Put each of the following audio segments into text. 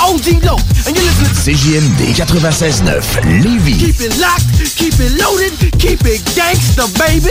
OG Low, and you're listening to CJMD 96.9 Lévis. Keep it locked, keep it loaded, keep it gangsta, baby.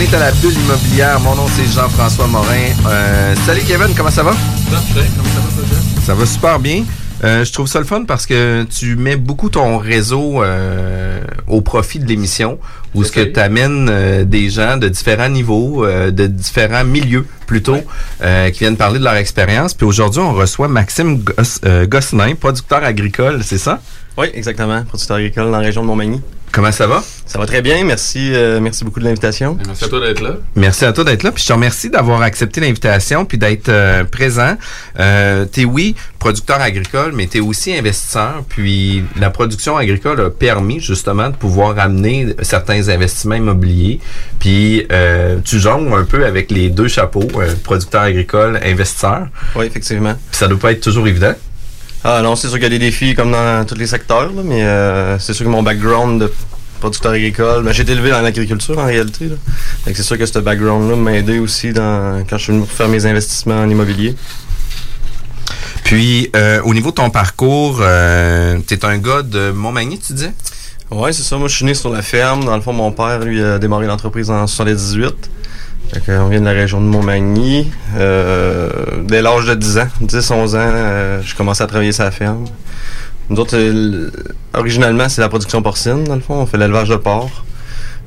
On est à la bulle immobilière. Mon nom, c'est Jean-François Morin. Euh, salut Kevin, comment ça va? Ça va super bien. Euh, je trouve ça le fun parce que tu mets beaucoup ton réseau euh, au profit de l'émission, où ce que tu amènes des gens de différents niveaux, de différents milieux plutôt, qui viennent parler de leur expérience. Puis aujourd'hui, on reçoit Maxime Goss- Gosselin, producteur agricole, c'est ça? Oui, exactement. Producteur agricole dans la région de Montmagny. Comment ça va? Ça va très bien. Merci, euh, merci beaucoup de l'invitation. Merci à toi d'être là. Merci à toi d'être là. Puis je te remercie d'avoir accepté l'invitation puis d'être euh, présent. Euh, t'es oui producteur agricole, mais t'es aussi investisseur. Puis la production agricole a permis justement de pouvoir amener certains investissements immobiliers. Puis euh, tu jongles un peu avec les deux chapeaux, euh, producteur agricole, investisseur. Oui, effectivement. Puis ça doit pas être toujours évident. Ah non, c'est sûr qu'il y a des défis comme dans tous les secteurs, là, mais euh, c'est sûr que mon background de producteur agricole, ben, j'ai été élevé dans l'agriculture en réalité. Là. Fait que c'est sûr que ce background-là m'a aidé aussi dans, quand je suis venu faire mes investissements en immobilier. Puis euh, au niveau de ton parcours, euh, t'es un gars de Montmagny, tu dis? Ouais, c'est ça. Moi, je suis né sur la ferme. Dans le fond, mon père, lui, a démarré l'entreprise en 78. On vient de la région de Montmagny. Euh, dès l'âge de 10 ans, 10-11 ans, euh, je commençais à travailler la ferme. Nous autres, euh, originalement, c'est la production porcine, dans le fond. On fait l'élevage de porc.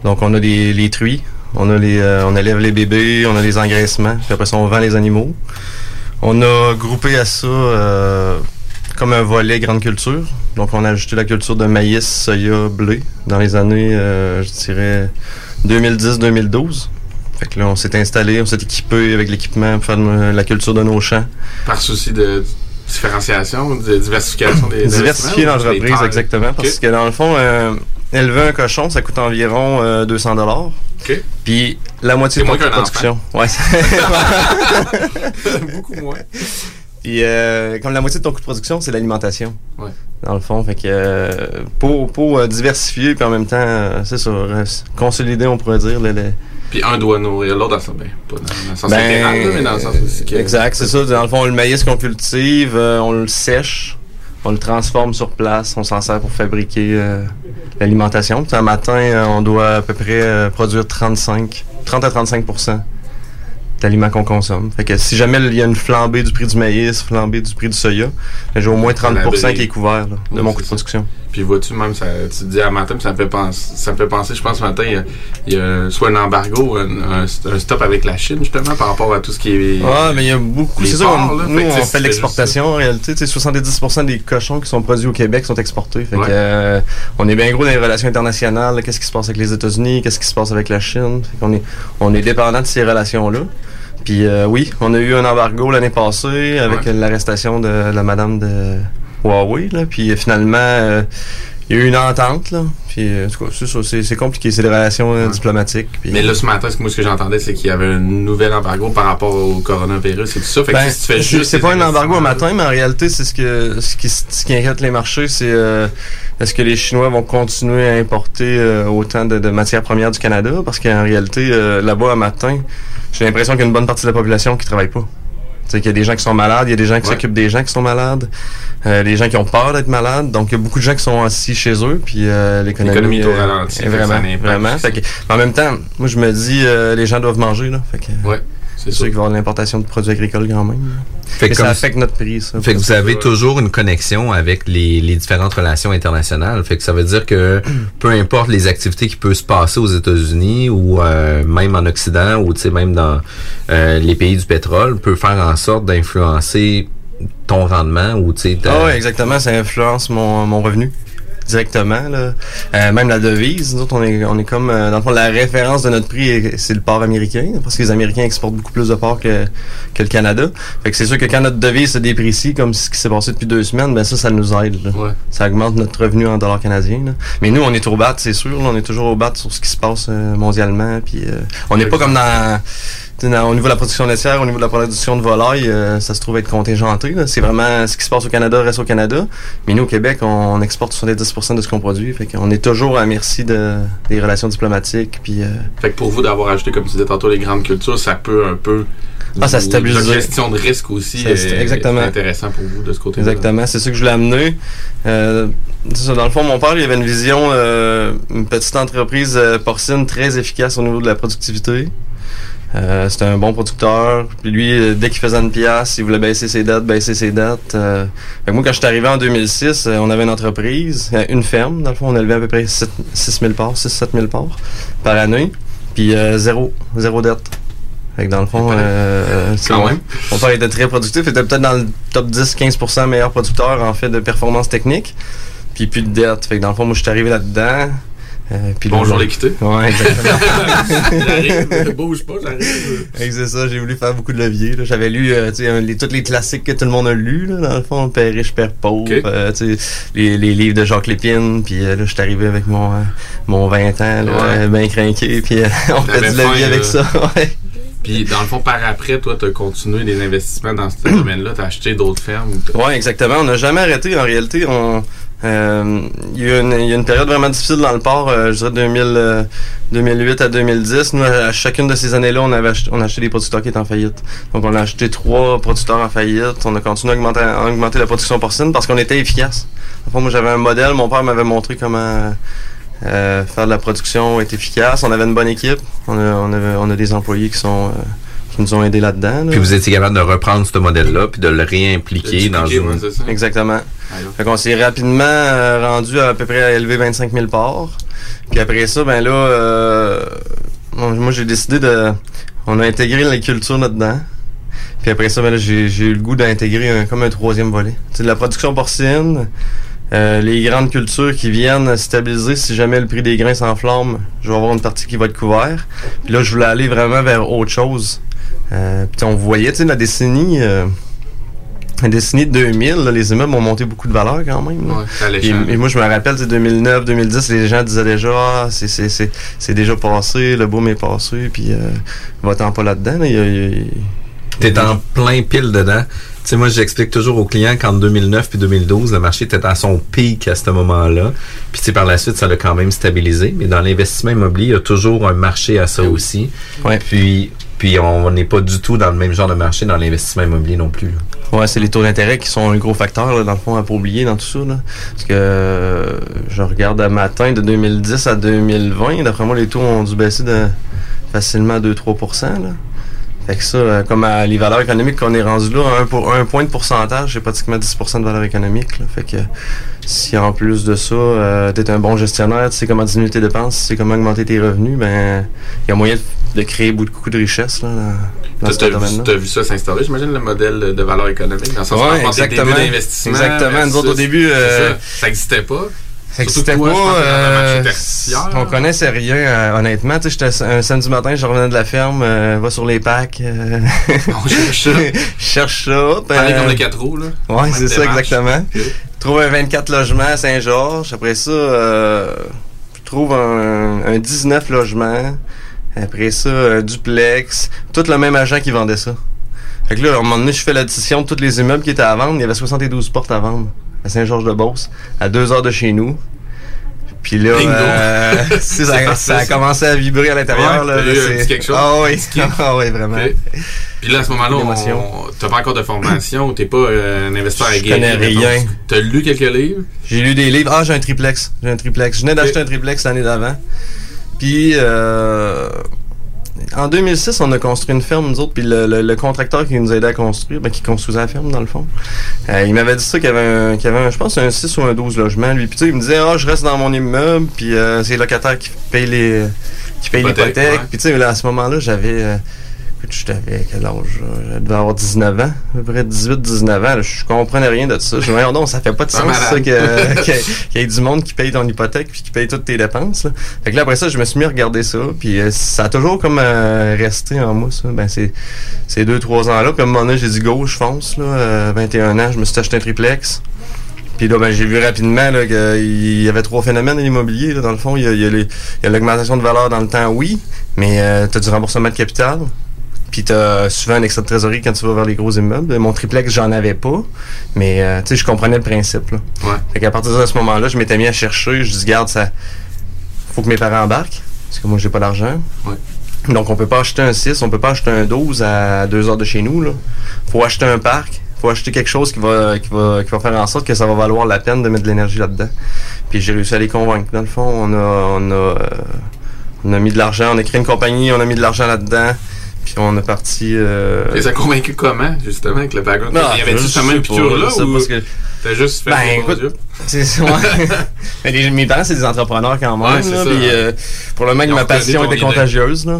Donc, on a des, les truies. On a les, euh, on élève les bébés, on a les engraissements. Puis après ça, on vend les animaux. On a groupé à ça euh, comme un volet grande culture. Donc, on a ajouté la culture de maïs, soya, blé dans les années, euh, je dirais, 2010-2012. Fait que là, on s'est installé, on s'est équipé avec l'équipement pour faire de la culture de nos champs. Par souci de différenciation, de diversification des Diversifier l'entreprise, exactement. Parce que dans le fond, euh, élever un cochon, ça coûte environ euh, 200 dollars. OK. Puis la moitié de ton moins coût de qu'un production. Ouais. c'est- Beaucoup moins. Puis euh, comme la moitié de ton coût de production, c'est l'alimentation. Ouais. Dans le fond, fait que euh, pour, pour euh, diversifier puis en même temps, euh, c'est ça, euh, consolider, on pourrait dire. le- le- Puis un doit nourrir l'autre dans sens, ben, pas dans, le sens Ben, mais dans le sens aussi que... Exact, c'est ça. Dans le fond, le maïs qu'on cultive, euh, on le sèche. on le transforme sur place, on s'en sert pour fabriquer euh, l'alimentation. Puis un matin, euh, on doit à peu près euh, produire 35, 30 à 35 d'aliments qu'on consomme. Fait que si jamais il y a une flambée du prix du maïs, flambée du prix du soya, ben, j'ai au moins 30% qui est couvert là, de mon coût de ça. production. Puis vois-tu, même, ça, tu te dis à matin, ça me fait penser, ça me fait penser, je pense, ce matin, il y a, il y a soit un embargo, un, un- un stop avec la Chine, justement, par rapport à tout ce qui est. Ouais, mais il y a beaucoup. C'est ça, on- là, nous, fait on fait de l'exportation. En réalité, tu sais, 70% des cochons qui sont produits au Québec sont exportés. Fait Ouais. que, euh, on est bien gros dans les relations internationales. Qu'est-ce qui se passe avec les États-Unis? Qu'est-ce qui se passe avec la Chine? Fait qu'on est, on est dépendant de ces relations-là. Puis euh, oui, on a eu un embargo l'année passée avec Ouais. l'arrestation de la madame de Huawei. Là. Puis euh, finalement, euh, il y a eu une entente. Là. Puis euh, en tout cas, c'est compliqué. C'est des relations Ouais. diplomatiques. Puis, Mais là, ce matin, ce que moi, ce que j'entendais, c'est qu'il y avait un nouvel embargo par rapport au coronavirus et tout ça. Fait que Ben, si tu fais c'est- juste. c'est pas un embargo un matin, mais en réalité, c'est ce que ce qui, ce qui inquiète les marchés, c'est euh, est-ce que les Chinois vont continuer à importer euh, autant de, de matières premières du Canada? Parce qu'en réalité, euh, là-bas, matin, j'ai l'impression qu'il y a une bonne partie de la population qui travaille pas. C'est qu'il y a des gens qui sont malades, il y a des gens qui Ouais. s'occupent des gens qui sont malades, euh, des gens qui ont peur d'être malades. Donc, il y a beaucoup de gens qui sont assis chez eux, puis euh, l'économie est euh, ralenti, est vraiment, vraiment. Fait que- en même temps, moi, je me dis, euh, les gens doivent manger, là. Fait que, Ouais, c'est sûr. qu'il va y avoir de l'importation de produits agricoles quand même. Fait que ça affecte notre prix, ça. Fait que vous avez toujours une connexion avec les, les différentes relations internationales. Fait que ça veut dire que peu importe les activités qui peuvent se passer aux États-Unis ou euh, même en Occident ou tu sais même dans euh, les pays du pétrole, peut faire en sorte d'influencer ton rendement ou tu sais ta- Ah ouais, exactement, ça influence mon, mon revenu directement. Là. Euh, même la devise, nous autres, on est, on est comme, euh, dans le fond, la référence de notre prix, est- c'est le port américain, parce que les Américains exportent beaucoup plus de porc que, que le Canada. Fait que c'est sûr que quand notre devise se déprécie, comme ce qui s'est passé depuis deux semaines, ben ça, ça nous aide. là. Ouais. Ça augmente notre revenu en dollars canadiens. là. Mais nous, on est au bat, c'est sûr. là, on est toujours au bat sur ce qui se passe euh, mondialement. Puis euh, on n'est pas comme dans- au niveau de la production laitière, au niveau de la production de volaille, euh, ça se trouve être contingenté. C'est vraiment ce qui se passe au Canada reste au Canada. Mais nous, au Québec, on, on exporte 70% de ce qu'on produit. Fait qu'on est toujours à merci de, des relations diplomatiques. Puis euh, Fait que pour vous d'avoir ajouté, comme tu disais tantôt, les grandes cultures, ça peut un peu. Ah, ça stabilise. La gestion de risque aussi est, exactement. est intéressant pour vous de ce côté-là. Exactement, c'est ça que je voulais amener. Euh, ça, dans le fond, mon père, il avait une vision, une petite entreprise porcine très efficace au niveau de la productivité. Euh, c'était un bon producteur. Puis lui, euh, dès qu'il faisait une pièce, il voulait baisser ses dettes, baisser ses dettes. Euh, fait que moi, quand je suis arrivé en 2006, euh, on avait une entreprise, une ferme. Dans le fond, on élevait à peu près 6 000 parts, 6-7 000 parts par année. Puis euh, zéro, zéro dette. Fait que dans le fond, euh, c'est même. mon père était très productif, il était peut-être dans le top 10-15% meilleur producteur en fait de performance technique. Puis plus de dette. Fait que dans le fond, moi je suis arrivé là-dedans. Euh, puis Bonjour l'équité. Ouais, exactement. j'arrive, bouge pas, j'arrive. C'est ça, j'ai voulu faire beaucoup de levier. là. J'avais lu euh, tu les, tous les classiques que tout le monde a lus, là, dans le fond, Père riche, Père pauvre, euh, tu les, les livres de Jacques Lépine, puis euh, là, je suis arrivé avec mon, euh, mon 20 ans, là, Ouais. euh, bien craqué, puis euh, on fait du levier avec ça. ouais. Puis dans le fond, par après, toi, t'as continué des investissements dans ce domaine-là, t'as acheté d'autres fermes. ou t'as- Ouais, exactement. On n'a jamais arrêté. En réalité, on euh, il y, a une, y a une période vraiment difficile dans le port, euh, je dirais 2000, euh, 2008 à 2010. Nous, à chacune de ces années-là, on avait acheté, on acheté des producteurs qui étaient en faillite. Donc, on a acheté trois producteurs en faillite. On a continué à augmenter, à augmenter la production porcine parce qu'on était efficace. Enfin, moi, j'avais un modèle. Mon père m'avait montré comment euh, faire de la production être efficace. On avait une bonne équipe. On a, on avait- on a des employés qui sont euh, qui nous ont aidés là-dedans. là. Puis vous étiez capable de reprendre ce modèle-là puis de le réimpliquer dans ouais, une. Exactement. Alors. Fait qu'on s'est rapidement euh, rendu à, à peu près à élever 25 000 parts. Puis après ça, ben là, euh, moi j'ai décidé de... On a intégré la culture là-dedans. Puis après ça, ben là, j'ai j'ai eu le goût d'intégrer un, comme un troisième volet. C'est de la production porcine, euh, les grandes cultures qui viennent stabiliser si jamais le prix des grains s'enflamme, je vais avoir une partie qui va être couverte. Puis là, je voulais aller vraiment vers autre chose. Euh, puis on voyait, tu sais, la décennie... euh, la décennie de 2000, là, les immeubles ont monté beaucoup de valeur quand même. Ouais, Et, moi, je me rappelle, c'est 2009, 2010, les gens disaient déjà, ah, c'est, c'est, c'est, c'est déjà passé, le boom est passé, puis euh, va-t'en pas là-dedans. là. T'es en plein pile dedans. Tu sais, moi, j'explique toujours aux clients qu'en 2009 puis 2012, le marché était à son pic à ce moment-là. Puis, tu sais, par la suite, ça l'a quand même stabilisé. Mais dans l'investissement immobilier, il y a toujours un marché à ça aussi. Ouais. Puis, Puis on n'est pas du tout dans le même genre de marché dans l'investissement immobilier non plus. Ouais, c'est les taux d'intérêt qui sont un gros facteur, dans le fond, à pas oublier dans tout ça. Parce que euh, je regarde à matin de 2010 à 2020, d'après moi, les taux ont dû baisser de facilement 2-3 là. Fait que ça, euh, comme à les valeurs économiques qu'on est rendu là, un, pour, un point de pourcentage, c'est pratiquement 10% de valeur économique. Là. Fait que si en plus de ça, euh, tu es un bon gestionnaire, tu sais comment diminuer tes dépenses, tu sais comment augmenter tes revenus, ben il y a moyen de, de créer beaucoup de richesse là, dans, dans T'as ce t'as vu, ça s'installer, j'imagine, le modèle de valeur économique, dans le sens Ouais, exactement. Exactement. Nous autres, au début, euh, ça, ça existait pas. C'était pas. euh, on connaissait rien, euh, honnêtement. Tu sais, un samedi matin, je revenais de la ferme, euh, va sur les packs. euh, On cherche ça. je cherche ça. Pareil comme le 4 roues, là. Ouais, c'est ça, exactement. Ok. trouve un 24 logements à Saint-Georges. Après ça, euh, je trouve un, un 19 logements. Après ça, un duplex. Tout le même agent qui vendait ça. Fait que là, à un moment donné, je fais l'addition de tous les immeubles qui étaient à vendre. Il y avait 72 portes à vendre à Saint-Georges-de-Beauce, à deux heures de chez nous. Puis là, euh, ça, a commencé à vibrer à l'intérieur. Ouais, là, c'est- quelque chose, Ah oui, ah oui, vraiment. Puis là, à ce moment-là, t'as pas encore de formation, t'es pas euh, un investisseur Je aguerri. connais rien. T'as lu quelques livres? J'ai lu des livres. Ah, j'ai un triplex. J'ai un triplex. Je venais d'acheter un triplex l'année d'avant. Puis, euh, en 2006, on a construit une ferme, nous autres. Puis le, le- le contracteur qui nous aidait à construire, ben, qui construisait la ferme, dans le fond, euh, il m'avait dit ça qu'il y avait, un, qu'il y avait un, je pense, un 6 ou un 12 logements, lui. Puis, tu sais, il me disait, ah, je reste dans mon immeuble. Puis, euh, c'est le locataire qui paye les, qui paye Hypothèque, l'hypothèque. ouais. Puis, tu sais, à ce moment-là, j'avais, euh, écoute, j'avais quel âge? Je devais avoir 19 ans, à peu près 18-19 ans. Je comprenais rien de ça. Je me disais, non, ça fait pas de sens, ça, qu'il y ait du monde qui paye ton hypothèque puis qui paye toutes tes dépenses. Là. Fait que là, après ça, je me suis mis à regarder ça. Puis euh, ça a toujours comme euh, resté en moi, ça. Ben, c'est ces deux, trois ans-là. Puis à un moment donné, j'ai dit go, je fonce. Là, euh, 21 ans, je me suis acheté un triplex. Puis là, ben, j'ai vu rapidement là, qu'il y avait trois phénomènes à l'immobilier. là. Dans le fond, il y a l'augmentation de valeur dans le temps, oui, mais euh, tu as du remboursement de capital. Puis t'as souvent un excès de trésorerie quand tu vas vers les gros immeubles. Mon triplex, j'en avais pas. Mais euh, tu sais, je comprenais le principe. Là. Ouais. Fait qu'à partir de ce moment-là, je m'étais mis à chercher. Je dis, garde, ça. Faut que mes parents embarquent. Parce que moi, j'ai pas d'argent. Ouais. Donc, on peut pas acheter un 6, on peut pas acheter un 12 à deux heures de chez nous. Là. Faut acheter un parc. Faut acheter quelque chose qui va, qui, va, qui va faire en sorte que ça va valoir la peine de mettre de l'énergie là-dedans. Puis j'ai réussi à les convaincre. Dans le fond, on a, on a, euh, on a mis de l'argent, on a créé une compagnie, on a mis de l'argent là-dedans. Puis on a parti. Euh, Et ça a convaincu comment, justement, avec le background? non, Il y avait-tu je justement sais une pas, piqûre là je sais ou que- t'as juste fait Ben, écoute. C'est ouais. Mais les- mes parents, c'est des entrepreneurs quand même. Ouais, là, ça. puis, euh, pour le même, ont ma passion était idée. contagieuse. Là.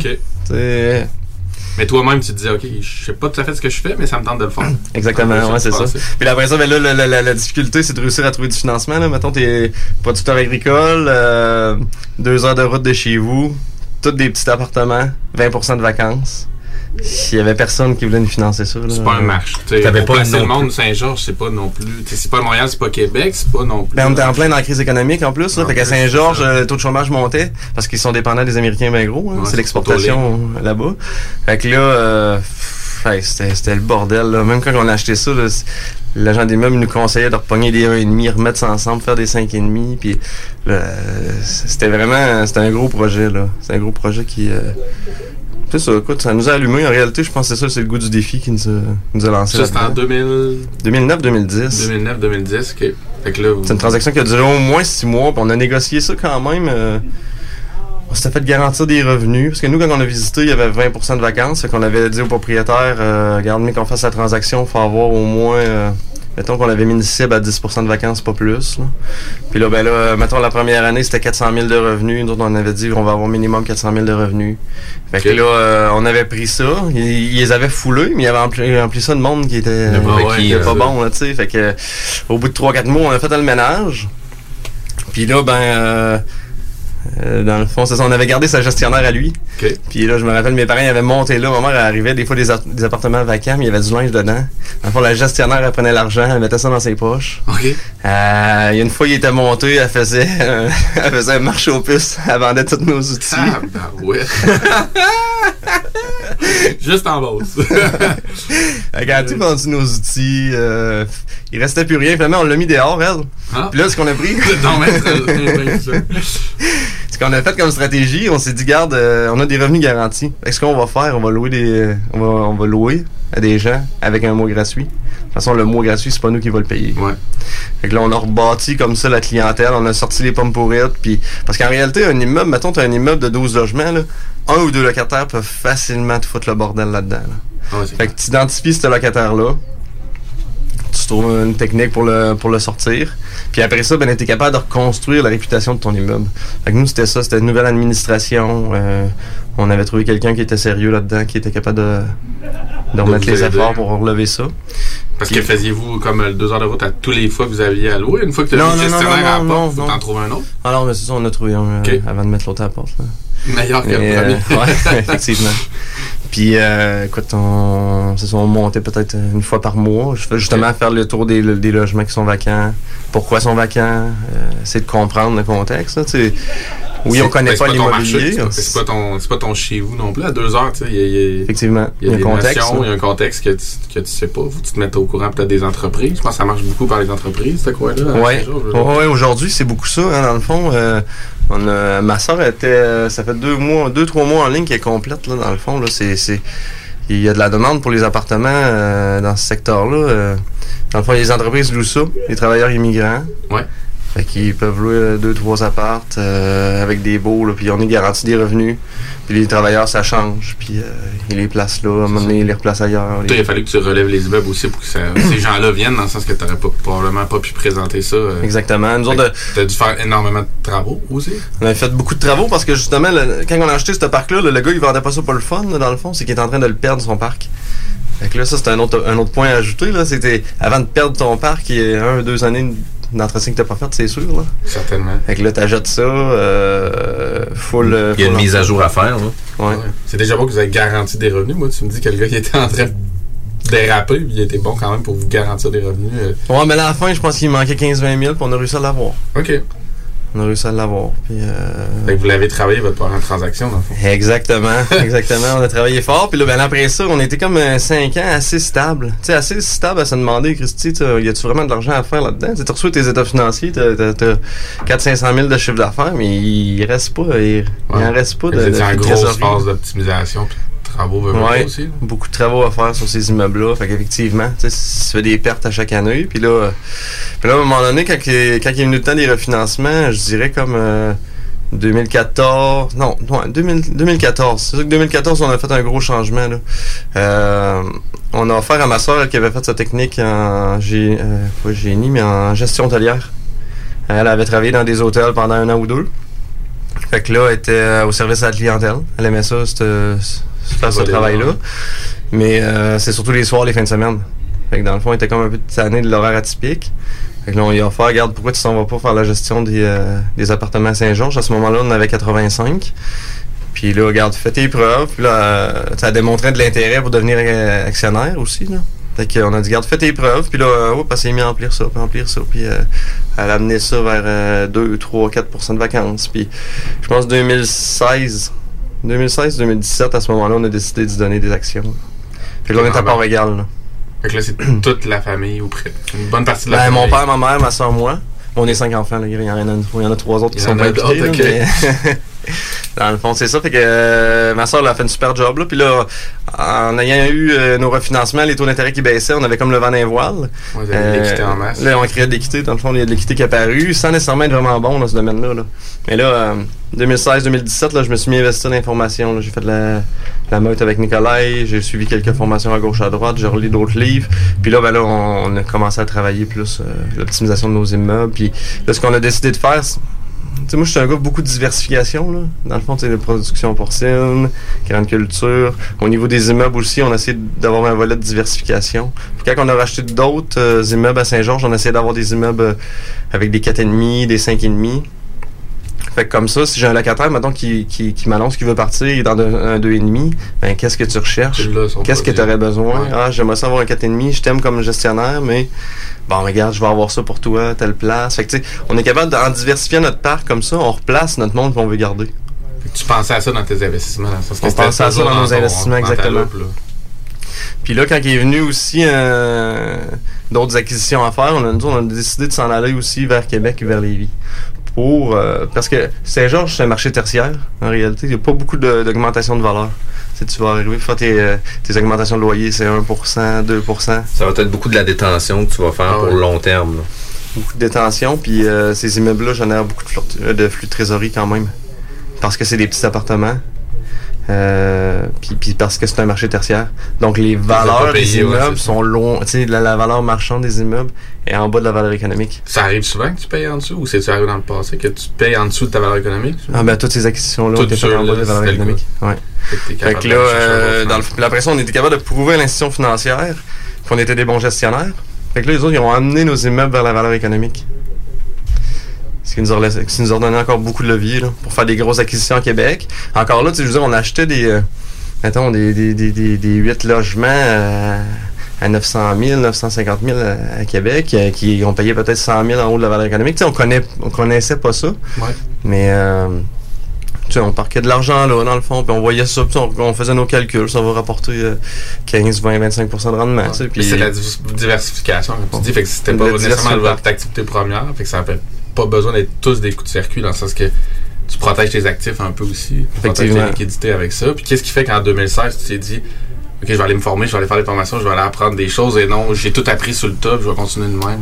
Mais toi-même, tu te disais, OK, je sais pas tout à fait ce que je fais, mais ça me tente de le faire. Exactement, Ah, ouais, c'est ça. Puis après ça, ben là, la, la- la- la difficulté, c'est de réussir à trouver du financement. Là. Mettons, t'es producteur agricole, euh, deux heures de route de chez vous, tous des petits appartements, 20% de vacances. S'il y avait personne qui voulait nous financer ça. C'est pas un marche. Tu sais, T'avais pas le monde. Saint-Georges, c'est pas non plus. C'est pas Montréal, c'est pas Québec, c'est pas non plus. Ben, on était en plein dans la crise économique en plus. Là, En fait qu'à Saint-Georges, ça. euh, le taux de chômage montait parce qu'ils sont dépendants des Américains bien gros. hein. Ouais, c'est l'exportation euh, là-bas. Fait que là, euh, c'était, le bordel. Là. Même quand on a acheté ça, l'agent des meubles nous conseillait de repogner des 1,5, remettre ça ensemble, faire des 5,5. Puis euh, c'était vraiment c'était un gros projet. là. C'est un gros projet qui... euh, c'est ça, écoute, ça nous a allumé. En réalité, je pense que c'est ça, c'est le goût du défi qui nous a, nous a lancé Ça, c'était en là-dedans. 2000 2009-2010. 2009-2010. OK. Vous- C'est une transaction qui a duré au moins six mois, puis on a négocié ça quand même. euh, on s'était fait garantir des revenus. Parce que nous, quand on a visité, il y avait 20% de vacances. Fait qu'on avait dit au propriétaire, euh, regarde, mais qu'on fasse la transaction, il faut avoir au moins. euh, mettons qu'on avait mis une cible à 10% de vacances, pas plus. là. Puis là, ben là, euh, mettons la première année, c'était 400 000 de revenus. Nous autres, on avait dit on va avoir minimum 400 000 de revenus. Fait que là, euh, on avait pris ça. Ils, ils les avaient foulés, mais ils avaient rempli, rempli ça de monde qui était, ouais, qui était pas bon, là, tu sais. Fait que, au bout de 3-4 mois, on a fait le ménage. Puis là, ben, euh, euh, dans le fond, c'est ça, on avait gardé sa gestionnaire à lui. OK. Puis là, je me rappelle, mes parents avaient monté là. Ma mère elle arrivait des fois des, appartements vacants, mais il y avait du linge dedans. Dans le fond, la gestionnaire, elle prenait l'argent, elle mettait ça dans ses poches. OK. Euh, une fois, il était monté, elle faisait, euh, elle faisait un marché aux puces, elle vendait tous nos outils. Ah, ben ouais. Juste en bosse. Elle a tout vendu nos outils. euh, il restait plus rien. Finalement, on l'a mis dehors, elle. Ah. Puis là, ce qu'on a pris... Non, mais c'est- c'est ça. Ce qu'on a fait comme stratégie, on s'est dit, garde, euh, on a des revenus garantis. Fait que ce qu'on va faire, on va louer des, euh, on va, on va louer à des gens avec un mois gratuit. De toute façon, le mois gratuit, c'est pas nous qui va le payer. Ouais. Fait que là, on a rebâti comme ça la clientèle, on a sorti les pommes pourrites, puis parce qu'en réalité, un immeuble, mettons, t'as un immeuble de 12 logements, là, un ou deux locataires peuvent facilement te foutre le bordel là-dedans. là. Ouais, Fait que tu identifies ce locataire-là. Tu trouves une technique pour le, pour le sortir. Puis après ça, ben, tu es capable de reconstruire la réputation de ton immeuble. Fait que nous, c'était ça. C'était une nouvelle administration. Euh, on avait trouvé quelqu'un qui était sérieux là-dedans, qui était capable de, de remettre les aider. efforts pour relever ça. Parce que faisiez-vous comme euh, deux heures de route à tous les fois que vous aviez à louer? Une fois que tu as Non, le non, non, gestionnaire non, à la non, porte, faut non. t'en trouver un autre? Alors, mais c'est ça, on a trouvé un euh, avant de mettre l'autre à la porte. Là. Meilleur que le premier. euh, ouais, effectivement. Puis, euh, écoute, on, c'est on montait peut-être une fois par mois. Je fais justement faire le tour des, des logements qui sont vacants. Pourquoi ils sont vacants? Euh, essayer de comprendre le contexte. là. Oui, on C'est- connaît ben, pas c'est marché, l'immobilier. C'est pas- c'est pas ton, c'est pas ton chez vous non plus. À deux heures, tu sais, il y a, il y a- Effectivement, il y a, un contexte. il y a un contexte que tu, que tu sais pas. Faut que tu te mettes au courant peut-être des entreprises. Je pense que ça marche beaucoup par les entreprises, ce coin-là. Saint-Georges, là. ouais, ouais, aujourd'hui, c'est beaucoup ça, hein, dans le fond. Euh, on ma soeur était, euh, ça fait deux mois, deux, trois mois en ligne qui est complète, là, dans le fond. C'est, c'est, il y a de la demande pour les appartements, euh, dans ce secteur-là. euh. dans le fond, les entreprises louent ça, les travailleurs immigrants. Ouais. Fait qu'ils peuvent louer euh, deux, trois appartes, euh, avec des beaux, là, puis on est garanti des revenus. Puis les travailleurs, ça change, puis euh, ils les placent là, à un moment donné, ils les replacent ailleurs. Toi, Les- il a fallu que tu relèves les immeubles aussi pour que ça- ces gens-là viennent, dans le sens que tu n'aurais probablement pas pu présenter ça. euh. Exactement. Nous autres, Tu as dû faire énormément de travaux aussi. On avait fait beaucoup de travaux parce que justement, le- quand on a acheté ce parc-là, le, le gars il vendait pas ça pour le fun, là, dans le fond, c'est qu'il est en train de le perdre son parc. Fait que là, ça c'est un autre, un autre point à ajouter. Là, c'était avant de perdre ton parc, il y a un, deux années d'entretien que t'as pas fait, c'est sûr. Là. Certainement. Fait que là, t'ajoutes ça, euh, full. Il y a une mise à jour à faire. Là. Ouais. Ouais. C'est déjà bon que vous avez garanti des revenus. Moi, tu me dis que le gars qui était en train de déraper, puis il était bon quand même pour vous garantir des revenus. euh. Ouais, mais à la fin, je pense qu'il manquait 15-20 000, puis on a réussi à l'avoir. OK. On a réussi à l'avoir. Puis, euh, Fait que vous l'avez travaillé, votre première transaction, dans le fond. Exactement, exactement. On a travaillé fort. Puis là, ben, après ça, on était comme 5 ans assez stable. Tu sais, assez stable à se demander, Christy, y a-tu vraiment de l'argent à faire là-dedans? Tu reçu tes états financiers, t'as, t'as, t'as 400-500 000 de chiffre d'affaires, mais il reste pas, il, il en reste pas de, Vous de, étiez en de grosse phase d'optimisation, puis de travaux, Ouais. pas aussi. là. Beaucoup de travaux à faire sur ces immeubles-là. Fait qu'effectivement, tu fais des pertes à chaque année. Puis là, euh, puis là, à un moment donné, quand, il- quand il est venu le temps des refinancements, je dirais comme euh, 2014. Non, ouais, 2000 2014. C'est sûr que 2014, on a fait un gros changement. Là. Euh, on a offert à ma soeur qui avait fait sa technique en gé- euh, pas génie, mais en gestion hôtelière. Elle avait travaillé dans des hôtels pendant un an ou deux. Fait que là, elle était euh, au service à la clientèle. Elle aimait ça, cette- faire ce travail-là. Mais euh, c'est surtout les soirs, les fins de semaine. Fait que dans le fond, il était comme un peu tanné de l'horaire atypique. Fait que là, on lui a offert, regarde, pourquoi tu s'en vas pas faire la gestion des, euh, des appartements à Saint-Georges? À ce moment-là, on en avait 85. Puis là, regarde, fais tes preuves. Puis là, euh, ça a démontré de l'intérêt pour devenir euh, actionnaire aussi, là. Fait qu'on a dit, regarde, fais tes preuves. Puis là, euh, hop, elle s'est mis à remplir ça, puis remplir ça. Puis euh, elle a amené ça vers euh, 2, 3, 4% de vacances. Puis je pense 2016, 2016-2017, à ce moment-là, on a décidé de se donner des actions. Fait que là, on est à part égale, là. Fait que là, c'est toute la famille ou près. Une bonne partie de la Ben, famille. mon père, ma mère, ma soeur, moi. On est cinq enfants, là. Il y en a, il y en a trois autres qui sont pas impliqués. mais- Dans le fond, c'est ça. Fait que euh, ma soeur, a fait une super job. Là. Puis là, en ayant eu euh, nos refinancements, les taux d'intérêt qui baissaient, on avait comme le vent d'un voile. Vous avez de l'équité en masse. Là, on créait de l'équité. Dans le fond, il y a de l'équité qui est apparue, sans nécessairement être vraiment bon dans ce domaine-là. là. Mais là, euh, 2016-2017, là, je me suis mis investi dans l'information. J'ai fait de la, de la meute avec Nicolai. J'ai suivi quelques formations à gauche, à droite. J'ai relu d'autres livres. Puis là, ben là, on, on a commencé à travailler plus euh, l'optimisation de nos immeubles. Puis là, ce qu'on a décidé de faire, sais, moi, je suis un gars beaucoup de diversification. Là. Dans le fond, sais, la production porcine, grande culture. Au niveau des immeubles aussi, on a essayé d'avoir un volet de diversification. Quand on a racheté d'autres euh, immeubles à Saint-Georges, on a essayé d'avoir des immeubles avec des 4,5, des 5,5. Fait que comme ça, si j'ai un locataire, maintenant qui, qui, qui m'annonce qu'il veut partir dans de- un 2,5, ben qu'est-ce que tu recherches? Là, Qu'est-ce que tu aurais besoin? Ouais. Ah, j'aimerais ça avoir un 4,5, je t'aime comme gestionnaire, mais bon, regarde, je vais avoir ça pour toi, telle place. Fait que tu sais, on est capable d'en diversifier notre parc comme ça, on replace notre monde qu'on veut garder. Fait que Tu pensais à ça dans tes investissements. Que On pensait à ça dans nos ton- investissements, exactement. loupe, là. Puis là, quand il est venu aussi euh, d'autres acquisitions à faire, on a, nous, on a décidé de s'en aller aussi vers Québec et vers Lévis. Pour, euh, parce que Saint-Georges, c'est un marché tertiaire, en réalité. Il n'y a pas beaucoup d'augmentation de, valeur. Tu sais, tu vas arriver, faire tes, euh, tes augmentations de loyer, c'est 1%, 2%. Ça va être beaucoup de la détention que tu vas faire Ah pour ouais. le long terme. là. beaucoup de détention, puis euh, ces immeubles-là génèrent beaucoup de flux, euh, de flux de trésorerie quand même. Parce que c'est des petits appartements. Euh, puis, puis parce que c'est un marché tertiaire. Donc les valeurs payé, des immeubles sont loin. Tu sais, la, la valeur marchande des immeubles est en bas de la valeur économique. Ça arrive souvent que tu payes en dessous ou c'est-tu arrivé dans le passé que tu payes en dessous de ta valeur économique? Ah ben toutes ces acquisitions-là ont été faites en bas de la valeur économique. Ouais. Fait que là, euh, dans le, puis après ça, on était capable de prouver à l'institution financière qu'on était des bons gestionnaires. Fait que là, les autres, ils ont amené nos immeubles vers la valeur économique. Ce qui nous a, qui nous a donné encore beaucoup de levier là, pour faire des grosses acquisitions à Québec. Encore là, tu sais, je veux dire, on achetait des, euh, mettons, des, des, des, des, des 8 logements euh, à 900 000, 950 000 à, à Québec, euh, qui ont payé peut-être 100 000 en haut de la valeur économique. On, connaît, on connaissait pas ça. Ouais. Mais euh, tu sais, on parquait de l'argent là, dans le fond, puis on voyait ça, puis on, on faisait nos calculs, ça va rapporter euh, 15, 20, 25% de rendement. Puis c'est la diversification, comme tu dis. Fait que c'était pas nécessairement votre activité première. Fait que ça fait pas besoin d'être tous des coups de circuit dans le sens que tu protèges tes actifs un peu aussi. Tu protèges tes liquidités avec ça. Puis qu'est-ce qui fait qu'en 2016, tu t'es dit, OK, je vais aller me former, je vais aller faire des formations, je vais aller apprendre des choses et non, j'ai tout appris sur le top, je vais continuer de même.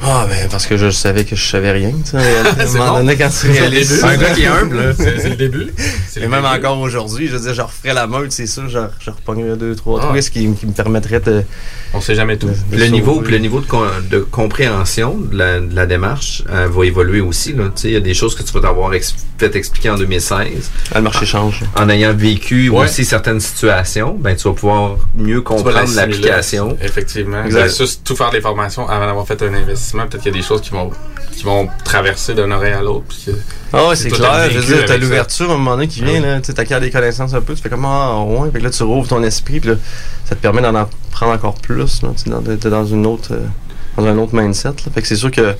Ah, ben, parce que je savais que je savais rien, tu sais. À un C'est moment donné, quand tu réalises un gars qui est humble. C'est le début. C'est Et le même début. encore aujourd'hui, je veux dire, je referais la meute, c'est sûr, je, je repognerais deux, trois Ah. trucs qui, qui me permettraient de. On sait jamais tout. de Le niveau, le niveau de, compréhension de la, de la démarche euh, va évoluer aussi. là. Tu sais, Il y a des choses que tu vas t'avoir ex- fait expliquer en 2016. Ah, le marché change. En ayant vécu Ouais. aussi certaines situations, ben, tu vas pouvoir mieux comprendre l'application. Effectivement. Exact. Versus tout faire des formations avant d'avoir fait un investissement. Peut-être qu'il y a des choses qui vont, qui vont traverser d'un oreille à l'autre. Ah ouais, C'est clair. Je veux dire, t'as l'ouverture à un moment donné qui vient, Ah là. Tu sais, t'acquiers des connaissances un peu, tu fais comme, ah, ouais. Fait que là, tu rouvres ton esprit, puis là, ça te permet d'en apprendre encore plus, là. Tu dans- t'es dans une autre, euh, dans un autre mindset, là. Fait que c'est sûr que,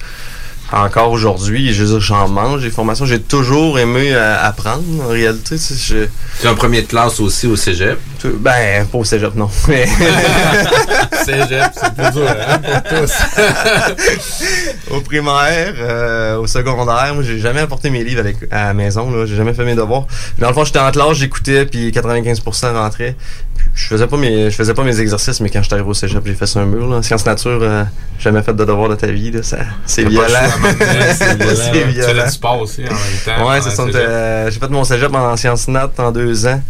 encore aujourd'hui, je veux dire, j'en mange des formations. J'ai toujours aimé euh, apprendre, en réalité. Tu sais, je- Tu es en premier de classe aussi au cégep? tu- ben, pas au cégep, non. Mais- Cégep, c'est plus dur, hein, pour tous. au primaire, euh, au secondaire, moi j'ai jamais apporté mes livres avec, à la maison, là, j'ai jamais fait mes devoirs. Dans le fond, j'étais en classe, j'écoutais, puis 95% rentrait. Puis Je faisais pas mes je faisais pas mes exercices, mais quand j'étais arrivé au cégep, j'ai fait sur un mur. Là. Sciences nature, euh, jamais fait de devoirs de ta vie, là, ça, c'est violent. C'est Tu violent. du sport aussi en même temps. Ouais, c'est ça. euh, J'ai fait mon cégep en sciences nat en deux ans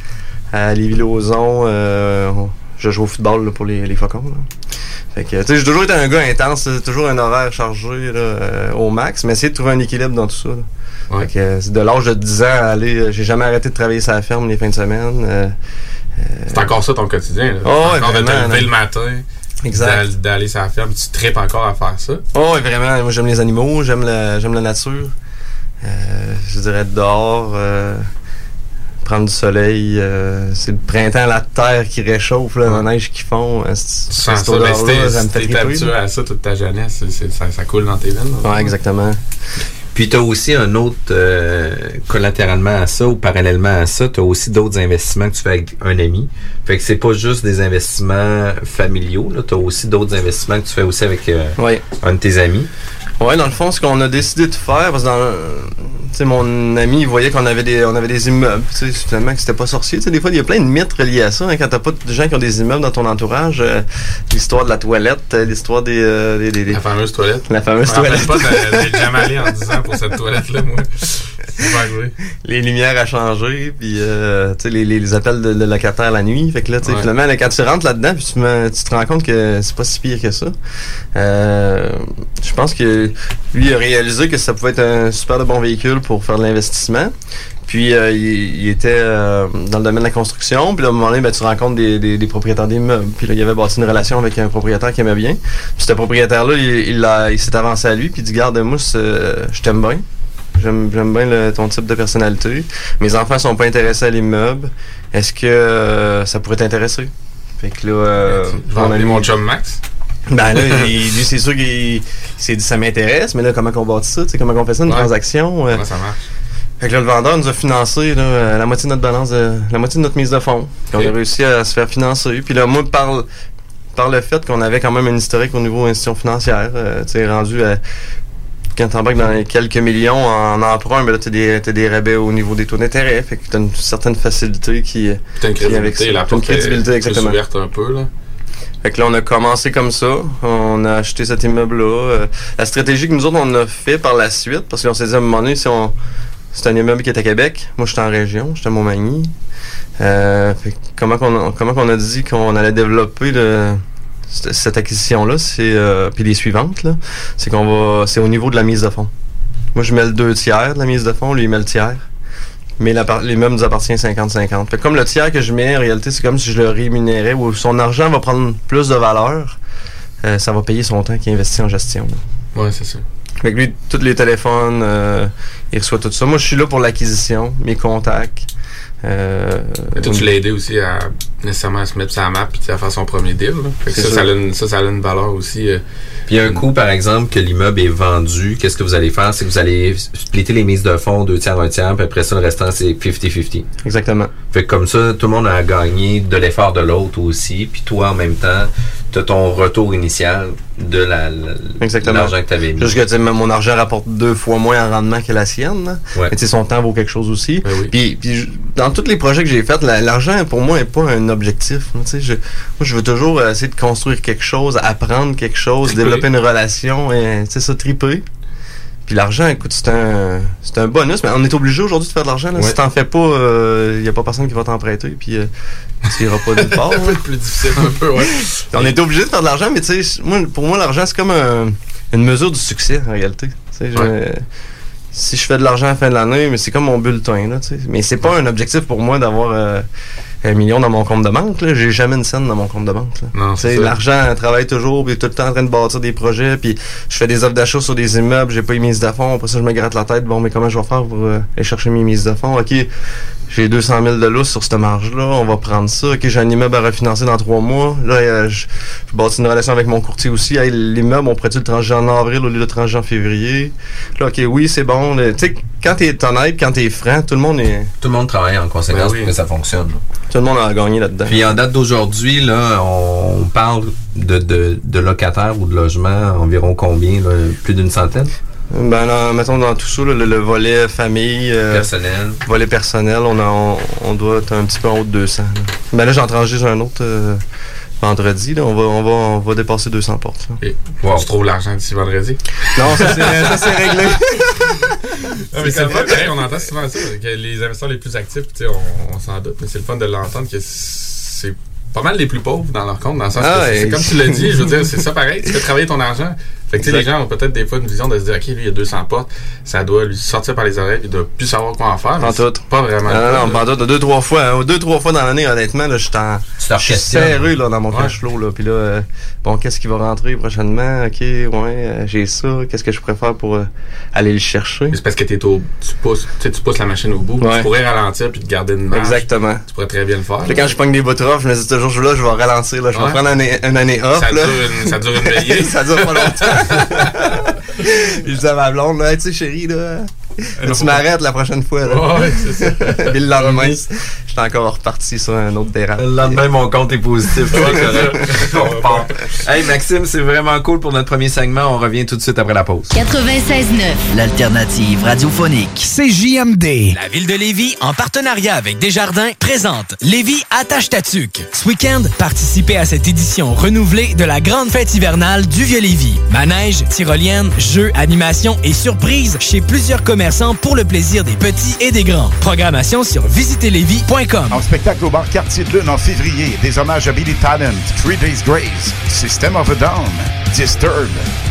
à Lévis-Lauzon. Euh, je joue au football là, pour les, les Faucons. là. Fait que, tu sais, j'ai toujours été un gars intense, c'est toujours un horaire chargé là, euh, au max, mais essayer de trouver un équilibre dans tout ça. Ouais. Fait que, euh, c'est de l'âge de 10 ans à aller, j'ai jamais arrêté de travailler sur la ferme les fins de semaine. euh, C'est encore ça ton quotidien. Là. Oh, ouais, encore de te vraiment, lever là. le matin, exact. d'al- d'aller sur la ferme, tu tripes encore à faire ça? Oh, ouais, vraiment. Moi, j'aime les animaux, j'aime la, j'aime la nature. Euh, je dirais être dehors, euh, prendre du soleil. euh, c'est le printemps, la terre qui réchauffe, là, la neige qui fond. euh, c'est- ça, ça me fait habitué à ça toute ta jeunesse, ça, ça coule dans tes veines. Ouais, exactement. Puis tu as aussi un autre, euh, collatéralement à ça ou parallèlement à ça, tu as aussi d'autres investissements que tu fais avec un ami. Fait que c'est pas juste des investissements familiaux, tu as aussi d'autres investissements que tu fais aussi avec euh, un de tes amis. Ouais, dans le fond, ce qu'on a décidé de faire, parce que dans, mon ami, il voyait qu'on avait des, on avait des immeubles, finalement, que c'était pas sorcier. Tu sais, des fois, il y a plein de mythes reliés à ça, hein, quand t'as pas de gens qui ont des immeubles dans ton entourage. euh, l'histoire de la toilette, euh, l'histoire des, euh, des, des- des- La fameuse toilette. la fameuse Je me toilette. pas d'être jamais allé en 10 ans pour cette toilette-là, moi. Pas les lumières à changer, puis euh, les, les, les appels de, de locataires la nuit. Fait que là, tu sais, Ouais. finalement, là, quand tu rentres là-dedans, puis tu, me- tu te rends compte que c'est pas si pire que ça. Euh, je pense que lui il a réalisé que ça pouvait être un super de bon véhicule pour faire de l'investissement. Puis euh, il, il était euh, dans le domaine de la construction. Puis là, à un moment donné, ben, tu rencontres des, des, des propriétaires d'immeubles. Puis là, il avait bâti une relation avec un propriétaire qui aimait bien. Puis ce propriétaire-là, il, il, l'a- il s'est avancé à lui. Puis il dit Garde, moi, je t'aime bien. J'aime j'aime bien le- ton type de personnalité. Mes enfants sont pas intéressés à l'immeuble. Est-ce que euh, ça pourrait t'intéresser? Fait que là, Je vais mon chum Max? Ben là, il- lui, c'est sûr qu'il il s'est dit ça m'intéresse, mais là, comment qu'on bâtit ça? Comment qu'on fait ça, une Ouais. transaction? euh, Comment ça marche? Fait que là, le vendeur nous a financé là, euh, la moitié de notre balance, de- la moitié de notre mise de fonds. On a réussi à se faire financer. Puis là, moi, par, par le fait qu'on avait quand même un historique au niveau institution financière, euh, tu sais, rendu à quand t'embarques dans les quelques millions en emprunt, ben là, t'as des, des rabais au niveau des taux d'intérêt. Fait que t'as une certaine facilité qui, T'as une qui est avec ça. crédibilité, la une crédibilité, exactement. ouverte un peu, là. Fait que là, on a commencé comme ça. On a acheté cet immeuble-là. Euh, la stratégie que nous autres, on a fait par la suite, parce qu'on s'est dit à un moment donné, si on... C'est un immeuble qui est à Québec. Moi, j'étais en région, j'étais à Montmagny. Euh, comment qu'on a, dit qu'on allait développer cette acquisition-là, c'est euh, puis les suivantes, là, c'est qu'on va, c'est au niveau de la mise de fonds. Moi, je mets le deux tiers de la mise de fonds, lui, il met le tiers. Mais l'appart- l'immeuble nous appartient 50-50. Fait que comme le tiers que je mets, en réalité, c'est comme si je le rémunérais ou son argent va prendre plus de valeur. euh, ça va payer son temps qu'il investit en gestion. là. Ouais, c'est ça. Fait que lui, tous les téléphones, euh, il reçoit tout ça. Moi, je suis là pour l'acquisition, mes contacts. Euh, toi, tu l'as aidé aussi à nécessairement à se mettre sur la map puis tu à faire son premier deal. là. Fait que C'est ça, ça, a une, ça, ça a une valeur aussi. euh, Puis un coup, par exemple, que l'immeuble est vendu, qu'est-ce que vous allez faire? C'est que vous allez splitter les mises de fonds, deux tiers, un tiers, puis après ça, le restant, c'est 50-50. Exactement. Fait que comme ça, tout le monde a gagné de l'effort de l'autre aussi, puis toi, en même temps, t'as ton retour initial de la, l'argent que t'avais mis. Juste que tu sais, mon argent rapporte deux fois moins en rendement que la sienne. Ouais. Mais tu son temps vaut quelque chose aussi. Ben oui. Puis, puis dans tous les projets que j'ai faits, la- l'argent pour moi n'est pas un objectif. Je, moi, je veux toujours euh, essayer de construire quelque chose, apprendre quelque chose, Triper. développer une relation et tu sais ça triper. Puis l'argent, écoute, c'est un c'est un bonus, mais on est obligé aujourd'hui de faire de l'argent. là. Ouais. Si t'en fais pas, il y a pas personne qui va t'en prêter, puis euh, tu iras pas nulle part. peu plus difficile, un peu, ouais. On est obligé de faire de l'argent, mais tu sais, moi, pour moi, l'argent, c'est comme un- une mesure du succès, en réalité. Je- si je fais de l'argent à la fin de l'année, mais c'est comme mon bulletin, là, tu sais. Mais c'est pas un objectif pour moi d'avoir euh, un million dans mon compte de banque, là. J'ai jamais une scène dans mon compte de banque, là. Non, c'est l'argent travaille toujours, puis tout le temps en train de bâtir des projets, puis je fais des offres d'achat sur des immeubles, j'ai pas les mises de fonds, après ça je me gratte la tête, bon mais comment je vais faire pour euh, aller chercher mes mises de fonds, ok, j'ai 200 000 de lousse sur cette marge-là, on va prendre ça, ok, j'ai un immeuble à refinancer dans trois mois, là euh, je, je bâtis une relation avec mon courtier aussi, hey, l'immeuble on pourrait-tu le trancher en avril au lieu de le trancher en février, là ok oui c'est bon, tu sais quand t'es honnête, quand t'es franc, tout le monde est, Tout le monde travaille en conséquence Ben oui. pour que ça fonctionne. tout le monde a gagné là-dedans. Puis en date d'aujourd'hui, là, on parle de, de, de locataires ou de logements environ combien? Là? Plus d'une centaine? Ben là, mettons dans tout ça, là, le, le volet famille, euh, Personnel. Volet personnel, on, a, on, on doit être un petit peu en haut de 200. là. Ben là, j'en transige un autre euh, vendredi. Là. On, va, on, va, on va dépasser 200 portes. là. Et Wow. Tu trouves l'argent d'ici vendredi? Non, ça c'est, c'est réglé. Ah, mais c'est le fun, pareil, on entend souvent ça, que les investisseurs les plus actifs, on, on s'en doute, mais c'est le fun de l'entendre que c'est pas mal les plus pauvres dans leur compte, dans le sens Ah, que c'est et- comme tu l'as dit, je veux dire, c'est ça pareil, tu fais travailler ton argent. Fait que tu sais, les gens ont peut-être des fois une vision de se dire, OK, lui, il y a 200 portes, ça doit lui sortir par les oreilles, il doit plus savoir quoi en faire. mais tout. Pas vraiment. Non, non, pas en tout. Deux, trois fois. hein. Deux, trois fois dans l'année, honnêtement, là, je suis en. Je suis serré là, dans mon Ouais. cash flow. Là. Puis là, euh, bon, qu'est-ce qui va rentrer prochainement? OK, ouais, euh, j'ai ça. Qu'est-ce que je préfère pour euh, aller le chercher? Mais c'est parce que t'es au, tu pousses, tu sais, tu pousses la machine au bout. Ouais. Tu pourrais ralentir puis te garder une marge. Exactement. Tu pourrais très bien le faire. Puis quand je pogne des bouts off, je me dis toujours, là, je vais ralentir. Là. Je vais Ouais. prendre une année, une année off. ça, là. dure une, ça dure une veillée. ça dure pas longtemps. je dis à ma blonde, là, tu sais, chérie, là, tu m'arrêtes la prochaine fois. Là. Ouais, c'est ça. Puis le lendemain, j'étais encore reparti sur un autre dérapage. Le lendemain, mon compte est positif. C'est correct. On repart. Hey, Maxime, c'est vraiment cool pour notre premier segment. On revient tout de suite après la pause. 96.9. L'alternative radiophonique. CJMD. La ville de Lévis, en partenariat avec Desjardins, présente Lévis attache ta tuque. Ce week-end, participez à cette édition renouvelée de la grande fête hivernale du Vieux-Lévis. Manège, tyrolienne, jeux, animations et surprises chez plusieurs pour le plaisir des petits et des grands. Programmation sur visitezlévis.com. En spectacle au bar Quartier de Lune en février, des hommages à Billy Talent, Three Days Grace, System of a Down, Disturbed,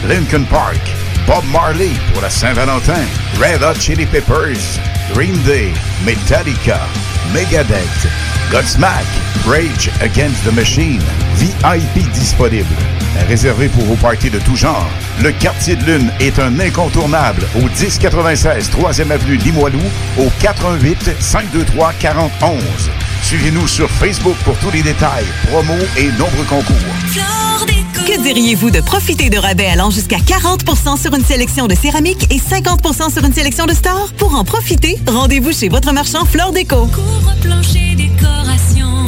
Lincoln Park, Bob Marley pour la Saint-Valentin, Red Hot Chili Peppers, Green Day, Metallica, Megadeth, Godsmack, Rage Against the Machine, VIP disponible. Réservé pour vos parties de tout genre, le Quartier de Lune est un incontournable au 1096 3e avenue Limoilou au 418 523 4011. Suivez-nous sur Facebook pour tous les détails, promos et nombreux concours. Que diriez-vous de profiter de rabais allant jusqu'à 40% sur une sélection de céramique et 50% sur une sélection de stores? Pour en profiter, rendez-vous chez votre marchand Flore Déco. Couvre-plancher décoration,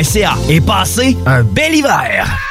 et passez un bel hiver.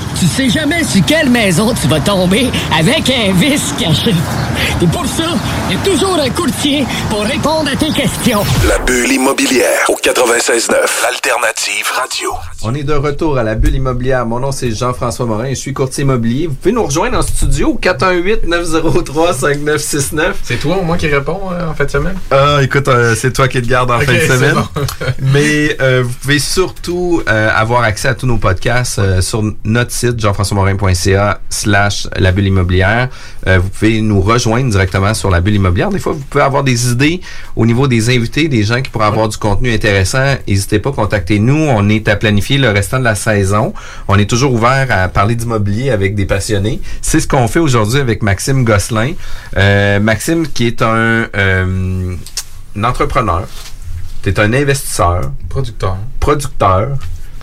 Tu sais jamais sur quelle maison tu vas tomber avec un vice caché. Et pour ça, il y a toujours un courtier pour répondre à tes questions. La bulle immobilière au 96.9, l'alternative radio. On est de retour à la bulle immobilière. Mon nom, c'est Jean-François Morin. Je suis courtier immobilier. Vous pouvez nous rejoindre en studio au 418-903-5969. C'est toi ou moi qui réponds euh, en fin de semaine? Ah, écoute, euh, c'est toi qui te garde en fin de semaine. bon. Mais euh, vous pouvez surtout euh, avoir accès à tous nos podcasts euh, sur notre site jean-françois-morin.ca slash la bulle immobilière. Euh, vous pouvez nous rejoindre directement sur la bulle immobilière. Des fois, vous pouvez avoir des idées au niveau des invités, des gens qui pourraient avoir du contenu intéressant. N'hésitez pas, contactez-nous. On est à planifier le restant de la saison. On est toujours ouvert à parler d'immobilier avec des passionnés. C'est ce qu'on fait aujourd'hui avec Maxime Gosselin. Euh, Maxime qui est un, euh, un entrepreneur. Tu es un investisseur. Producteur. Producteur.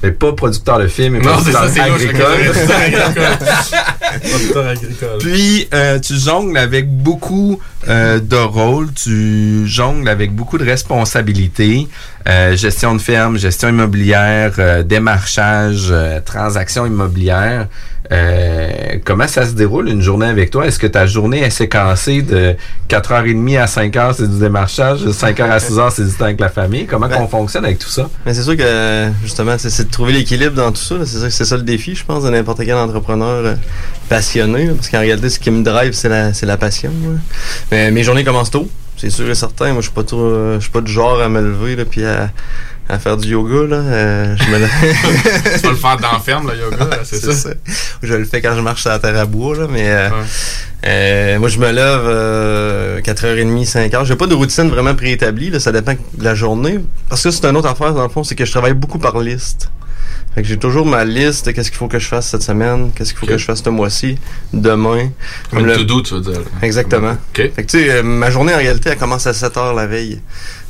Mais pas producteur de films, mais Non, producteur c'est ça, agricole. producteur agricole. Puis, euh, tu jongles avec beaucoup euh, de rôles, tu jongles avec beaucoup de responsabilités. Euh, gestion de ferme, gestion immobilière, euh, démarchage, euh, transactions immobilières. Euh, comment ça se déroule une journée avec toi? Est-ce que ta journée est séquencée de 4h30 à 5h, c'est du démarchage, de 5h à 6h, c'est du temps avec la famille? Comment Ben, on fonctionne avec tout ça? Mais c'est sûr que, justement, c'est c'est de trouver l'équilibre dans tout ça. C'est ça, c'est ça le défi, je pense, de n'importe quel entrepreneur euh, passionné. là. parce qu'en réalité, ce qui me drive, c'est la, c'est la passion. là. Mais mes journées commencent tôt, c'est sûr et certain. Moi, je suis pas trop, euh, je suis pas du genre à me lever là, puis à, à faire du yoga. Là. Euh, je me Tu vas le faire dans la ferme, le yoga, là, c'est ça? Je le fais quand je marche sur la terre à bois, là, mais euh, euh, moi je me lève euh, 4h30, 5h. J'ai pas de routine vraiment préétablie, là, ça dépend de la journée. Parce que c'est une autre affaire, dans le fond, c'est que je travaille beaucoup par liste. Fait que j'ai toujours ma liste de qu'est-ce qu'il faut que je fasse cette semaine, qu'est-ce qu'il faut que je fasse ce mois-ci, demain. Comme le- to-do, tu veux dire. là. Exactement. OK. Fait que tu sais, euh, ma journée en réalité, elle commence à 7h la veille.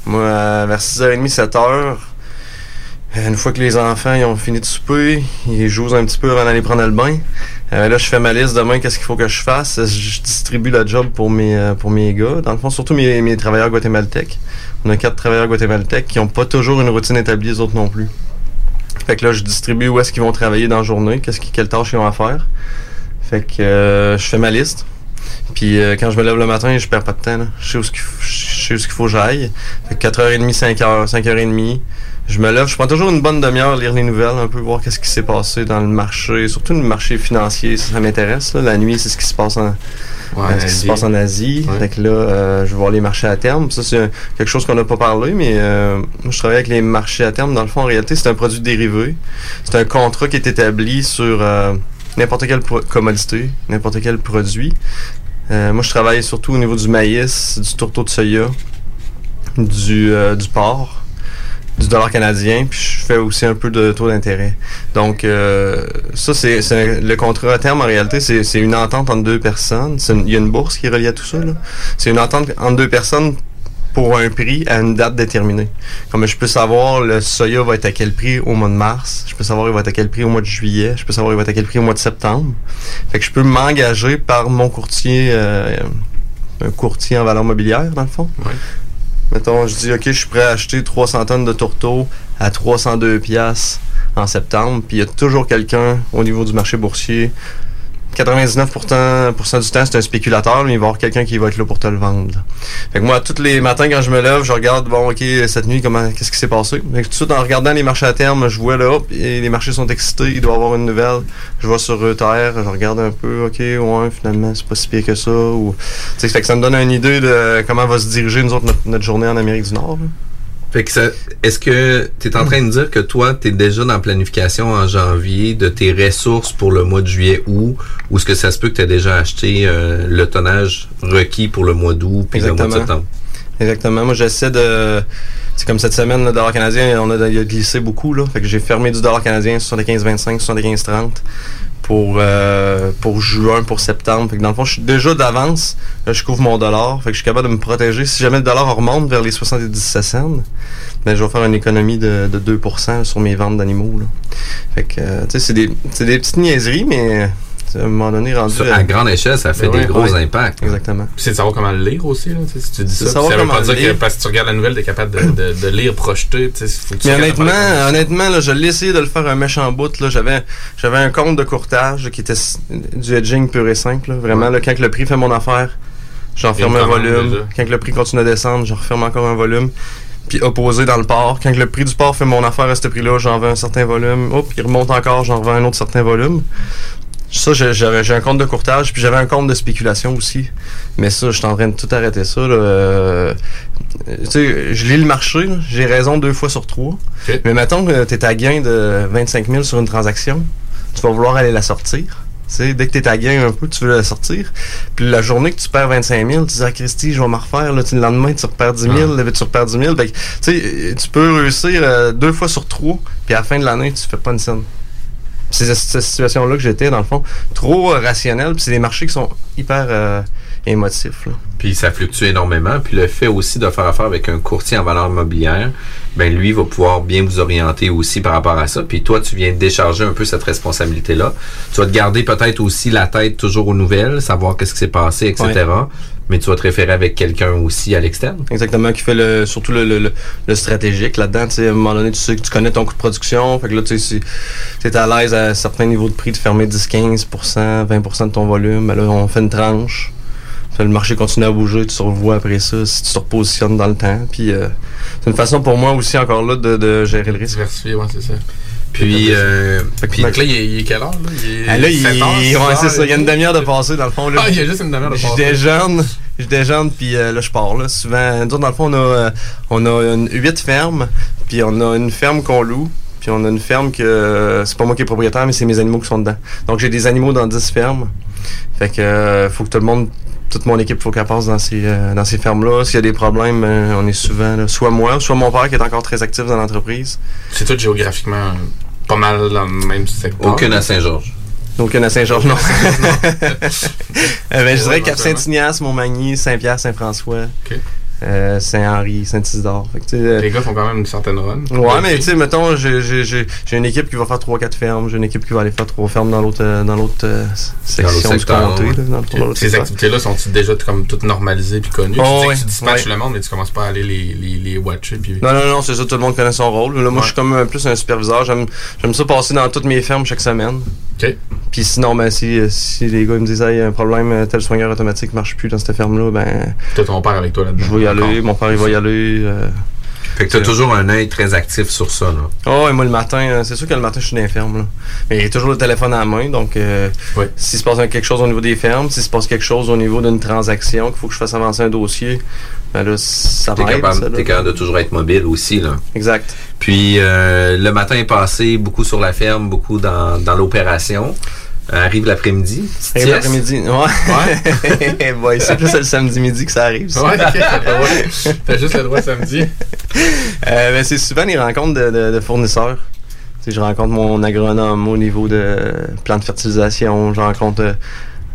Moi, euh, vers 6h30, 7h, une fois que les enfants ils ont fini de souper, ils jouent un petit peu avant d'aller prendre le bain. Euh, là, je fais ma liste demain, qu'est-ce qu'il faut que je fasse? Je distribue la job pour mes, euh, pour mes gars. Dans le fond, surtout mes, mes travailleurs guatémaltèques. On a quatre travailleurs guatémaltèques qui n'ont pas toujours une routine établie, les autres non plus. Fait que là, je distribue où est-ce qu'ils vont travailler dans la journée, qu'est-ce qui, quelle tâche ils ont à faire. Fait que euh, je fais ma liste. Puis euh, quand je me lève le matin, je perds pas de temps. là. Je sais où ce qu'il faut, je sais où ce qu'il faut que j'aille. Fait que 4h30, 5h, 5h30. Je me lève, je prends toujours une bonne demi-heure à lire les nouvelles, un peu voir qu'est-ce qui s'est passé dans le marché, surtout le marché financier, ça, ça m'intéresse. La nuit, c'est ce qui se passe en, Ouais, euh, ce qui se Asie. passe en Asie. Ouais. Fait que là, euh, je vais voir les marchés à terme. Ça, c'est quelque chose qu'on n'a pas parlé, mais euh, moi, je travaille avec les marchés à terme. Dans le fond, en réalité, c'est un produit dérivé. C'est un contrat qui est établi sur euh, n'importe quelle commodité, n'importe quel produit. Euh, moi, je travaille surtout au niveau du maïs, du tourteau de soya, du, euh, du porc, du dollar canadien, puis je fais aussi un peu de taux d'intérêt. Donc, euh, ça, c'est c'est le contrat à terme, en réalité, c'est c'est une entente entre deux personnes. Il y a une bourse qui est reliée à tout ça. là. C'est une entente entre deux personnes pour un prix à une date déterminée. Comme je peux savoir le soya va être à quel prix au mois de mars, je peux savoir il va être à quel prix au mois de juillet, je peux savoir il va être à quel prix au mois de septembre? Fait que je peux m'engager par mon courtier, euh, un courtier en valeur mobilière dans le fond. Mettons, je dis, OK, je suis prêt à acheter 300 tonnes de tourteaux à 302 piastres en septembre. Puis il y a toujours quelqu'un au niveau du marché boursier. 99% pour cent du temps, c'est un spéculateur, mais il va y avoir quelqu'un qui va être là pour te le vendre. Fait que moi, tous les matins, quand je me lève, je regarde, bon, OK, cette nuit, comment, qu'est-ce qui s'est passé? Fait que tout de suite, en regardant les marchés à terme, je vois là, hop, et les marchés sont excités, il doit y avoir une nouvelle. Je vois sur Reuters, je regarde un peu, OK, ouais, finalement, c'est pas si pire que ça. Ou, fait que ça me donne une idée de comment va se diriger, nous autres, notre, journée en Amérique du Nord. Fait que ça, est-ce que tu es en train de dire que toi, tu es déjà dans la planification en janvier de tes ressources pour le mois de juillet août? Ou est-ce que ça se peut que tu as déjà acheté euh, le tonnage requis pour le mois d'août puis le mois de septembre? Exactement. Moi, j'essaie de. C'est comme cette semaine, le dollar canadien, on a, il a glissé beaucoup. Là. Fait que j'ai fermé du dollar canadien 75-25, 75-30 pour, euh, pour juin, pour septembre. Fait que dans le fond, je suis déjà d'avance. Je couvre mon dollar. Fait que je suis capable de me protéger. Si jamais le dollar remonte vers les 77 cents, ben, je vais faire une économie de, de 2% sur mes ventes d'animaux. Fait que, euh, tu c'est des, c'est des petites niaiseries, mais à un moment donné, rendu. Sur- à grande échelle, ça fait Ben des ouais, gros ouais. impacts. Exactement. Puis c'est de savoir comment le lire aussi, là, tu sais, si tu dis ça. savoir ça veut comment pas dire lire. que parce que tu regardes la nouvelle, t'es capable de, de, de lire, projeter, tu sais, faut que tu Mais honnêtement, honnêtement, là, je l'ai essayé de le faire un méchant bout. Là. J'avais, j'avais un compte de courtage qui était du hedging pur et simple. là. Vraiment, là, quand le prix fait mon affaire, j'en ferme un volume. déjà. Quand le prix continue à descendre, j'en referme encore un volume. Puis opposé dans le port. Quand le prix du port fait mon affaire à ce prix-là, j'en vends un certain volume. Hop, il remonte encore, j'en revends un autre certain volume. Ça, j'ai- j'avais, j'ai un compte de courtage, puis j'avais un compte de spéculation aussi. Mais ça, je suis en train de tout arrêter ça. Là. Euh, tu sais, je lis le marché, là. j'ai raison deux fois sur trois. Mais mettons que tu es à gain de 25 000 sur une transaction, tu vas vouloir aller la sortir. Dès que tu es à gain un peu, tu veux la sortir. Puis la journée que tu perds 25 000, tu dis à Christy, je vais me refaire. Là, le lendemain, tu repères 10 000, le tu repères 10 000. Fait que, tu sais, tu peux réussir euh, deux fois sur trois, puis à la fin de l'année, tu fais pas une scène. C'est cette, situation-là que j'étais, dans le fond, trop euh, rationnel. Puis c'est des marchés qui sont hyper euh, émotifs. Là. Puis ça fluctue énormément. Puis le fait aussi de faire affaire avec un courtier en valeur mobilière, ben lui va pouvoir bien vous orienter aussi par rapport à ça. Puis toi, tu viens décharger un peu cette responsabilité-là. Tu vas te garder peut-être aussi la tête toujours aux nouvelles, savoir qu'est-ce qui s'est passé, etc. Ouais. Mais tu vas te référer avec quelqu'un aussi à l'externe. Exactement, qui fait le, surtout le, le, le, le stratégique là-dedans. Tu sais, à un moment donné, tu sais que tu connais ton coût de production. Fait que là, tu sais, si tu es à l'aise à certains niveaux de prix de fermer 10, 15% 20% de ton volume, ben là, on fait une tranche. Fait le marché continue à bouger, tu te revois après ça si tu te repositionnes dans le temps. Puis euh, c'est une façon pour moi aussi encore là de, de gérer le risque. Diversifier, ouais, c'est ça. Puis, euh, puis, donc là, il est, il est quelle heure, là? Il est Ah, là, il, 7 heures, ouais, 6 heures, c'est ça. Il y a une demi-heure de passer, dans le fond. Là, Ah, il y a juste une demi-heure de Je passer. déjeune, je déjeune, puis euh, là, je pars. Là. Souvent, nous dans le fond, on a, euh, on a une, huit fermes, puis on a une ferme qu'on loue, puis on a une ferme que euh, c'est pas moi qui est propriétaire, mais c'est mes animaux qui sont dedans. Donc, j'ai des animaux dans 10 fermes. Fait que euh, faut que tout le monde, toute mon équipe, faut qu'elle passe dans ces, euh, dans ces fermes-là. S'il y a des problèmes, euh, on est souvent, là, soit moi, soit mon père qui est encore très actif dans l'entreprise. C'est tout géographiquement euh, pas mal dans le même secteur. Aucune à Saint-Georges. Aucune à Saint-Georges, non. Euh, ben, je dirais Ouais, Cap Saint-Ignace, Montmagny, Saint-Pierre, Saint-François. Euh, Saint-Henri, Saint-Isidore. Euh, Les gars font quand même une certaine run. Ouais, mais tu sais, mettons, j'ai- une équipe qui va faire 3-4 fermes, j'ai une équipe qui va aller faire 3 fermes dans l'autre euh, dans l'autre euh, section du comté. ouais. là, dans le fond, dans l'autre Ces activités-là sont déjà comme toutes normalisées puis connues? Oh, tu, sais ouais, que tu dispatches ouais. le monde, mais tu commences pas à aller les, les, les watcher. Puis... Non, non, non, c'est ça, tout le monde connaît son rôle. Là, moi, je suis comme un- plus un superviseur. J'aime ça passer dans toutes mes fermes chaque semaine. OK. Puis sinon, ben, si, euh, si les gars me disent, il y a un problème, euh, tel soigneur automatique marche plus dans cette ferme-là, ben. T'as ton père avec toi là-dedans. Y aller, mon père, il va y aller. euh, Fait que t'as toujours un œil très actif sur ça, là. Oh, et moi le matin, euh, c'est sûr que le matin je suis dans les fermes. Là. Mais il y a toujours le téléphone à la main, donc euh, s'il se passe quelque chose au niveau des fermes, s'il se passe quelque chose au niveau d'une transaction, qu'il faut que je fasse avancer un dossier, ben là, ça ça, capable, t'es capable de toujours être mobile aussi, là. Exact. Puis euh, le matin est passé, beaucoup sur la ferme, beaucoup dans, dans l'opération. Euh, arrive l'après-midi. sieste. l'après-midi, ouais. ouais. c'est plus le samedi midi que ça arrive. ça. Ouais, ok, ouais. T'as juste le droit samedi. Euh, ben, c'est souvent des rencontres de, de- de fournisseurs. Tu sais, je rencontre mon agronome au niveau de plan de fertilisation, je rencontre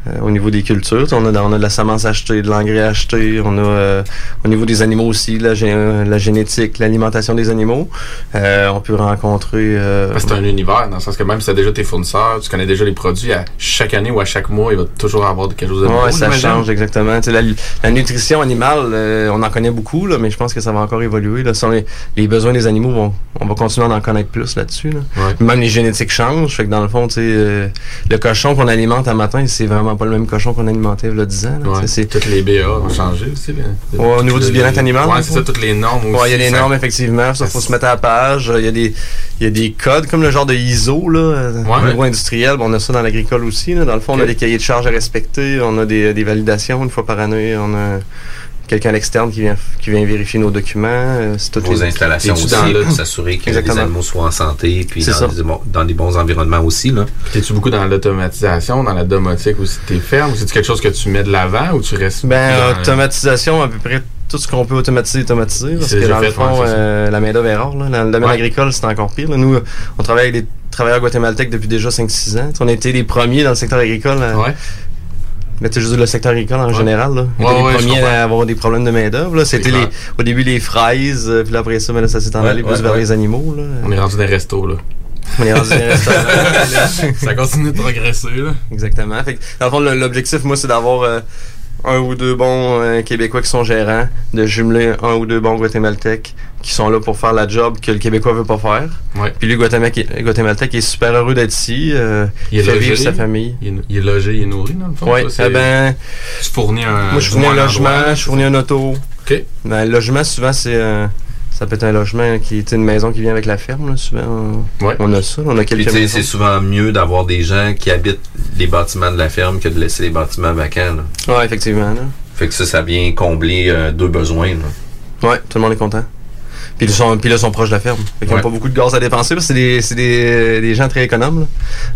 euh, euh, au niveau des cultures. Tu On a, de- on a de la semence achetée, de l'engrais acheté, on a euh, au niveau des animaux aussi, la, gé- la génétique, l'alimentation des animaux. Euh, on peut rencontrer... euh, c'est un univers, dans le sens que même si t'as déjà tes fournisseurs, tu connais déjà les produits, à chaque année ou à chaque mois, il va toujours avoir quelque chose de nouveau. Ouais, ça change exactement. Tu la, la nutrition animale, euh, on en connaît beaucoup, là, mais je pense que ça va encore évoluer. Là. Les, les besoins des animaux, vont- on va continuer à en connaître plus là-dessus. Là. Même les génétiques changent. Fait que dans le fond, tu euh, le cochon qu'on alimente à matin, c'est vraiment pas le même cochon qu'on alimentait il y a 10 ans. là. Ouais, c'est- Toutes les BA ont changé aussi. Ouais, au niveau du les- bien-être animal. Ouais, c'est ça, toutes les normes aussi. Ouais, il y a des ça- normes, effectivement. Ça, faut se mettre à la page. Il y a des, il y a des codes, comme le genre de ISO, là, euh, au niveau industriel. Bon, on a ça dans l'agricole aussi, là. Dans le fond, on a des cahiers de charges à respecter. On a des, des validations une fois par année. On a quelqu'un à l'externe qui vient, qui vient vérifier nos documents. Euh, c'est toutes Vos les- installations les- aussi, dans le- pour s'assurer que Exactement. les animaux soient en santé, puis C'est dans des, dans des bons environnements aussi, là. T'es-tu beaucoup dans l'automatisation, dans la domotique aussi de tes fermes? Ou c'est quelque chose que tu mets de l'avant ou tu restes. Ben, automatisation, à peu près tout ce qu'on peut automatiser, automatiser. Parce que dans le fond, ouais, euh, la main-d'œuvre est rare. Là. Dans le domaine Ouais. agricole, c'est encore pire. là. Nous, on travaille avec des travailleurs guatémaltèques depuis déjà 5-6 ans. On a été les premiers dans le secteur agricole. à- Mais tu dire, le secteur agricole en général, là. On Ouais, les premiers à avoir des problèmes de main-d'œuvre. là. C'était les, au début les fraises, euh, puis là, après ça, mais là, ça s'est en allé plus vers les animaux. Là. On est rendu dans les restos, là. On est rendu les restaurants. ça continue de progresser, là. Exactement. Fait que, dans le fond, l'objectif, moi, c'est d'avoir euh, un ou deux bons euh, Québécois qui sont gérants, de jumeler un ou deux bons Guatémaltèques qui sont là pour faire la job que le Québécois veut pas faire. Ouais. Puis lui, Guatémaltèque, est super heureux d'être ici. euh, Il est fait logé, vivre sa famille. Il est, il est logé, il est nourri, dans le fond. C'est- eh ben, Tu fournis un. moi, je fournis un logement, endroit, je fournis un auto. OK. Ben, le logement, souvent, c'est... euh, ça peut être un logement qui est une maison qui vient avec la ferme. Là, souvent, on, on a ça. On a quelques c'est souvent mieux d'avoir des gens qui habitent les bâtiments de la ferme que de laisser les bâtiments vacants. Ouais, effectivement. Là. Fait que ça, ça vient combler euh, deux besoins. Ouais, tout le monde est content. Puis là, ils sont, puis là, ils sont proches de la ferme. Fait qu'ils n'ont Ouais. pas beaucoup de gaz à dépenser parce que c'est des, c'est des, des gens très économes.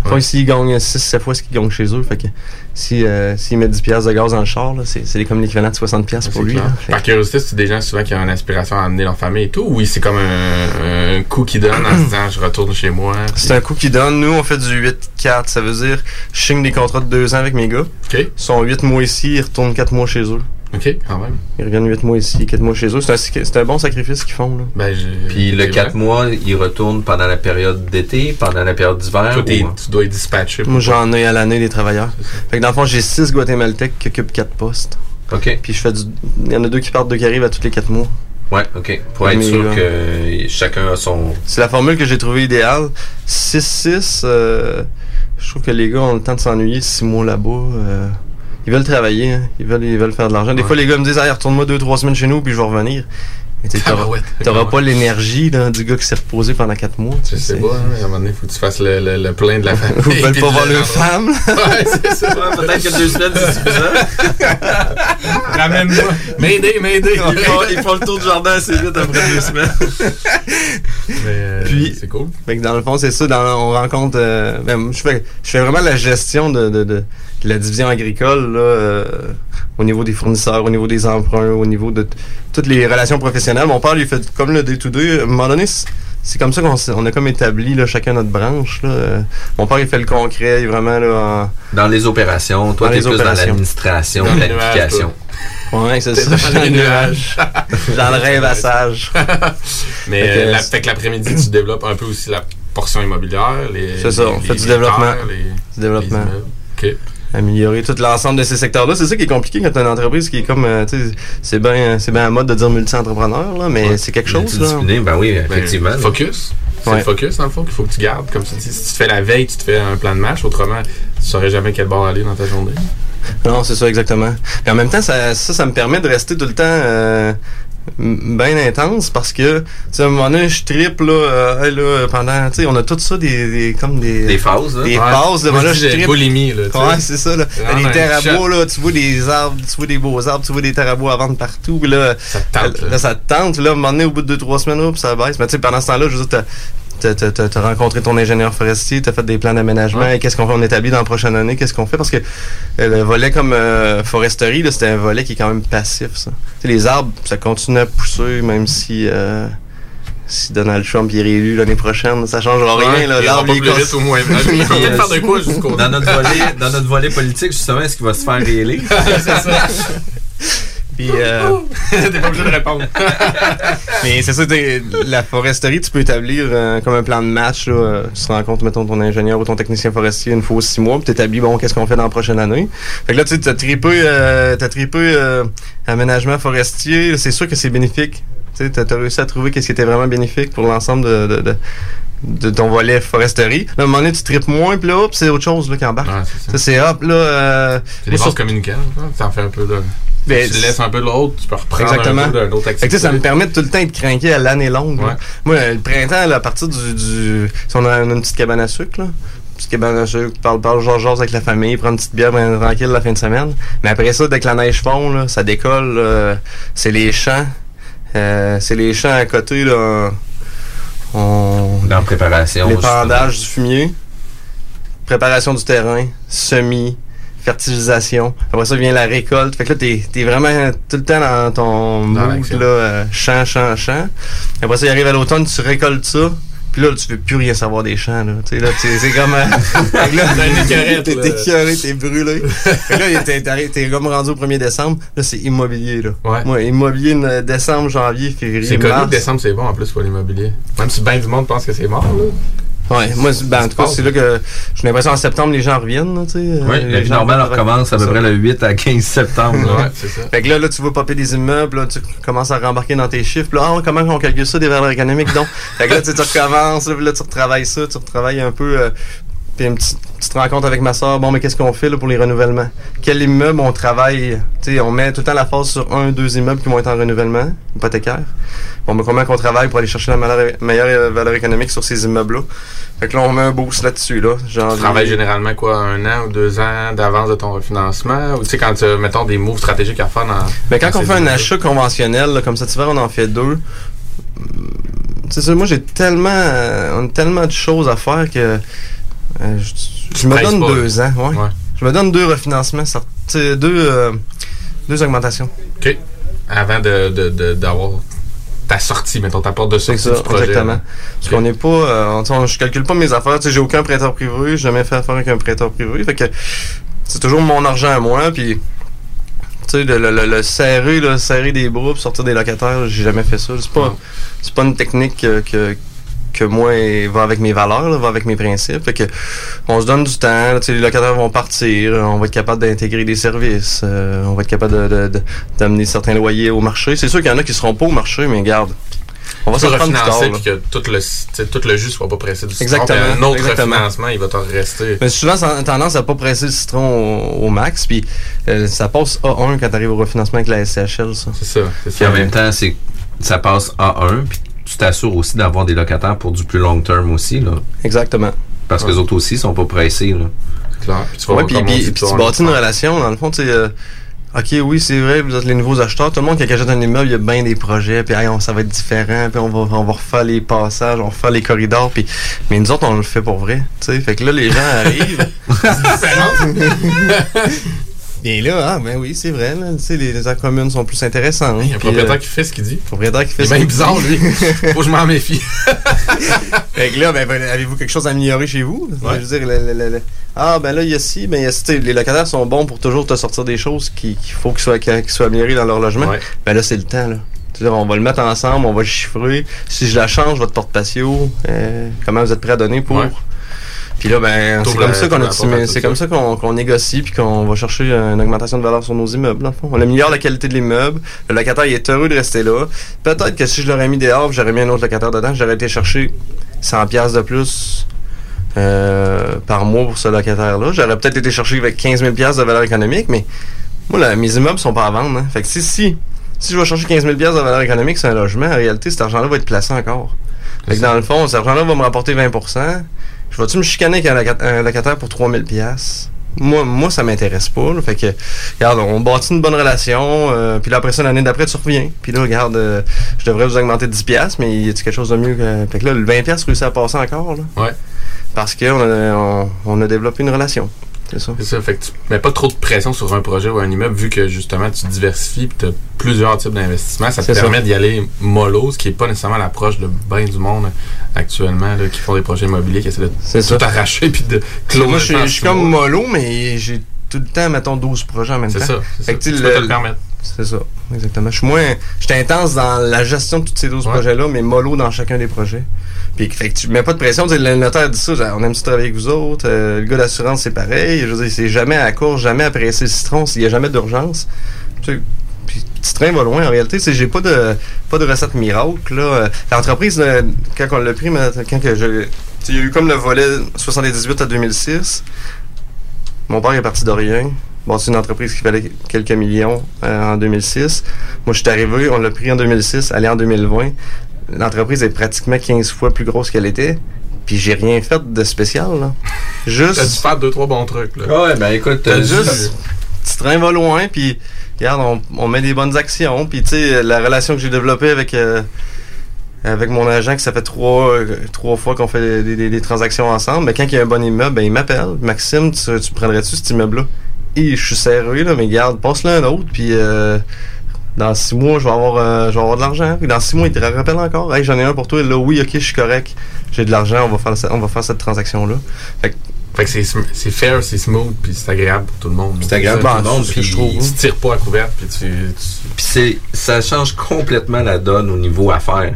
Là. Ici, ils gagnent 6-7 fois ce qu'ils gagnent chez eux. Fait que si, euh, s'ils mettent 10$ piastres de gaz dans le char, là, c'est, c'est comme l'équivalent de 60$ piastres pour lui. là. Par curiosité, c'est des gens souvent qui ont une aspiration à amener leur famille et tout, ou oui, c'est comme un, un coup qu'ils donnent en se disant je retourne chez moi. C'est un coup qui donne. Nous, on fait du 8-4. Ça veut dire, je signe des contrats de 2 ans avec mes gars. Ils sont 8 mois ici, ils retournent 4 mois chez eux. OK, quand même. Ils reviennent 8 mois ici, 4 mois chez eux. C'est un, bon sacrifice qu'ils font. Là. Ben, Puis le 4 mois, il retourne pendant la période d'été, pendant la période d'hiver. Toi, t'es- ou- tu dois être dispatché. Moi, j'en ai à l'année des travailleurs. Fait que dans le fond, j'ai 6 Guatémaltèques qui occupent 4 postes. OK. Puis je fais du. Il y en a deux qui partent, deux qui arrivent à tous les 4 mois. Ouais, OK. Pour être Mais, sûr euh, que chacun a son... C'est la formule que j'ai trouvée idéale. 6-6, euh, je trouve que les gars ont le temps de s'ennuyer 6 mois là-bas. euh, ils veulent travailler, hein. ils, veulent, ils veulent faire de l'argent. Des Ouais. fois, les gars me disent, hey, retourne-moi 2-3 semaines chez nous, puis je vais revenir. Mais tu sais, t'auras Tabarouette. t'auras pas l'énergie là, du gars qui s'est reposé pendant 4 mois. Je sais pas, hein, à un moment donné, il faut que tu fasses le, le, le plein de la famille. Ils veulent pas voir leur femme. Ouais, c'est ça. Peut-être que deux semaines, c'est suffisant. Ramène-moi. M'aider, m'aider. Ils font, ils font le tour du jardin assez vite après deux semaines. Mais, euh, Puis, c'est cool. Fait que dans le fond, c'est ça. Dans, on rencontre. euh, ben, je, fais, je fais vraiment la gestion de, de, de, de la division agricole là, euh, au niveau des fournisseurs, au niveau des emprunts, au niveau de toutes les relations professionnelles. Mon père, lui, fait comme le day-to-day. À un moment donné, c'est- comme ça qu'on on a comme établi là, chacun notre branche. Là. Mon père, il fait le concret, il est vraiment là, en, Dans les opérations, toi, t'es les plus dans opérations. l'administration, planification. Ouais, c'est ça. dans le nuages. Dans le rêvassage. Mais Fait que, euh, la- fait que l'après-midi, tu développes un peu aussi la portion immobilière. les- C'est ça, on les- fait du développement. les- Du développement. les. OK. Améliorer tout l'ensemble de ces secteurs-là. C'est ça qui est compliqué quand tu as une entreprise qui est comme, euh, tu sais, c'est bien, c'est bien à mode de dire multi-entrepreneur, là, mais c'est quelque chose, là. Ben oui, effectivement. Ben, focus. C'est Ouais. le focus, dans le fond, qu'il faut que tu gardes. Comme tu dis, si tu te fais la veille, tu te fais un plan de match. Autrement, tu saurais jamais quel bord aller dans ta journée. Non, c'est ça, exactement. Puis en même temps, ça, ça, ça me permet de rester tout le temps euh, bien intense parce que, à un moment donné, je tripe, là, euh, là pendant, tu sais, on a tout ça, des, des comme des... Des phases, là. Des Ouais. phases, là, Moi, là, je tripe. boulimie, là. Ouais, c'est ça, là. Shot. bois, là, tu vois des arbres, tu vois des beaux arbres, tu vois des terres à vendre partout, puis là... Ça te tente, Là, ça te tente, puis là, à un moment donné, au bout de deux, trois semaines, hop, ça baisse. Mais tu sais, pendant ce temps-là, je veux dire, t'as- t'as- t'as t'as- t'as rencontré ton ingénieur forestier, t'as fait des plans d'aménagement, Ouais. et qu'est-ce qu'on fait, on établit dans la prochaine année, qu'est-ce qu'on fait? Parce que euh, le volet comme euh, foresterie, là, c'était un volet qui est quand même passif, ça. Tu sais, les arbres, ça continue à pousser, même si... euh, si Donald Trump est réélu l'année prochaine, ça changera rien. Ouais, là. L'arbre, plus vite ou moins. Il peut-être faire de quoi jusqu'au- Dans notre volet, dans notre volet politique, justement, est-ce qu'il va se faire réélire? c'est ça. Puis, euh, T'es pas obligé de répondre. Mais c'est ça, la foresterie, tu peux établir euh, comme un plan de match. Là, euh, tu te rencontres, mettons, ton ingénieur ou ton technicien forestier une fois aux six mois, puis t'établis, bon, qu'est-ce qu'on fait dans la prochaine année. Fait que là, tu sais, t'as tripé, euh, t'as tripé euh, aménagement forestier, c'est sûr que c'est bénéfique. Tu t'as réussi à trouver qu'est-ce qui était vraiment bénéfique pour l'ensemble de, de, de, de ton volet foresterie. Là, à un moment donné, tu tripes moins, puis là, hop, c'est autre chose là, qui embarque. ça, c'est hop, là... Euh, C'est des bases sur- communicantes. hein. Ça en fait un peu de. Ben, tu laisses un peu de l'autre, tu peux reprendre Exactement. un peu autre activité. tu ça me permet de tout le temps être craqué à l'année longue. Ouais. Moi, le printemps, là, à partir du, du- Si on a une petite cabane à sucre, là. Petite cabane à sucre, parle, parle, genre, genre avec la famille, prendre une petite bière ben, tranquille la fin de semaine. Mais après ça, dès que la neige fond, là, ça décolle. euh, c'est les champs. Euh, c'est les champs à côté, là. On... Dans la préparation. L'épandage du fumier. Préparation du terrain. Semis. Fertilisation. Après ça vient la récolte. Fait que là, t'es, t'es vraiment tout le temps dans ton mood, l'action. là, euh, champ, champ, champ. Après ça, il arrive à l'automne, tu récoltes ça. Puis là, tu veux plus rien savoir des champs, là. Tu sais, là, c'est comme... euh, là, T'es écœuré, t'es brûlé. Fait là, t'es, comme rendu au 1er décembre. Là, c'est immobilier, là. Ouais. Immobilier, euh, décembre, janvier, février, C'est connu que décembre, c'est bon en plus pour l'immobilier. Même si ben du monde pense que c'est mort, là. Ouais, moi, c'est- ben, en tout cas, c'est là que j'ai l'impression en septembre, les gens reviennent, là, tu sais. euh, Oui, les la vie gens normale recommence à peu près le 8 à 15 septembre. là. Ouais, c'est ça. Fait que là, là, tu vas popper des immeubles, là, tu commences à rembarquer dans tes chiffres. Là, Ah, comment on calcule ça, des valeurs économiques, donc? fait que là, tu sais, tu recommences, là, là, tu retravailles ça, tu retravailles un peu. euh, puis une petite, petite rencontre avec ma soeur. Bon, mais qu'est-ce qu'on fait là, pour les renouvellements? Quel immeuble on travaille? Sais, on met tout le temps la phase sur un, deux immeubles qui vont être en renouvellement, hypothécaire. Bon, mais comment qu'on travaille pour aller chercher la meilleure, euh, valeur économique sur ces immeubles-là? Fait que là, on met un boost là-dessus, là. Genre, Tu travailles généralement quoi, un an ou deux ans d'avance de ton refinancement? Ou tu sais, quand tu as, mettons, des moves stratégiques à faire dans. Mais quand dans on fait un achat conventionnel, là, comme cet hiver, on en fait deux. C'est ça, moi j'ai tellement, euh, on a tellement de choses à faire que euh, je, je me donne pas, deux ans. Ouais. Ouais. Je me donne deux refinancements, deux, euh, deux augmentations. OK. Avant de, de, de- d'avoir ta sortie, mettons, ta porte de sortie ça, du projet. exactement. là. Parce qu'on n'est pas, euh, on- je calcule pas mes affaires. J'ai aucun prêteur privé, j'ai jamais fait affaire avec un prêteur privé. Fait que c'est toujours mon argent à moi. Puis, tu sais, le, le, le, le serrer, là, serrer des bras, sortir des locataires, j'ai jamais fait ça. C'est pas, c'est pas une technique que, que, que moi va avec mes valeurs, là, va avec mes principes. Fait que on se donne du temps. là, les locataires vont partir. On va être capable d'intégrer des services. euh, on va être capable de, de- de- d'amener certains loyers au marché. C'est sûr qu'il y en a qui seront pas au marché, mais garde. On va se refinancer puis que tout le, tout le jus soit pas pressé du citron. Exactement, Un autre exactement. refinancement, il va te rester. Mais souvent, ça a tendance à pas presser le citron au, au max, puis euh, ça passe A1 quand tu arrives au refinancement avec la SCHL, ça. C'est ça, c'est Puis en même temps, c'est ça passe à 1, puis tu t'assures aussi d'avoir des locataires pour du plus long terme aussi. Là. Exactement. Parce que les autres aussi sont pas pressés. Là. Clair. Puis tu Ouais, puis, tu puis tu vas bâtis une relation, dans le fond, tu sais, euh, OK, oui, c'est vrai, vous êtes les nouveaux acheteurs. Tout le monde qui achète un immeuble, il y a bien des projets, puis hey, on- ça va être différent, puis on va, on va refaire les passages, on va refaire les corridors, puis mais nous autres, on le fait pour vrai, tu sais. Fait que là, les gens arrivent. Et là, ah, ben oui, c'est vrai. Là, tu sais, les, les aires communes sont plus intéressantes. Il y a un propriétaire euh, qui fait ce qu'il dit. propriétaire qui fait ce bien qu'il bizarre, dit. lui. Faut que je m'en méfie. fait que là, ben, avez-vous quelque chose à améliorer chez vous? Ouais. Je veux dire, le- le- le- le- ah, ben là, il y a ci, ben il y a ci. Les locataires sont bons pour toujours te sortir des choses qui- qu'il faut qu'ils soient, qu'ils soient améliorées dans leur logement. Ouais. Ben là, c'est le temps, là. On va le mettre ensemble, on va le chiffrer. Si je la change, votre porte-patio, euh, comment vous êtes prêt à donner pour? Ouais. Puis là, ben, c'est comme ça qu'on c'est comme ça. qu'on qu'on négocie puis qu'on va chercher une augmentation de valeur sur nos immeubles. Dans le fond. On améliore la qualité de l'immeuble. Le locataire il est heureux de rester là. Peut-être que si je l'aurais mis dehors, j'aurais mis un autre locataire dedans, j'aurais été chercher 100 pièces de plus euh, par mois pour ce locataire-là. J'aurais peut-être été chercher avec 15 000 pièces de valeur économique, mais moi, là, mes immeubles sont pas à vendre. hein. Fait que si, si, si je vais chercher 15 000 pièces de valeur économique sur un logement, en réalité, cet argent-là va être placé encore. Fait que dans le fond, cet argent-là va me rapporter 20 Je vais-tu me chicaner avec un, loca- un locataire pour 3000 pièces moi, moi, ça m'intéresse pas. là. Fait que, regarde, on bâtit une bonne relation. euh, puis là, après ça, l'année d'après, tu reviens. Puis là, regarde, euh, je devrais vous augmenter 10 pièces, mais y a quelque chose de mieux que... Fait que là, le 20 pièces réussit à passer encore, là? Ouais. Parce qu'on a, on, on a développé une relation. C'est ça. C'est ça. Fait que tu mets pas trop de pression sur un projet ou un immeuble vu que justement tu diversifies et tu as plusieurs types d'investissements. Ça te permet d'y aller mollo, ce qui est pas nécessairement l'approche de bien du monde actuellement là, qui font des projets immobiliers qui essaient de C'est tout ça. arracher puis de closer Moi, je suis- comme mollo, mais j'ai tout le temps, mettons, 12 projets en même C'est temps. ça, c'est Fait ça. que, Tu peux te le permettre. C'est ça, exactement. Je suis moins. J'étais intense dans la gestion de tous ces 12 projets-là, mais mollo dans chacun des projets. Puis, fait que tu mets pas de pression. Le notaire dit ça, on aime ça travailler avec vous autres. euh, le gars d'assurance, c'est pareil. Je veux dire, c'est jamais à la course, jamais à presser le citron s'il y a jamais d'urgence. Tu Puis, petit train va loin. En réalité, c'est j'ai pas de pas de recette miracle. Là. L'entreprise, euh, quand on l'a pris, quand que je. Il y a eu comme le volet 78 à 2006. Mon père est parti de rien. Bon, c'est une entreprise qui valait quelques millions euh, en 2006. Moi, je suis arrivé, on l'a pris en 2006, allé en 2020. L'entreprise est pratiquement 15 fois plus grosse qu'elle était. Puis j'ai rien fait de spécial, là. Juste. T'as dû faire deux, trois bons trucs. Là. Ouais, ben écoute, T'as euh, juste. Petit train va loin, puis regarde, on, on met des bonnes actions. Puis tu sais, la relation que j'ai développée avec. euh, avec mon agent, que ça fait trois, euh, trois fois qu'on fait des, des- des transactions ensemble, mais quand il y a un bon immeuble, ben, il m'appelle. Maxime, tu, tu prendrais-tu cet immeuble-là? Et je suis sérieux, là, mais garde, passe-le un autre, puis euh, dans six mois, je vais avoir, euh, je vais avoir de l'argent. Puis dans six mois, il te rappelle encore. Hey, j'en ai un pour toi. Là, oui, ok, je suis correct. J'ai de l'argent, on va faire, on va faire cette transaction-là. Fait que, Fait que c'est fair, c'est smooth, puis c'est agréable pour tout le monde. C'est agréable pour tout le monde, puis je trouve, Tu tires pas à couvert, puis tu. tu- Puis c'est, ça change complètement la donne au niveau affaires.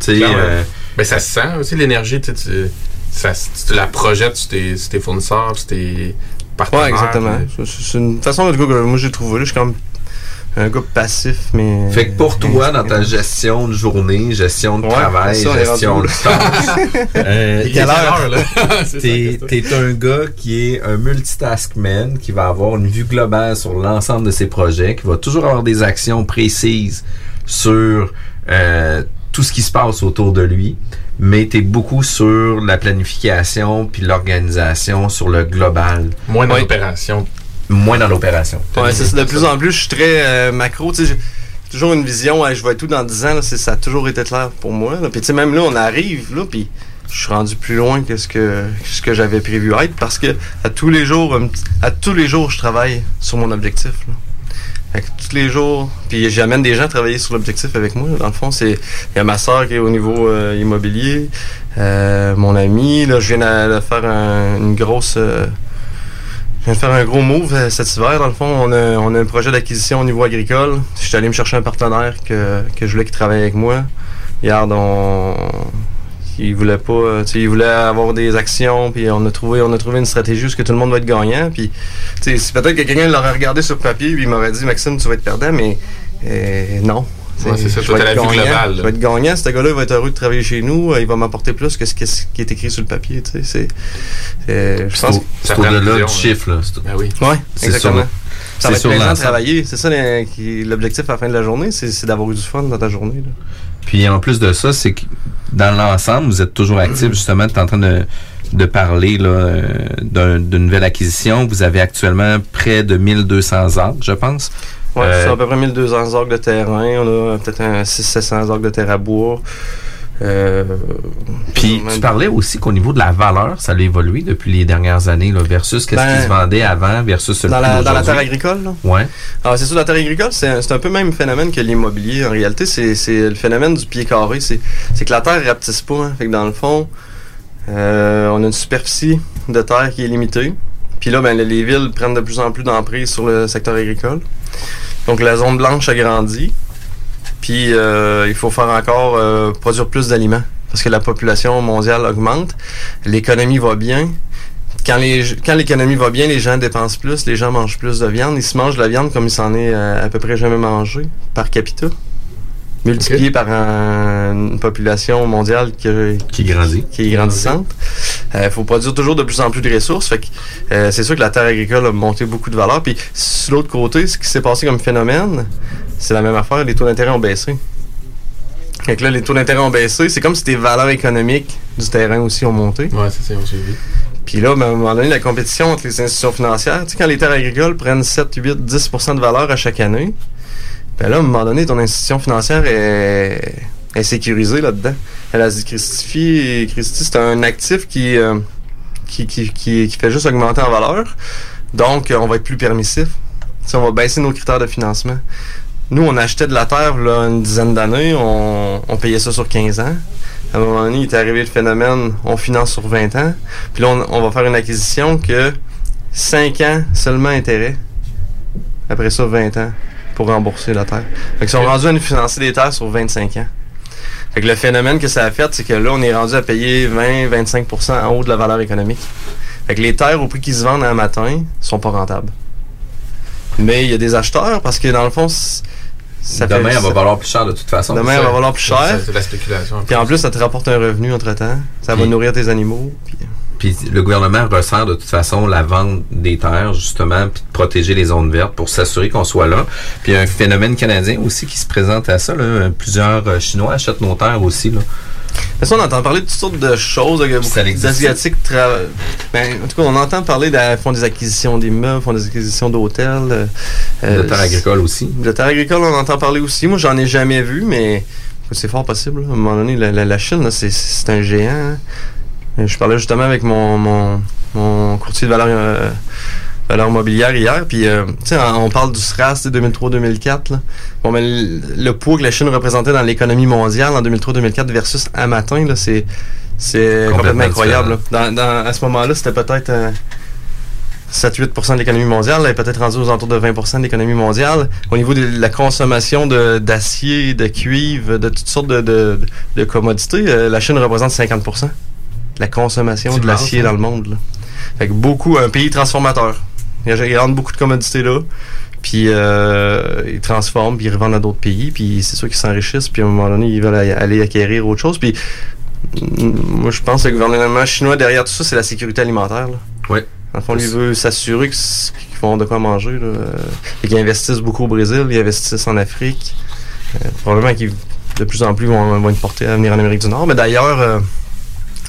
Tu sais, euh, Ben, ça se sent aussi, l'énergie, tu, sais, tu, ça, tu la projettes sur tes, sur tes fournisseurs, sur tes partenaires. Ouais, exactement. puis- C'est c'est une façon de gars que moi j'ai trouvé. là. Je suis comme un gars passif, mais. Fait que pour toi, dans ta gestion de journée, gestion de Ouais, travail, ça, gestion de tâches, euh, t'es, t'es un gars qui est un multitaskman, qui va avoir une vue globale sur l'ensemble de ses projets, qui va toujours avoir des actions précises sur euh, tout ce qui se passe autour de lui, mais t'es beaucoup sur la planification puis l'organisation sur le global. Moins dans l'opération. Moins dans l'opération. Ouais, c'est. De plus en plus, je suis très euh, macro. Tu sais, j'ai toujours une vision. hey, je vais être tout dans 10 ans. là, ça a toujours été clair pour moi. là. Puis tu sais, même là, on arrive là, puis je suis rendu plus loin que ce que ce que j'avais prévu être parce que à tous les jours, petit- à tous les jours, je travaille sur mon objectif. là. Tous les jours, puis j'amène des gens à travailler sur l'objectif avec moi. Dans le fond, c'est il y a ma soeur qui est au niveau euh, immobilier, euh, mon ami. Là, je viens de, de faire un- une grosse euh, je viens de faire un gros move euh, cet hiver. Dans le fond, on a, on a un projet d'acquisition au niveau agricole. Je suis allé me chercher un partenaire que, que je voulais qui travaille avec moi. Regarde, on. Il voulait pas. euh, il voulait avoir des actions, puis on a trouvé, on a trouvé une stratégie où ce que tout le monde va être gagnant. Puis, tu sais, c'est peut-être que quelqu'un l'aurait regardé sur papier, puis il m'aurait dit, Maxime, tu vas être perdant, mais euh, non. Ouais, c'est ça, Je vais être la vue gagnant. globale. Je vais être gagnant. Ce gars-là il va être heureux de travailler chez nous. euh, Il va m'apporter plus que ce qui ce qui est écrit sur le papier. Tu sais, c'est. c'est- Je pense au-delà du chiffre, là. C'est- Ben oui. Ouais, C'est exactement. sur- ça c'est va être plaisant de travailler. C'est ça l'objectif à la fin de la journée, c'est c'est d'avoir eu du fun dans ta journée. là. Puis en plus de ça, c'est que dans l'ensemble, vous êtes toujours actif. Justement, tu es en train de, de parler là, euh, d'un- d'une nouvelle acquisition. Vous avez actuellement près de 1200 acres, je pense. Ouais, Euh, c'est à peu près 1200 acres de terrain. On a peut-être un 600-700 acres de terre à bois. Euh, Puis tu parlais aussi qu'au niveau de la valeur, ça a évolué depuis les dernières années là, versus qu'est-ce Ben, qui se vendait avant versus le dans, la, dans la terre agricole, là? Ouais. Alors, c'est sûr, la terre agricole, c'est un peu le même phénomène que l'immobilier. En réalité, c'est le phénomène du pied carré. C'est c'est que la terre ne rapetisse pas. hein. Fait que dans le fond, euh, on a une superficie de terre qui est limitée. Puis là, ben, les villes prennent de plus en plus d'emprise sur le secteur agricole. Donc, la zone blanche a grandi. Puis, euh, il faut faire encore euh, produire plus d'aliments parce que la population mondiale augmente. L'économie va bien. Quand les quand l'économie va bien, les gens dépensent plus, les gens mangent plus de viande. Ils se mangent de la viande comme ils s'en est euh, à peu près jamais mangé par capita. Multiplié par un- une population mondiale qui, qui grandit. Qui est grandissante. Il faut produire toujours de plus en plus de ressources. Fait que euh, c'est sûr que la terre agricole a monté beaucoup de valeur. Puis sur l'autre côté, ce qui s'est passé comme phénomène, c'est la même affaire. Les taux d'intérêt ont baissé. Fait que là, les taux d'intérêt ont baissé. C'est comme si les valeurs économiques du terrain aussi ont monté. Ouais, c'est ça, on suivi. Puis là, ben, à un moment donné, la compétition entre les institutions financières, tu sais, quand les terres agricoles prennent 7, 8, 10% de valeur à chaque année, ben là, à un moment donné, ton institution financière est, est sécurisée là-dedans. Elle a dit, Christie, c'est un actif qui, euh, qui, qui, qui, qui fait juste augmenter en valeur. Donc, euh, on va être plus permissif. Tu sais, on va baisser nos critères de financement. Nous, on achetait de la terre là, une dizaine d'années, on, on payait ça sur 15 ans. À un moment donné, il est arrivé le phénomène, on finance sur 20 ans. Puis là, on, on va faire une acquisition que 5 ans seulement intérêt. Après ça, 20 ans pour rembourser la terre. Fait qu'ils sont rendus à nous financer des terres sur 25 ans. Fait que le phénomène que ça a fait, c'est que là, on est rendu à payer 20-25% en haut de la valeur économique. Fait que les terres au prix qu'ils se vendent un matin sont pas rentables. Mais il y a des acheteurs parce que dans le fond, ça Demain, fait- elle va valoir plus cher de toute façon. Demain, elle va valoir plus cher. C'est de la spéculation. Puis en plus, ça te rapporte un revenu entre-temps. Ça va nourrir tes animaux. Puis... Puis le gouvernement ressent de toute façon la vente des terres, justement, puis de protéger les zones vertes pour s'assurer qu'on soit là. Puis il y a un phénomène canadien aussi qui se présente à ça. Là. Plusieurs euh, Chinois achètent nos terres aussi. Là. On entend parler de toutes sortes de choses. d'Asiatiques ben, en tout cas, on entend parler de font des acquisitions d'immeubles, font des acquisitions d'hôtels. euh, De terres agricoles aussi. De terres agricoles, on entend parler aussi. Moi, j'en ai jamais vu, mais c'est fort possible. là. À un moment donné, la, la- la Chine, c'est- un géant. hein. Et Je parlais justement avec mon, mon, mon courtier de valeur, euh, valeur mobilière hier, puis euh, tu sais, on parle du SRAS tu sais, 2003-2004. là. Bon, mais le, le poids que la Chine représentait dans l'économie mondiale en 2003-2004 versus à matin, là, c'est c'est complètement, Complètement incroyable. là. Dans, dans- à ce moment-là, c'était peut-être euh, 7-8% de l'économie mondiale, elle est peut-être rendue aux alentours de 20% de l'économie mondiale. Au niveau de la consommation de- d'acier, de, cuivre, de toutes sortes de, de- de commodités, euh, la Chine représente 50% de la consommation de l'acier dans le monde. là. Fait que beaucoup, un pays transformateur. Il rentre beaucoup de commodités là, puis euh, ils transforment, puis ils revendent à d'autres pays, puis c'est sûr qu'ils s'enrichissent, puis à un moment donné, ils veulent aller acquérir autre chose. Puis mm, moi, je pense que le gouvernement chinois, derrière tout ça, c'est la sécurité alimentaire. Là. Oui. Dans le fond, lui veut s'assurer qu'ils font de quoi manger. Là. Euh, Et qu'ils investissent beaucoup au Brésil, ils investissent en Afrique. Euh, probablement qu'ils de plus en plus vont, vont être portés à venir en Amérique du Nord. Mais d'ailleurs, euh,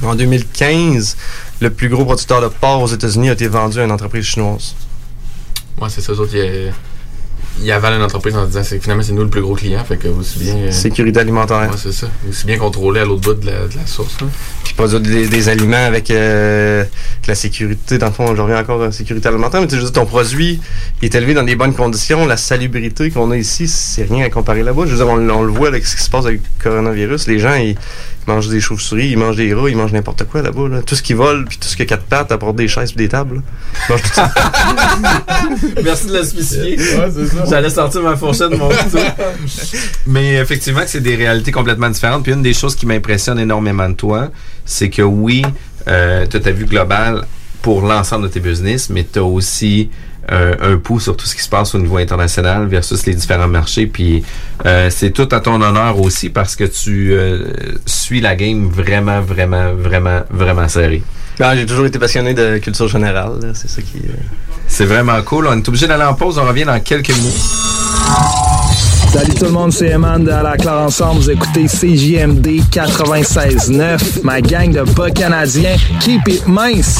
en 2015, le plus gros producteur de porc aux États-Unis a été vendu à une entreprise chinoise. Moi, c'est ça, eux autres, ils, ils avalent une entreprise en disant que finalement, c'est nous le plus gros client, fait que aussi bien. euh, Sécurité alimentaire. Ouais, c'est ça. Aussi bien contrôlé à l'autre bout de la, de la source. là. Puis produire des, des aliments avec euh, la sécurité. Dans le fond, je reviens encore à la sécurité alimentaire, mais tu sais, ton produit il est élevé dans des bonnes conditions. La salubrité qu'on a ici, c'est rien à comparer là-bas. Je veux dire, on, on le voit avec ce qui se passe avec le coronavirus. Les gens, ils mangent des chauves-souris, ils mangent des rats, ils mangent n'importe quoi là-bas. là. Tout ce qui vole, puis tout ce qui a quatre pattes, apporte des chaises puis des tables. là. Ils mangent tout ça. Merci de le spécifier. Ouais, c'est ça. J'allais sortir ma fourchette de mon couteau. Mais effectivement, c'est des réalités complètement différentes. Puis une des choses qui m'impressionne énormément de toi, c'est que oui, euh, tu as ta vue globale pour l'ensemble de tes business, mais tu as aussi euh, un pouls sur tout ce qui se passe au niveau international versus les différents marchés. Puis euh, c'est tout à ton honneur aussi parce que tu euh, suis la game vraiment, vraiment, vraiment, vraiment serré. Ben, J'ai toujours été passionné de culture générale. C'est ça qui. euh, C'est vraiment cool. On est obligé d'aller en pause. On revient dans quelques minutes. Salut tout le monde, c'est Eman de À la Claire Ensemble. Vous écoutez CJMD 96.9, ma gang de bas canadiens. Keep it mince!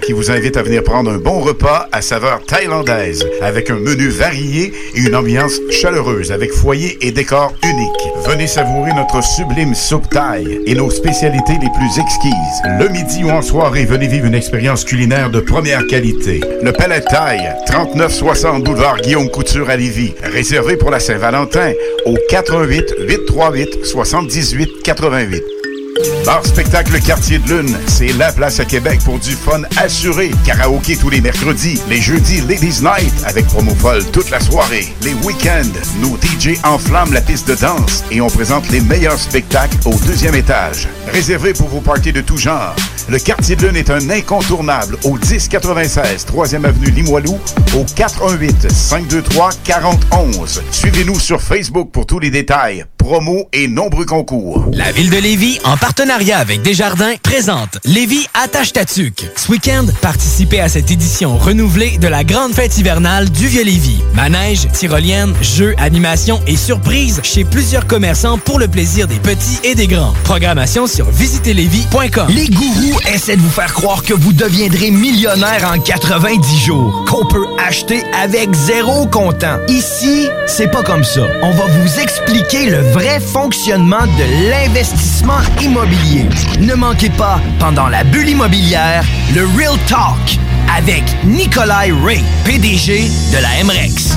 qui vous invite à venir prendre un bon repas à saveur thaïlandaise avec un menu varié et une ambiance chaleureuse avec foyer et décor unique. Venez savourer notre sublime soupe thaï et nos spécialités les plus exquises. Le midi ou en soirée, venez vivre une expérience culinaire de première qualité. Le Palais Thaï, 3960 boulevard Guillaume Couture à Lévis. Réservé pour la Saint-Valentin au 88 838 78 88. Bar Spectacle Quartier de Lune, c'est la place à Québec pour du fun assuré. Karaoké tous les mercredis, les jeudis Ladies Night avec promo folle toute la soirée. Les week-ends, nos DJ enflamment la piste de danse et on présente les meilleurs spectacles au deuxième étage. Réservé pour vos parties de tout genre. Le Quartier de Lune est un incontournable au 1096 3e avenue Limoilou au 418 523 4011. Suivez-nous sur Facebook pour tous les détails, promos et nombreux concours. La ville de Lévis, en partenariat avec Desjardins, présente Lévis attache Tatuc. Ce week-end, participez à cette édition renouvelée de la grande fête hivernale du Vieux-Lévis. Manège, tyrolienne, jeux, animations et surprises chez plusieurs commerçants pour le plaisir des petits et des grands. Programmation sur visitezlévis.com. Les gourous essaient de vous faire croire que vous deviendrez millionnaire en 90 jours, qu'on peut acheter avec zéro comptant. Ici, c'est pas comme ça. On va vous expliquer le vrai fonctionnement de l'investissement immobilier. Ne manquez pas, pendant la bulle immobilière, le Real Talk avec Nikolai Ray, PDG de la MREX.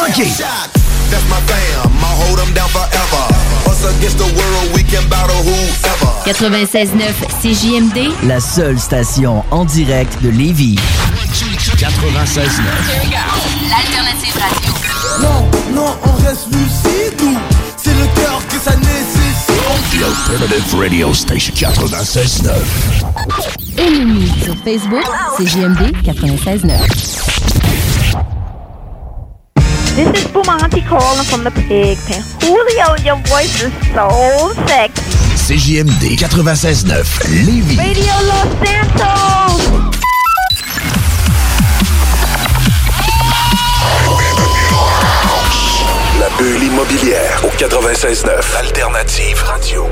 manquer. That's my fam, I hold them down forever. Us against the world, we can battle whoever. 96.9 CJMD, La seule station en direct de Lévis. 96.9. l'alternative radio. Non, non, on reste lucide, nous. C'est le cœur que ça nécessite. The Alternative Radio Station 96.9. Ennemi sur Facebook, CJMD 96.9. This is Bumanti calling from the pig pen. Julio, your voice is so sexy. CJMD 96.9. Lévis. Radio Los Santos! La bulle immobilière au 96.9 Alternative Radio.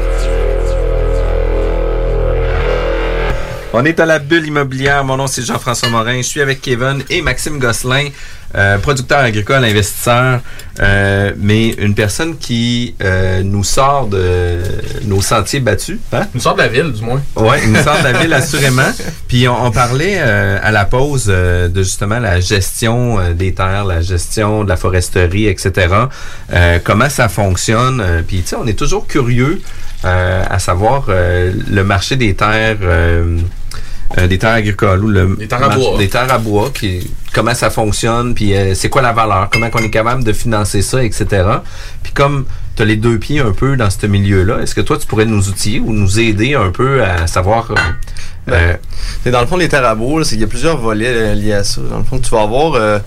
On est à la bulle immobilière. Mon nom, c'est Jean-François Morin. Je suis avec Kevin et Maxime Gosselin, euh, producteur agricole, investisseur, euh, mais une personne qui euh, nous sort de nos sentiers battus. Hein? Nous sort de la ville, du moins. Oui, il nous sort de la ville, assurément. Puis on, on parlait à la pause de justement la gestion des terres, la gestion de la foresterie, etc. Comment ça fonctionne? Puis tu sais, on est toujours curieux à savoir le marché des terres. Euh, euh, des terres agricoles ou le Des terres à bois. des terres à bois qui comment ça fonctionne puis euh, c'est quoi la valeur comment on est capable de financer ça etc puis comme tu as les deux pieds un peu dans ce milieu là est-ce que toi tu pourrais nous outiller ou nous aider un peu à savoir euh, euh, Et dans le fond, les terres à bois, qu'il y a plusieurs volets euh, liés à ça. Dans le fond, tu vas avoir euh,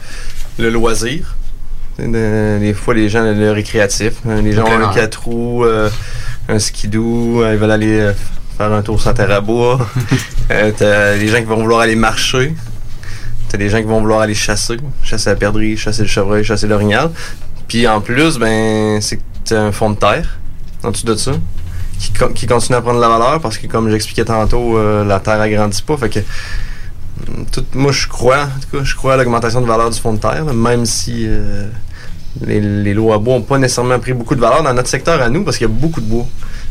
le loisir. Des fois, les gens, le récréatif. hein, Les gens ont un quatre roues, euh, un skidoo, euh, ils veulent aller euh, faire un tour sur la terre à bois. Euh, t'as les gens qui vont vouloir aller marcher. T'as des gens qui vont vouloir aller chasser. Chasser la perdrix, chasser le chevreuil, chasser l'orignal. Puis en plus, ben, c'est que t'as un fond de terre en dessous de ça qui, qui continue à prendre de la valeur parce que, comme j'expliquais tantôt, euh, la terre agrandit pas. Fait que hum, tout- moi, je crois, en tout cas, je crois à l'augmentation de valeur du fond de terre, là, même si euh, les, les lots à bois n'ont pas nécessairement pris beaucoup de valeur dans notre secteur à nous parce qu'il y a beaucoup de bois.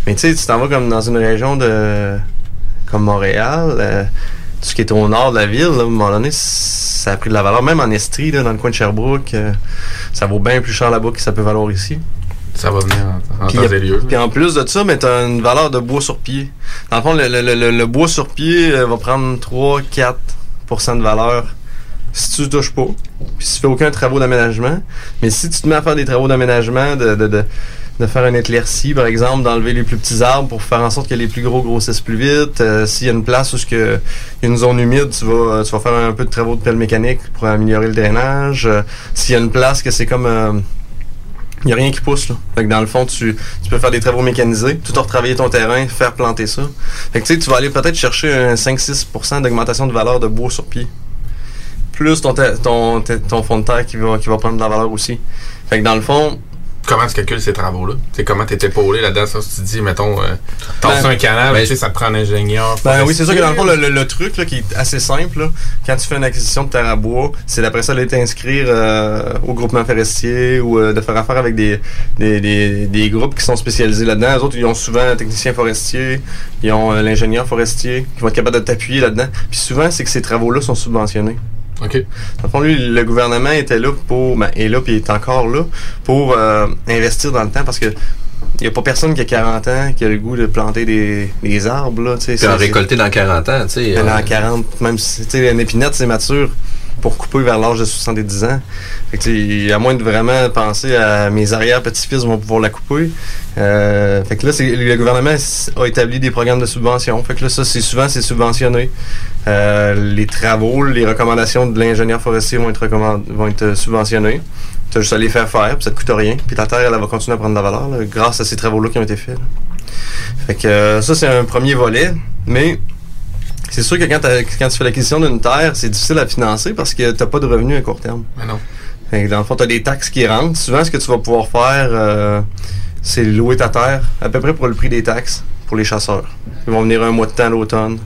Mais tu sais, tu t'en vas comme dans une région de comme Montréal, euh, tout ce qui est au nord de la ville, là, à un moment donné, ça a pris de la valeur. Même en Estrie, là, dans le coin de Sherbrooke, euh, ça vaut bien plus cher là-bas que ça peut valoir ici. Ça va venir en, en Puis, temps y a- et lieu. puis en plus de ça, tu as une valeur de bois sur pied. Dans le fond, le, le- le- le bois sur pied euh, va prendre 3-4% de valeur si tu ne touches pas. Puis si tu fais aucun travaux d'aménagement. Mais si tu te mets à faire des travaux d'aménagement, de, de, de, de faire une éclaircie, par exemple, d'enlever les plus petits arbres pour faire en sorte que les plus gros grossissent plus vite. euh, S'il y a une place où il y a une zone humide, tu vas, tu vas faire un peu de travaux de pelle mécanique pour améliorer le drainage. Euh, S'il y a une place que c'est comme... euh, il n'y a rien qui pousse. Là. Fait que dans le fond, tu, tu peux faire des travaux mécanisés, tout en retravailler ton terrain, faire planter ça. Fait que tu vas aller peut-être chercher un 5-6% d'augmentation de valeur de bois sur pied. Plus ton, ton, ton fond de terre qui va, qui va prendre de la valeur aussi. Fait que dans le fond, Comment tu calcules ces travaux-là? Tu sais, comment t'es épaulé là-dedans? Ça, si tu dis, mettons, euh, Ben, un canal, ben, tu sais, ça te prend un ingénieur. Ben oui, c'est sûr que dans le fond, le, le- le truc là, qui est assez simple, là, quand tu fais une acquisition de terre à bois, c'est d'après ça d'aller t'inscrire euh, au groupement forestier ou euh, de faire affaire avec des, des, des, des groupes qui sont spécialisés là-dedans. Les autres, ils ont souvent un technicien forestier, ils ont euh, l'ingénieur forestier qui vont être capable de t'appuyer là-dedans. Puis souvent, c'est que ces travaux-là sont subventionnés. OK. Dans le fond, lui, le gouvernement était là pour, ben, est là puis est encore là pour euh, investir dans le temps parce que il n'y a pas personne qui a 40 ans qui a le goût de planter des, des arbres. Là, tu sais, Puis en c'est- récolter dans 40 ans, tu sais. euh, dans 40, même si, tu sais, une épinette, c'est mature pour couper vers l'âge de 70 ans. Fait que, à moins de vraiment penser à mes arrière-petits-fils vont pouvoir la couper. Euh, fait que là, le gouvernement a établi des programmes de subvention. Fait que là, ça, c'est souvent, c'est subventionné. Euh, les travaux, les recommandations de l'ingénieur forestier vont être, vont être subventionnés. Tu as juste à les faire faire, ça te coûte rien. Puis ta terre, elle, elle va continuer à prendre de la valeur là, grâce à ces travaux-là qui ont été faits. là. Fait que euh, ça, c'est un premier volet. Mais c'est sûr que quand, t'as- quand tu fais l'acquisition d'une terre, c'est difficile à financer parce que tu n'as pas de revenus à court terme. Ben non. Fait que dans le fond, tu as des taxes qui rentrent. Souvent, ce que tu vas pouvoir faire, euh, c'est louer ta terre à peu près pour le prix des taxes pour les chasseurs. Ils vont venir un mois de temps à l'automne,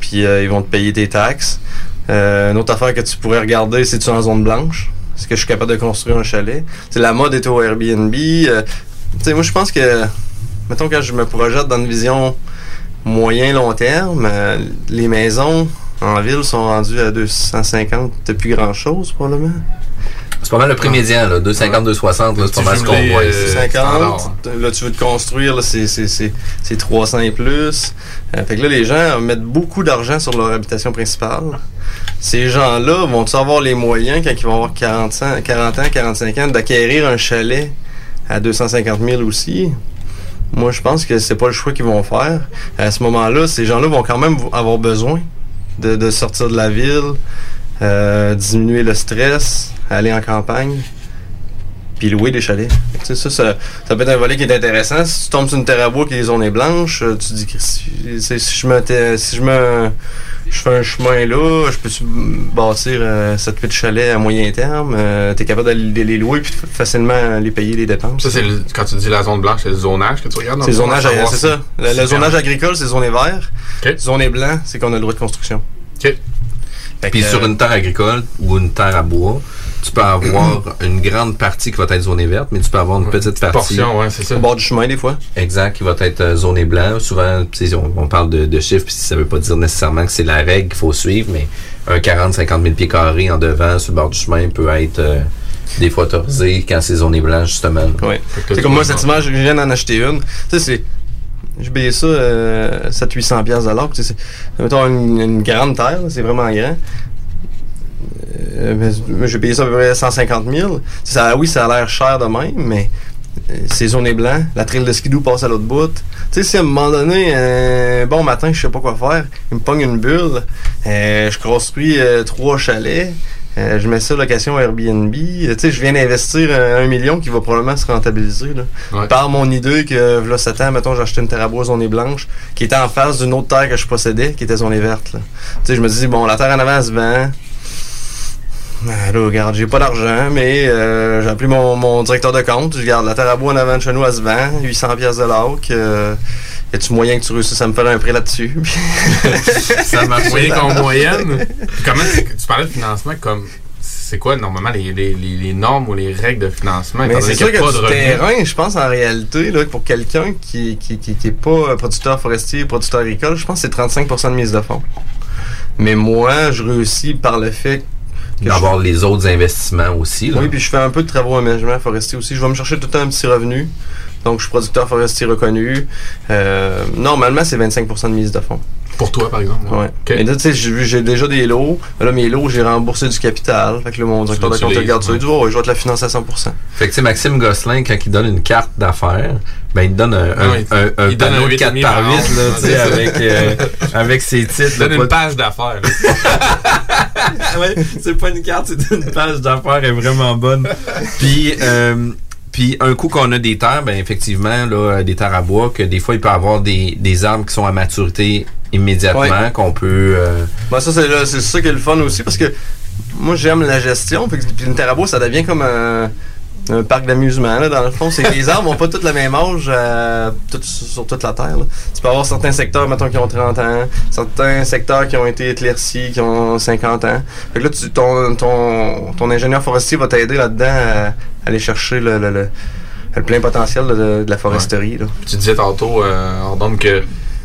puis euh, ils vont te payer tes taxes. Euh, une autre affaire que tu pourrais regarder, c'est tu en zone blanche? Est-ce que je suis capable de construire un chalet? C'est la mode est au Airbnb. Euh, moi, je pense que, mettons, quand je me projette dans une vision moyen-long terme, euh, les maisons en ville sont rendues à 250 depuis grand-chose, probablement. C'est pas mal le prix médian, là. 250, 260, là, c'est pas mal ce qu'on voit euh, ici. 50. Là, tu veux te construire, là, c'est, c'est, c'est, c'est 300 et plus. Euh, fait que là, les gens mettent beaucoup d'argent sur leur habitation principale. Ces gens-là vont-ils avoir les moyens, quand ils vont avoir 40, ans- 40 ans, 45 ans, d'acquérir un chalet à 250 000 aussi? Moi, je pense que c'est pas le choix qu'ils vont faire. À ce moment-là, ces gens-là vont quand même avoir besoin de, sortir de la ville, euh, diminuer le stress, aller en campagne, puis louer des chalets. Ça, ça, ça peut être un volet qui est intéressant. Si tu tombes sur une terre à bois qui est zonée blanche, euh, tu te dis que si, si- je me si je me je fais un chemin là, je peux bâtir 7-8 chalets à moyen terme, euh, tu es capable d'aller de les louer puis facilement les payer les dépenses? Ça, c'est le- quand tu dis la zone blanche, c'est le zonage que tu regardes. dans C'est le zonage, c'est ça. Le, zonage agricole, c'est zoné vert. Zoné blanc, c'est qu'on a le droit de construction. OK. Puis sur une terre agricole ou une terre à bois, tu peux avoir une grande partie qui va être zonée verte, mais tu peux avoir une petite partie. portion, ouais, c'est ça. Au bord du chemin, des fois. Exact, qui va être euh, zonée blanc. Souvent, on, on parle de, de chiffres, puis ça veut pas dire nécessairement que c'est la règle qu'il faut suivre, mais un 40-50 000 pieds carrés en devant, sur le bord du chemin, peut être euh, des fois autorisé quand c'est zoné blanc, justement. Oui. C'est comme moi, cette image, je viens d'en acheter une. Tu sais, c'est. J'ai payé ça euh, 700-800$ piastres de l'or. Tu sais, c'est- mettons une, une grande terre, c'est vraiment grand. Euh, j'ai payé ça à peu près 150 000. Ça, oui, ça a l'air cher de même, mais euh, c'est zoné blanc. La trail de skidoo passe à l'autre bout. Tu sais, si à un moment donné, un bon matin, je sais pas quoi faire, il me pogne une bulle, euh, je construis euh, trois chalets, Euh, je mets ça location Airbnb. Euh, Tu sais, je viens d'investir un, un million qui va probablement se rentabiliser. Là. Par mon idée que, là, 7 ans, mettons, j'ai acheté une terre à bois zonée blanche qui était en face d'une autre terre que je possédais, qui était zonée verte. Tu sais, je me dis, bon, la terre en avant se vend. Ah, là, regarde, j'ai pas d'argent, mais euh, j'ai appelé mon, mon directeur de compte. Je regarde, la terre à bois en avant de chez nous, elle se vend. 800 pièces de l'AUC. Euh, y a-tu moyen que tu réussisses à me faire un prêt là-dessus? ça marche moyen qu'en moyenne. Comment tu, tu parlais de financement comme c'est quoi normalement les, les, normes ou les règles de financement? C'est sûr que pas de terrain, je pense en réalité, là, pour quelqu'un qui, qui, qui, qui est pas producteur forestier, producteur agricole, je pense que c'est 35% de mise de fonds. Mais moi, je réussis par le fait que D'avoir les autres investissements aussi. Là. Oui, puis je fais un peu de travaux aménagement forestier aussi. Je vais me chercher tout le temps un petit revenu. Donc, je suis producteur forestier reconnu. Euh, normalement, c'est 25% de mise de fonds. Pour toi, par exemple. Ouais. Mais là, tu sais, j'ai déjà des lots. Là, mes lots, j'ai remboursé du capital. Fait que là, mon directeur de compte regarde ça. Il dit, oh, je vais te la financer à 100%. Fait que, tu sais, Maxime Gosselin, quand il donne une carte d'affaires, ben, il te donne un, un, Ouais, un, un il donne un de 4 8,5 par par 8, once. là, tu sais, avec, euh, avec ses titres. Donne là, une pas- page d'affaires. ouais, c'est pas une carte, c'est une page d'affaires, est vraiment bonne. Puis, euh, puis un coup qu'on a des terres, ben effectivement, là, des terres à bois, que des fois, il peut y avoir des, des arbres qui sont à maturité immédiatement, Ouais. qu'on peut... euh, Ben, ça, c'est là, c'est ça qui est le fun aussi parce que moi, j'aime la gestion. Puis une terre à bois, ça devient comme un, un parc d'amusement. là, Dans le fond, c'est que les arbres n'ont pas tous le même âge euh, tout- sur toute la terre. là. Tu peux avoir certains secteurs, mettons, qui ont 30 ans, certains secteurs qui ont été éclaircis, qui ont 50 ans. Fait que là, tu, ton, ton, ton ingénieur forestier va t'aider là-dedans à, aller chercher le, le, le- le plein potentiel de, de la foresterie. là. Tu disais tantôt, euh, Ordonne, que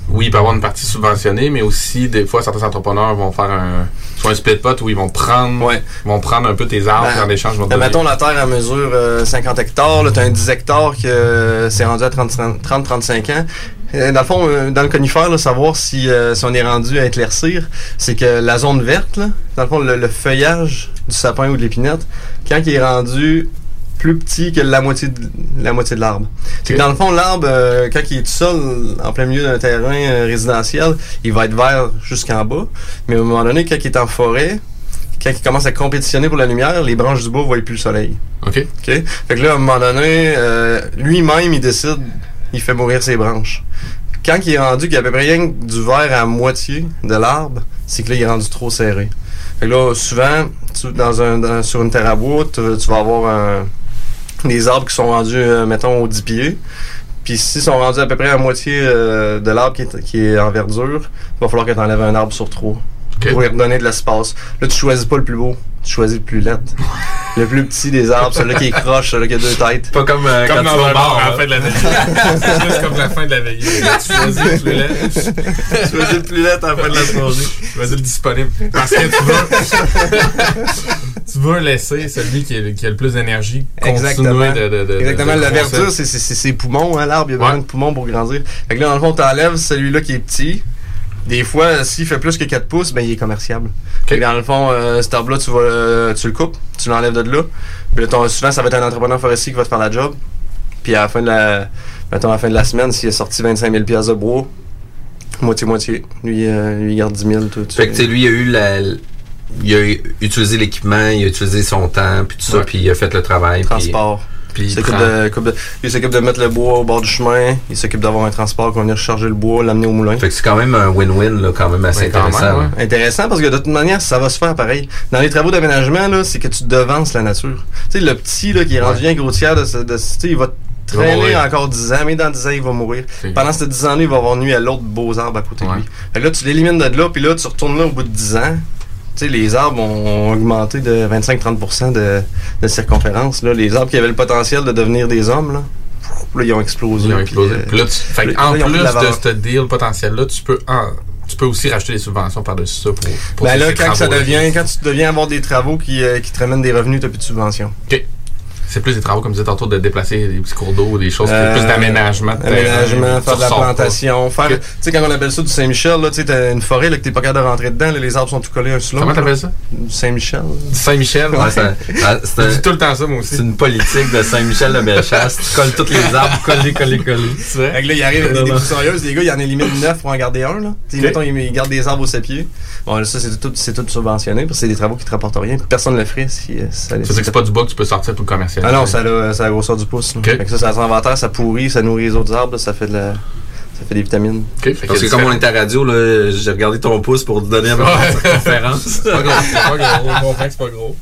oui, il peut y avoir une partie subventionnée, mais aussi, des fois, certains entrepreneurs vont faire un, un split pot où ils vont prendre, ils vont prendre un peu tes arbres Ben, en échange. ben, mettons la terre à mesure euh, 50 hectares, tu as un 10 hectares que euh, c'est rendu à 30-35 ans. Euh, Dans le fond, euh, dans le conifère, là, savoir si, euh, si on est rendu à éclaircir, c'est que la zone verte, là, dans le fond, le, le feuillage du sapin ou de l'épinette, quand il est rendu plus petit que la moitié de, la moitié de l'arbre. C'est que dans le fond, l'arbre, euh, quand il est tout seul en plein milieu d'un terrain euh, résidentiel, il va être vert jusqu'en bas. Mais à un moment donné, quand il est en forêt, quand il commence à compétitionner pour la lumière, les branches du bas voient plus le soleil. OK. OK? Fait que là, à un moment donné, euh, lui-même, il décide, il fait mourir ses branches. Quand il est rendu qu'il y a à peu près rien que du vert à moitié de l'arbre, c'est que là, il est rendu trop serré. Fait que là, souvent, tu- dans un, dans- sur une terre à bois, tu, tu vas avoir un- des arbres qui sont rendus, euh, mettons, aux 10 pieds. Puis s'ils sont rendus à peu près à moitié euh, de l'arbre qui est, en verdure, il va falloir que tu enlèves un arbre sur trois. Pour lui redonner de l'espace. Là, tu choisis pas le plus beau, tu choisis le plus laid. le plus petit des arbres, celui-là qui est croche, celui-là qui a deux têtes. Pas comme, Comme dans un bar à la fin de la veillée. C'est juste comme la fin de la veillée. Tu choisis le plus laid. Tu choisis le plus laid à la fin de la soirée. Tu choisis le disponible. Parce que tu veux, tu veux laisser celui qui, est- qui a le plus d'énergie continuer Exactement. de, de, de- Exactement. de la verdure, c'est c'est- c'est ses poumons, hein, l'arbre. Il y a besoin de poumons pour grandir. Fait que là, dans le fond, t'enlèves celui-là qui est petit. Des fois, s'il fait plus que 4 pouces, ben, il est commerciable. Que dans le fond, euh, cet arbre-là, tu, vas, euh, tu le coupes, tu l'enlèves de là. Puis ton- souvent, ça va être un entrepreneur forestier qui va te faire la job. Puis à la fin de la, mettons, à la fin de la semaine, s'il a sorti 25 000 pièces de bois, moitié-moitié. Lui, euh, lui, il garde 10 000. Tout, Fait que, lui, il a eu la. Il a utilisé l'équipement, il a utilisé son temps, puis tout ça, puis il a fait le travail. Transport. Puis il il s'occupe prend- de, coupe de- il s'occupe de mettre le bois au bord du chemin. Il s'occupe d'avoir un transport qui va venir charger le bois, l'amener au moulin. Fait que c'est quand même un win-win, là, quand même assez Ouais, quand intéressant. même, ouais. Intéressant parce que de toute manière, ça va se faire pareil. Dans les travaux d'aménagement, là, c'est que tu devances la nature. Tu sais, le petit là, qui est rendu bien grossière, de, ce- de, ce- tu sais, il va Il va traîner encore 10 ans, mais dans 10 ans, il va mourir. Pendant ces 10 ans-là, il va avoir nuit à l'autre beaux arbres à côté de lui. Fait que là, tu l'élimines de là, puis là, tu retournes là au bout de 10 ans. Tu sais, les arbres ont augmenté de 25-30% de, de circonférence. Là. Les arbres qui avaient le potentiel de devenir des hommes, là, là ils ont explosé. Ils ont explosé. Puis, euh, là, tu- fait là, en plus de de ce deal potentiel-là, tu peux, en- tu peux aussi racheter des subventions par-dessus ça pour, pour Ben là, quand ça devient, quand tu deviens avoir des travaux qui, euh, qui te ramènent des revenus, t'as plus de subvention. OK. C'est plus des travaux, comme tu disais tantôt, de déplacer des petits cours d'eau, des choses, Euh, plus d'aménagement. Aménagement, faire de la pas. plantation. Faire, tu sais, quand on appelle ça du Saint-Michel, là, tu sais, t'as une forêt, là, que t'es pas capable de rentrer dedans, là, les arbres sont tout collés un sur l'autre. Comment t'appelles ça? Du Saint-Michel. Du Saint-Michel? Ouais, c'est Je tout le temps ça, moi aussi. C'est une politique de Saint-Michel de Bellechasse. Tu colles tous les arbres, collés, collés, collés. Fait que là, il arrive avec des déboussorieuses, les gars, il y en élimine 9 pour en garder un, là. Tu mettons, ils, ils gardent des arbres au sépier. Bon, là, ça, c'est tout, c'est tout subventionné, parce que c'est des travaux qui te rapportent rien. Personne ne le ferait si euh, ça allait. C'est que c'est pas du bois que tu peux sortir pour le commercial. Ah non, ça a, ça a la grosseur du pouce. là. Fait que ça, ça s'inventaire, ça pourrit, ça nourrit les autres arbres, ça fait de la. Ça fait des vitamines. Parce que comme on est à radio, là, j'ai regardé ton pouce pour te donner un peu de conférence. C'est pas gros, c'est pas gros. On comprend que c'est pas gros.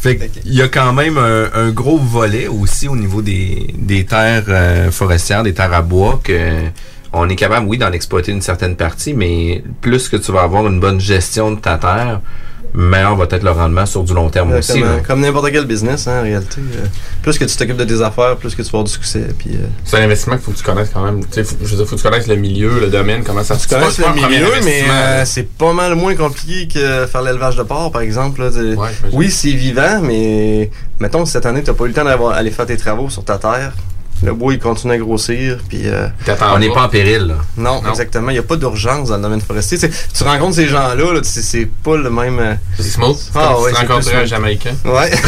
Fait qu'il y a quand même un, un gros volet aussi au niveau des, des terres euh, forestières, des terres à bois, que on est capable, oui, d'en exploiter une certaine partie, mais plus que tu vas avoir une bonne gestion de ta terre, meilleur va être le rendement sur du long terme aussi. Là. Comme n'importe quel business, hein, en réalité. Euh, plus que tu t'occupes de tes affaires, plus que tu vas avoir du succès. Puis, euh, C'est un investissement qu'il faut que tu connaisses quand même. Tu sais, faut- je veux dire, faut que tu connaisses le milieu, le domaine, comment ça se tu connais le milieu, mais euh, c'est pas mal moins compliqué que faire l'élevage de porc, par exemple. là. Oui, c'est vivant, mais mettons que cette année, t'as pas eu le temps d'aller faire tes travaux sur ta terre. Le bois, il continue à grossir, puis... euh, On n'est pas en péril. Là. Non, exactement. Il n'y a pas d'urgence dans le domaine forestier. Tu rencontres ces gens-là, là, c'est pas le même... euh, C'est smooth. Ah ouais, tu plus un. Jamaïcain. Ouais.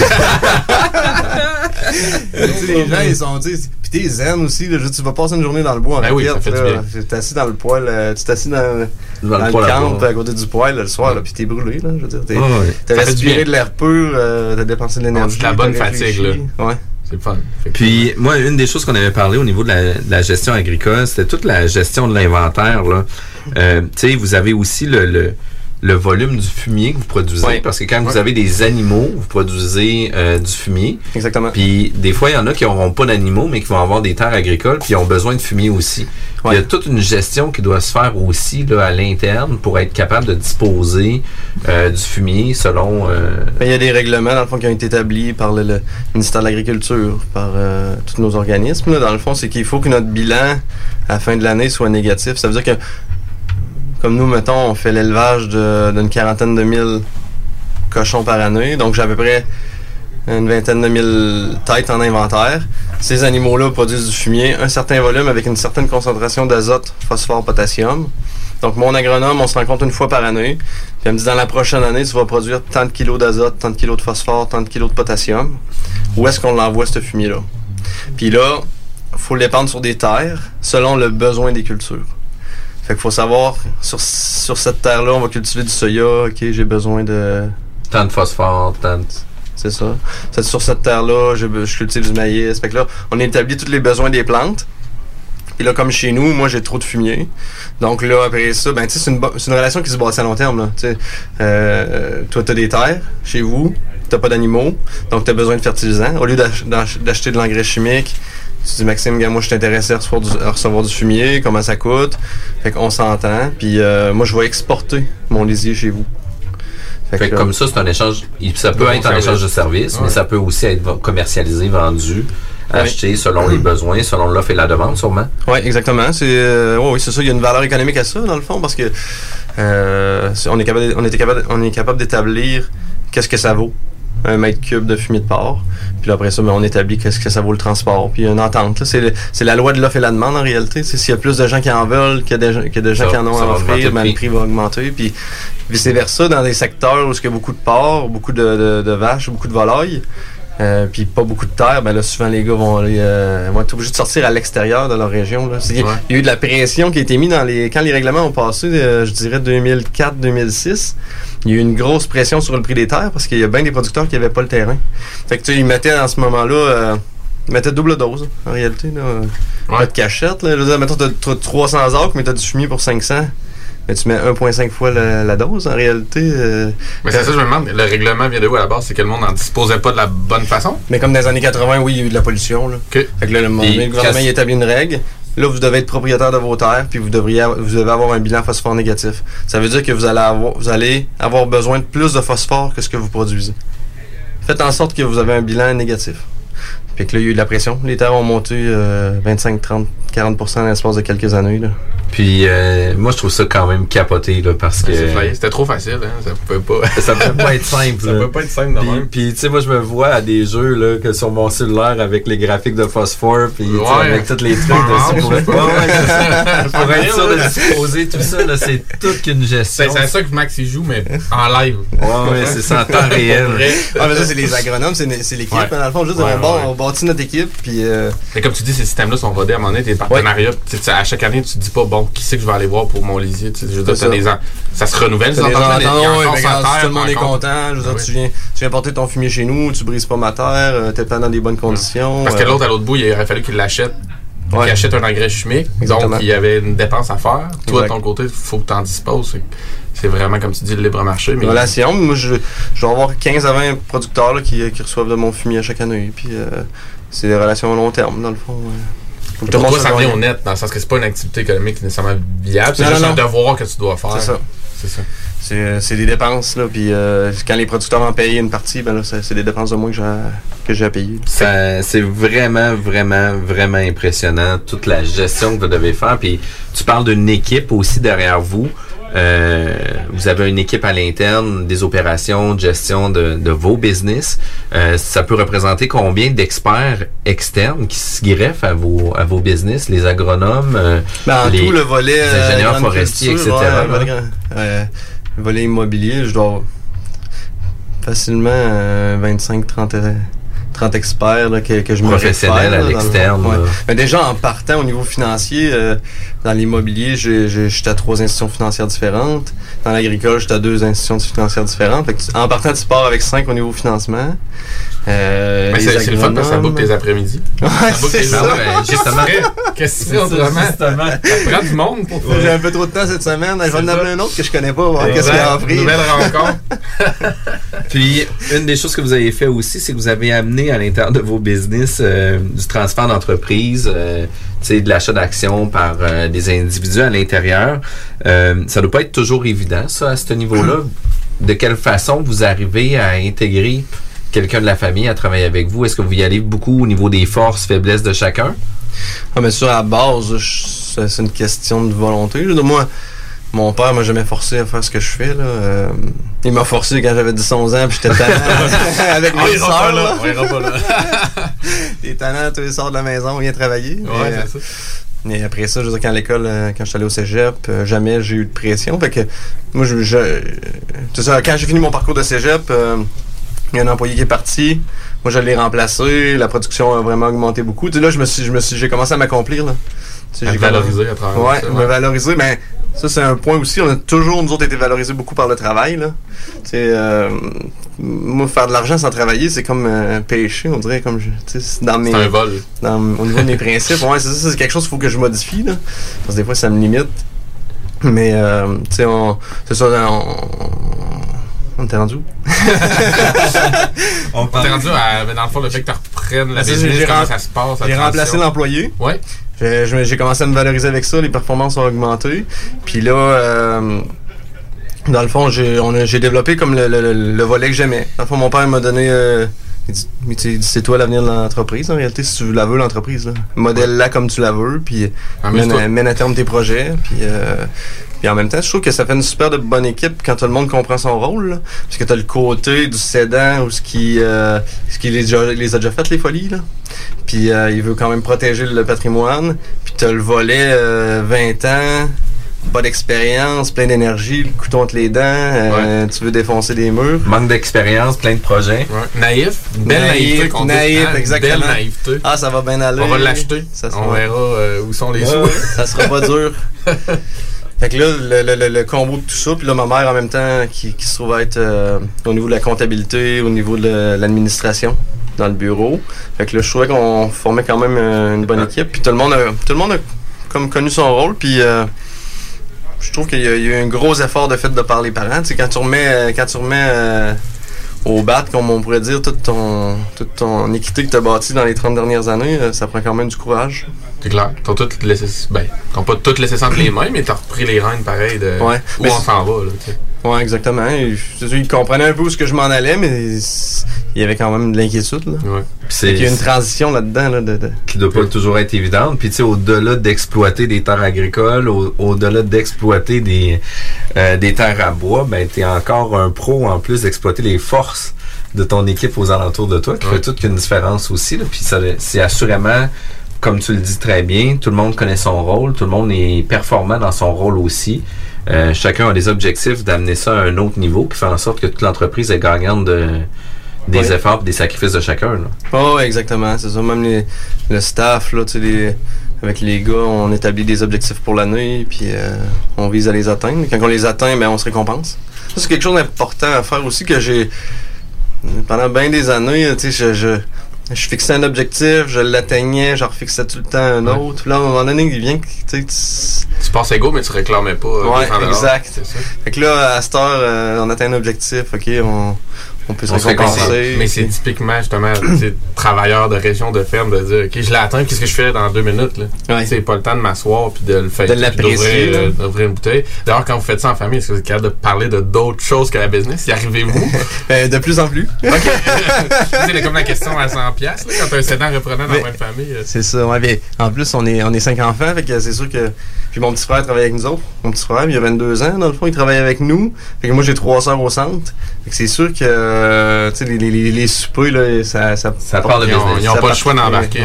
Les gens, ils sont, pis t'es zen aussi, là, tu vas passer une journée dans le bois en Ben oui, fait bien. Tu t'es assis dans le poêle, euh, tu t'es assis dans, Dans le poêle camp, à côté du poêle, là, le soir, là, pis t'es brûlé, là, je veux dire. Ouais. t'as respiré de l'air pur, euh, t'as dépensé de l'énergie. C'est de la bonne fatigue, là. Ouais. Puis moi, une des choses qu'on avait parlé au niveau de la, gestion agricole, c'était toute la gestion de l'inventaire. là. Euh, tu sais, vous avez aussi le, le volume du fumier que vous produisez. Ouais. Parce que quand vous avez des animaux, vous produisez euh, du fumier. Exactement. Puis des fois, il y en a qui n'auront pas d'animaux, mais qui vont avoir des terres agricoles, puis ils ont besoin de fumier aussi. Il y a toute une gestion qui doit se faire aussi là, à l'interne pour être capable de disposer euh, du fumier selon... euh, Il y a des règlements, dans le fond, qui ont été établis par le, le ministère de l'Agriculture, par euh, tous nos organismes. là. Dans le fond, c'est qu'il faut que notre bilan, à la fin de l'année, soit négatif. Ça veut dire que, comme nous, mettons, on fait l'élevage d'une quarantaine de mille cochons par année. Donc, j'ai à peu près une vingtaine de mille têtes en inventaire. Ces animaux-là produisent du fumier, un certain volume avec une certaine concentration d'azote, phosphore, potassium. Donc, mon agronome, on se rencontre une fois par année. Puis, me dit, dans la prochaine année, tu vas produire tant de kilos d'azote, tant de kilos de phosphore, tant de kilos de potassium. Où est-ce qu'on l'envoie, ce fumier-là? Puis là, faut l'épandre sur des terres selon le besoin des cultures. Fait qu'il faut savoir, sur, sur cette terre-là, on va cultiver du soya. OK, j'ai besoin de... Tant de phosphore, tant de... C'est ça. C'est sur cette terre-là, je, je cultive du maïs. Fait que là, on établit tous les besoins des plantes. Puis là, comme chez nous, moi, j'ai trop de fumier. Donc là, après ça, ben, tu sais, c'est une, une relation qui se bâtit à long terme, là. Tu sais, euh, toi, t'as des terres chez vous, t'as pas d'animaux, donc t'as besoin de fertilisants. Au lieu d'ach- d'ach- d'acheter de l'engrais chimique, tu dis, Maxime, gars, moi, je suis intéressé à recevoir, du, à recevoir du fumier, comment ça coûte. Fait qu'on s'entend. Puis euh, moi, je vais exporter mon lisier chez vous. Fait que comme ça, c'est un échange. Ça peut être un échange de services, mais ça peut aussi être commercialisé, vendu, acheté selon les besoins, selon l'offre et la demande, sûrement. Oui, exactement. C'est euh, oui, c'est ça. Il y a une valeur économique à ça, dans le fond, parce que euh, on est capable, on était capable, on est capable d'établir qu'est-ce que ça vaut un mètre cube de fumier de porc. Puis là, après ça, ben, on établit qu'est-ce que ça vaut le transport. Puis il y a une entente. C'est, la loi de l'offre et la demande en réalité. C'est s'il y a plus de gens qui en veulent qu'il y a des, gens- Ça- qui en ont à offrir, le ben, le prix. va augmenter. Puis vice versa, dans des secteurs où il y a beaucoup de porcs, beaucoup de, de- de vaches, beaucoup de volailles. Euh, puis pas beaucoup de terre, ben là souvent les gars vont aller euh, vont être obligés de sortir à l'extérieur de leur région. Là. Il y a eu de la pression qui a été mise dans les. Quand les règlements ont passé, euh, je dirais 2004-2006, il y a eu une grosse pression sur le prix des terres parce qu'il y a bien des producteurs qui n'avaient pas le terrain. Fait que tu sais, ils mettaient en ce moment-là. euh, ils mettaient double dose, en réalité. Là. Pas de cachette. Là. Je veux dire, mettons, t'as t'as 300 acres, mais t'as du fumier pour 500. Mais tu mets 1,5 fois la, la dose, en réalité. euh, Mais c'est ça, je me demande, le règlement vient de où à la base? C'est que le monde n'en disposait pas de la bonne façon? Mais comme dans les années 80, oui, il y a eu de la pollution. Là. Fait que là, le, gouvernement il établit une règle. Là, vous devez être propriétaire de vos terres, puis vous devriez, vous devez avoir un bilan phosphore négatif. Ça veut dire que vous allez avoir, vous allez avoir besoin de plus de phosphore que ce que vous produisez. Faites en sorte que vous avez un bilan négatif. Fait que là, il y a eu de la pression. Les terres ont monté euh, 25, 30, 40% dans l'espace de quelques années. Là. Puis euh, moi, je trouve ça quand même capoté là, parce que. C'est flyé. C'était trop facile, hein? Ça pouvait pas. ça peut pas être simple. Ça peut pas être simple de Puis- même. Puis, tu sais, moi, je me vois à des jeux là, que sur mon cellulaire avec les graphiques de phosphore, puis tu sais, Ouais. avec tous les trucs Orange, dessus. Pour, être- pour être sûr de disposer tout ça, là, c'est toute qu'une gestion. C'est ça que Max il joue, mais en live. Ouais, ouais, c'est ça, en temps réel. Vrai. Ah, mais ça, c'est les agronomes, c'est l'équipe. Ouais. mais Dans le fond, juste, Ouais, on, bat- bâtit notre équipe, puis. euh, comme tu dis, ces systèmes-là sont rodés à un moment donné, tes partenariats. À chaque année, tu te dis pas, bon, qui c'est que je vais aller voir pour mon lisier. Je veux dire, ça. des ans. Ça se renouvelle, tout le monde est content. Je veux dire, Ah tu, viens, tu viens porter ton fumier chez nous, tu brises pas ma terre, euh, t'es pas dans des bonnes conditions. Parce que euh, l'autre à l'autre bout, il aurait fallu qu'il l'achète. Ouais. Qu'il achète un engrais chimique. Exactement. Donc, il y avait une dépense à faire. Toi, de ton côté, il faut que tu en disposes. C'est vraiment, comme tu dis, le libre marché. Mais relation. Moi, je, je vais avoir 15 à 20 producteurs là, qui, qui reçoivent de mon fumier à chaque année. Puis euh, c'est des relations à long terme, dans le fond. ouais. Pour toi, ça soit revient gagnant. honnête, dans le sens que c'est pas une activité économique nécessairement viable. C'est juste non, un devoir que tu dois faire. C'est ça. C'est ça. C'est, euh, c'est des dépenses, là. Puis euh, quand les producteurs en payent une partie, ben là, c'est, des dépenses de moins que j'ai, à- que j'ai à payer. Ça- C'est vraiment, vraiment, vraiment impressionnant, toute la gestion que vous devez faire. Puis tu parles d'une équipe aussi derrière vous. Euh, vous avez une équipe à l'interne, des opérations, de gestion de, de vos business. Euh, ça peut représenter combien d'experts externes qui se greffent à vos, à vos business, les agronomes, euh, Ben, en les, tout, le volet. les euh, ingénieurs forestiers, etc. ouais, volet, grand- euh, le volet immobilier, je dois facilement euh, 25, 30, euh, 30 experts là, que, que je me Professionnels à le- l'externe, ouais. Mais déjà, en partant au niveau financier, euh, dans l'immobilier, j'étais à trois institutions financières différentes. Dans l'agricole, j'étais à deux institutions financières différentes. Fait que tu- en partant, tu pars avec cinq au niveau financement. Euh, Mais c'est le fun parce que ça boucle tes après-midi. Ouais, Ça boucle c'est tes ça. journées. Ben, justement. Qu'est-ce que tu C'est fais autrement? justement. Ça prend du monde pour faire. J'ai un peu trop de temps cette semaine. Je vais en appeler un autre que je connais pas. voir Qu'est-ce qu'il y a à offrir. Nouvelle rencontre. Puis, une des choses que vous avez fait aussi, c'est que vous avez amené à l'intérieur de vos business euh, du transfert d'entreprise, euh, de l'achat d'actions par euh, des individus à l'intérieur. Euh, ça doit pas être toujours évident, ça, à ce niveau-là. De quelle façon vous arrivez à intégrer quelqu'un de la famille à travailler avec vous? Est-ce que vous y allez beaucoup au niveau des forces, faiblesses de chacun? Ah, mais sur la base, c'est une question de volonté. Mon père m'a jamais forcé à faire ce que je fais. Là. Euh, il m'a forcé quand j'avais 10-11 ans, puis j'étais tannant avec On mes sœurs. là, on pas là. T'es tannant, tu sors de la maison, viens travailler. Ouais, Mais, c'est ça. Et après ça, je veux dire, quand l'école, euh, quand je suis allé au cégep, euh, jamais j'ai eu de pression. Fait que, moi, je, je- quand j'ai fini mon parcours de cégep, euh, il y a un employé qui est parti. Moi, je l'ai remplacé. La production a vraiment augmenté beaucoup. Tu sais, là, je me suis, je me suis, j'ai commencé à m'accomplir, là. Tu sais, À j'ai valoriser à travers Ouais, ça, me ouais. valoriser. Mais ça, c'est un point aussi. On a toujours, nous autres, été valorisés beaucoup par le travail, là. Euh, moi, faire de l'argent sans travailler, c'est comme euh, pêcher, on dirait, comme je, tu sais, c'est dans mes. C'est un vol. Dans, au niveau de mes principes, ouais, c'est ça, c'est quelque chose qu'il faut que je modifie, là. Parce que des fois, ça me limite. Mais, euh, tu sais, on, c'est ça, on, on était rendu où? On t'est rendu à, dans le fond, le fait que tu reprennes la Ben, business, comment ça se passe. J'ai remplacé l'employé. Ouais. J'ai- commencé à me valoriser avec ça, les performances ont augmenté. Puis là, euh, dans le fond, j'ai développé comme le, le- le- le volet que j'aimais. Dans mon père m'a donné. euh, il dit, mais tu c'est toi l'avenir de l'entreprise, en réalité, si tu la veux, l'entreprise. là. Modèle-la comme tu la veux, puis mène, Amuse-toi. à- mène à terme tes projets. Puis, euh, puis en même temps, je trouve que ça fait une super de bonne équipe quand tout le monde comprend son rôle. là. Parce que tu as le côté du cédant ou ce qui, euh, ce qui les, les a déjà fait, les folies. Là. Puis euh, il veut quand même protéger le patrimoine. Puis tu as le volet euh, 20 ans, pas d'expérience, plein d'énergie, le couteau entre les dents, euh, tu veux défoncer des murs. Manque d'expérience, plein de projets. Naïf. Belle naïveté qu'on dit. Naïf, Hein, une exactement. Belle naïveté. Ah, ça va bien aller. On va l'acheter. Ça On verra euh, où sont les sous. ça sera pas dur. Fait que là, le, le- le- le combo de tout ça, puis là, ma mère en même temps, qui, qui se trouve à être euh, au niveau de la comptabilité, au niveau de l'administration dans le bureau. Fait que là, je trouvais qu'on formait quand même une bonne équipe. Puis tout le monde a, tout le monde a comme connu son rôle. Puis euh, je trouve qu'il y, a il y a eu un gros effort de fait de par les parents. Tu sais, quand tu remets, euh, quand tu remets euh, au bat, comme on pourrait dire, toute ton, toute ton équité que tu as bâtie dans les 30 dernières années, euh, ça prend quand même du courage. C'est clair. T'as tout laissé. Ben, t'as pas tout laissé entre les mains, mais t'as repris les rênes pareil de Ouais. où Mais on s'en va, là, tu sais. Ouais, exactement. Sûr, il comprenait un peu où ce que je m'en allais, mais il y avait quand même de l'inquiétude. Là. c'est- Il y a une transition là-dedans. Là, de, de- qui doit pas toujours être évidente. Puis tu sais, au-delà d'exploiter des terres agricoles, au- au-delà d'exploiter des, euh, des terres à bois, ben t'es encore un pro en plus d'exploiter les forces de ton équipe aux alentours de toi, qui fait toute une différence aussi. Là. Puis c'est assurément, comme tu le dis très bien, tout le monde connaît son rôle, tout le monde est performant dans son rôle aussi. Euh, chacun a des objectifs d'amener ça à un autre niveau qui fait en sorte que toute l'entreprise est gagnante de, des efforts et des sacrifices de chacun. Là. Oh, exactement. C'est ça. Même les, le staff, là, les- avec les gars, on établit des objectifs pour l'année, puis euh, on vise à les atteindre. Quand on les atteint, ben, on se récompense. Ça, c'est quelque chose d'important à faire aussi que j'ai. Pendant bien des années, tu sais, je, je, je fixais un objectif, je l'atteignais, je refixais tout le temps un autre. Puis là, à un moment donné, il vient que, tu sais, tu- Tu passes égaux, mais tu réclamais pas. euh, Ouais, 200 dollars. exact. Fait que là, à cette heure, euh, on atteint un objectif, ok, on, on peut se récompenser. récompense. Mais c'est typiquement, justement, c'est travailleur de région, de ferme, de dire, OK, je l'ai atteint, qu'est-ce que je fais dans deux minutes, là? C'est pas le temps de m'asseoir puis de le faire. De l'apprécier, là. D'ouvrir une bouteille. D'ailleurs, quand vous faites ça en famille, est-ce que vous êtes capable de parler de d'autres choses que la business? Y arrivez-vous? Euh, de plus en plus. OK. c'est comme la question à 100 pièces quand t'as un sédant reprenant dans Mais- une famille. euh, C'est ça, ouais, mais en plus, on est, on est cinq enfants, fait que c'est sûr que. Puis mon petit frère travaille avec nous autres. Mon petit frère, il a 22 ans, dans le fond, il travaille avec nous. Fait que moi, j'ai trois sœurs au centre. Fait que c'est sûr que, euh, tu sais, les, les, les, les soupers, là, ça. Ça, Ça parle de business. Ça part-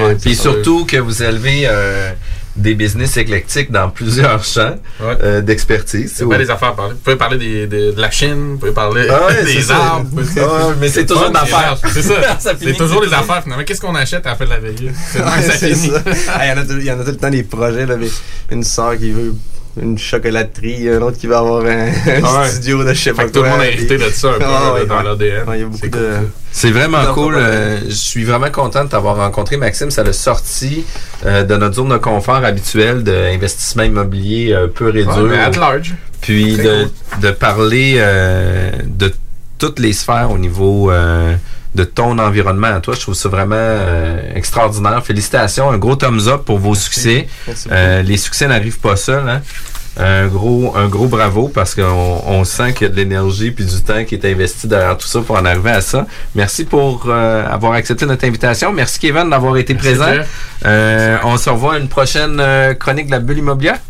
ouais, Puis c'est ça. surtout que vous élevez euh, des business éclectiques dans plusieurs champs euh, d'expertise. C'est pas des affaires à parler. Vous pouvez parler des, de, de la Chine, vous pouvez parler Ah ouais, des arbres. pouvez- Ah mais c'est toujours fun, d'affaires. C'est ça. C'est toujours des affaires finalement. Qu'est-ce qu'on achète à la fin de la veillée? C'est ça Il y, en a tout- il y en a tout le temps des projets, là, mais une sœur qui veut une chocolaterie, un autre qui veut avoir un, un ouais. studio de Fait que tout le monde a hérité de ça un peu, Ah ouais, dans ouais. l'ADN. Ouais, de. C'est vraiment cool. euh, je suis vraiment content de t'avoir rencontré, Maxime. Ça l'a sorti euh, de notre zone de confort habituelle d'investissement immobilier euh, pur et dur. at large. Puis de, de parler euh, de toutes les sphères au niveau euh, de ton environnement à toi. Je trouve ça vraiment euh, extraordinaire. Félicitations. Un gros thumbs up pour vos succès. Merci. Euh, les succès n'arrivent pas seuls. Hein? Un gros, un gros bravo parce qu'on on sent qu'il y a de l'énergie puis du temps qui est investi derrière tout ça pour en arriver à ça. Merci pour euh, avoir accepté notre invitation. Merci Kevin d'avoir été Merci, présent. On se revoit à une prochaine chronique de la bulle immobilière.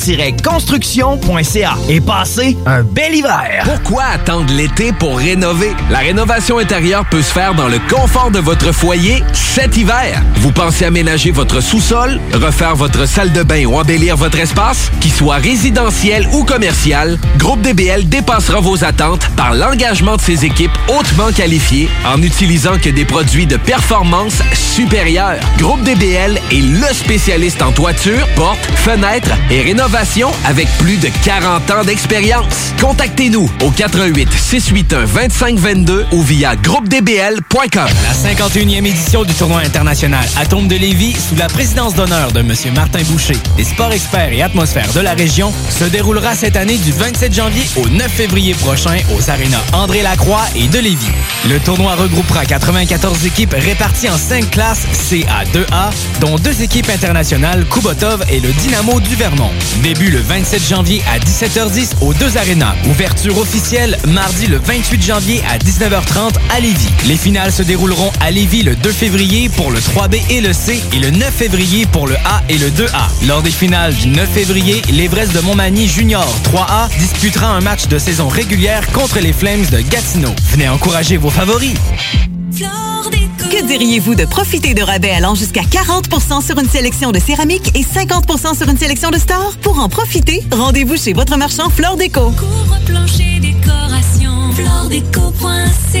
dg-construction.ca et passez un bel hiver. Pourquoi attendre l'été pour rénover? La rénovation intérieure peut se faire dans le confort de votre foyer cet hiver. Vous pensez aménager votre sous-sol, refaire votre salle de bain ou embellir votre espace? Qu'il soit résidentiel ou commercial, Groupe DBL dépassera vos attentes par l'engagement de ses équipes hautement qualifiées en n'utilisant que des produits de performance supérieure. Groupe DBL est le spécialiste en toiture, portes, fenêtres et rénovation avec plus de 40 ans d'expérience. Contactez-nous au 88 681 2522 ou via groupedbl.com. La 51e édition du tournoi international Atome de Lévis, sous la présidence d'honneur de M. Martin Boucher, des sports experts et atmosphères de la région, se déroulera cette année du 27 janvier au 9 février prochain aux arénas André Lacroix et de Lévis. Le tournoi regroupera 94 équipes réparties en 5 classes CA2A, dont deux équipes internationales, Kubotov et le Dynamo du Vermont. Début le 27 janvier à 17h10 aux deux arénas. Ouverture officielle mardi le 28 janvier à 19h30 à Lévis. Les finales se dérouleront à Lévis le 2 février pour le 3B et le C et le 9 février pour le A et le 2A. Lors des finales du 9 février, l'Everest de Montmagny Junior 3A disputera un match de saison régulière contre les Flames de Gatineau. Venez encourager vos favoris. Que diriez-vous de profiter de rabais allant jusqu'à 40% sur une sélection de céramique et 50% sur une sélection de stores? Pour en profiter, rendez-vous chez votre marchand Flore Déco. Couvre plancher décoration. Floredeco.ca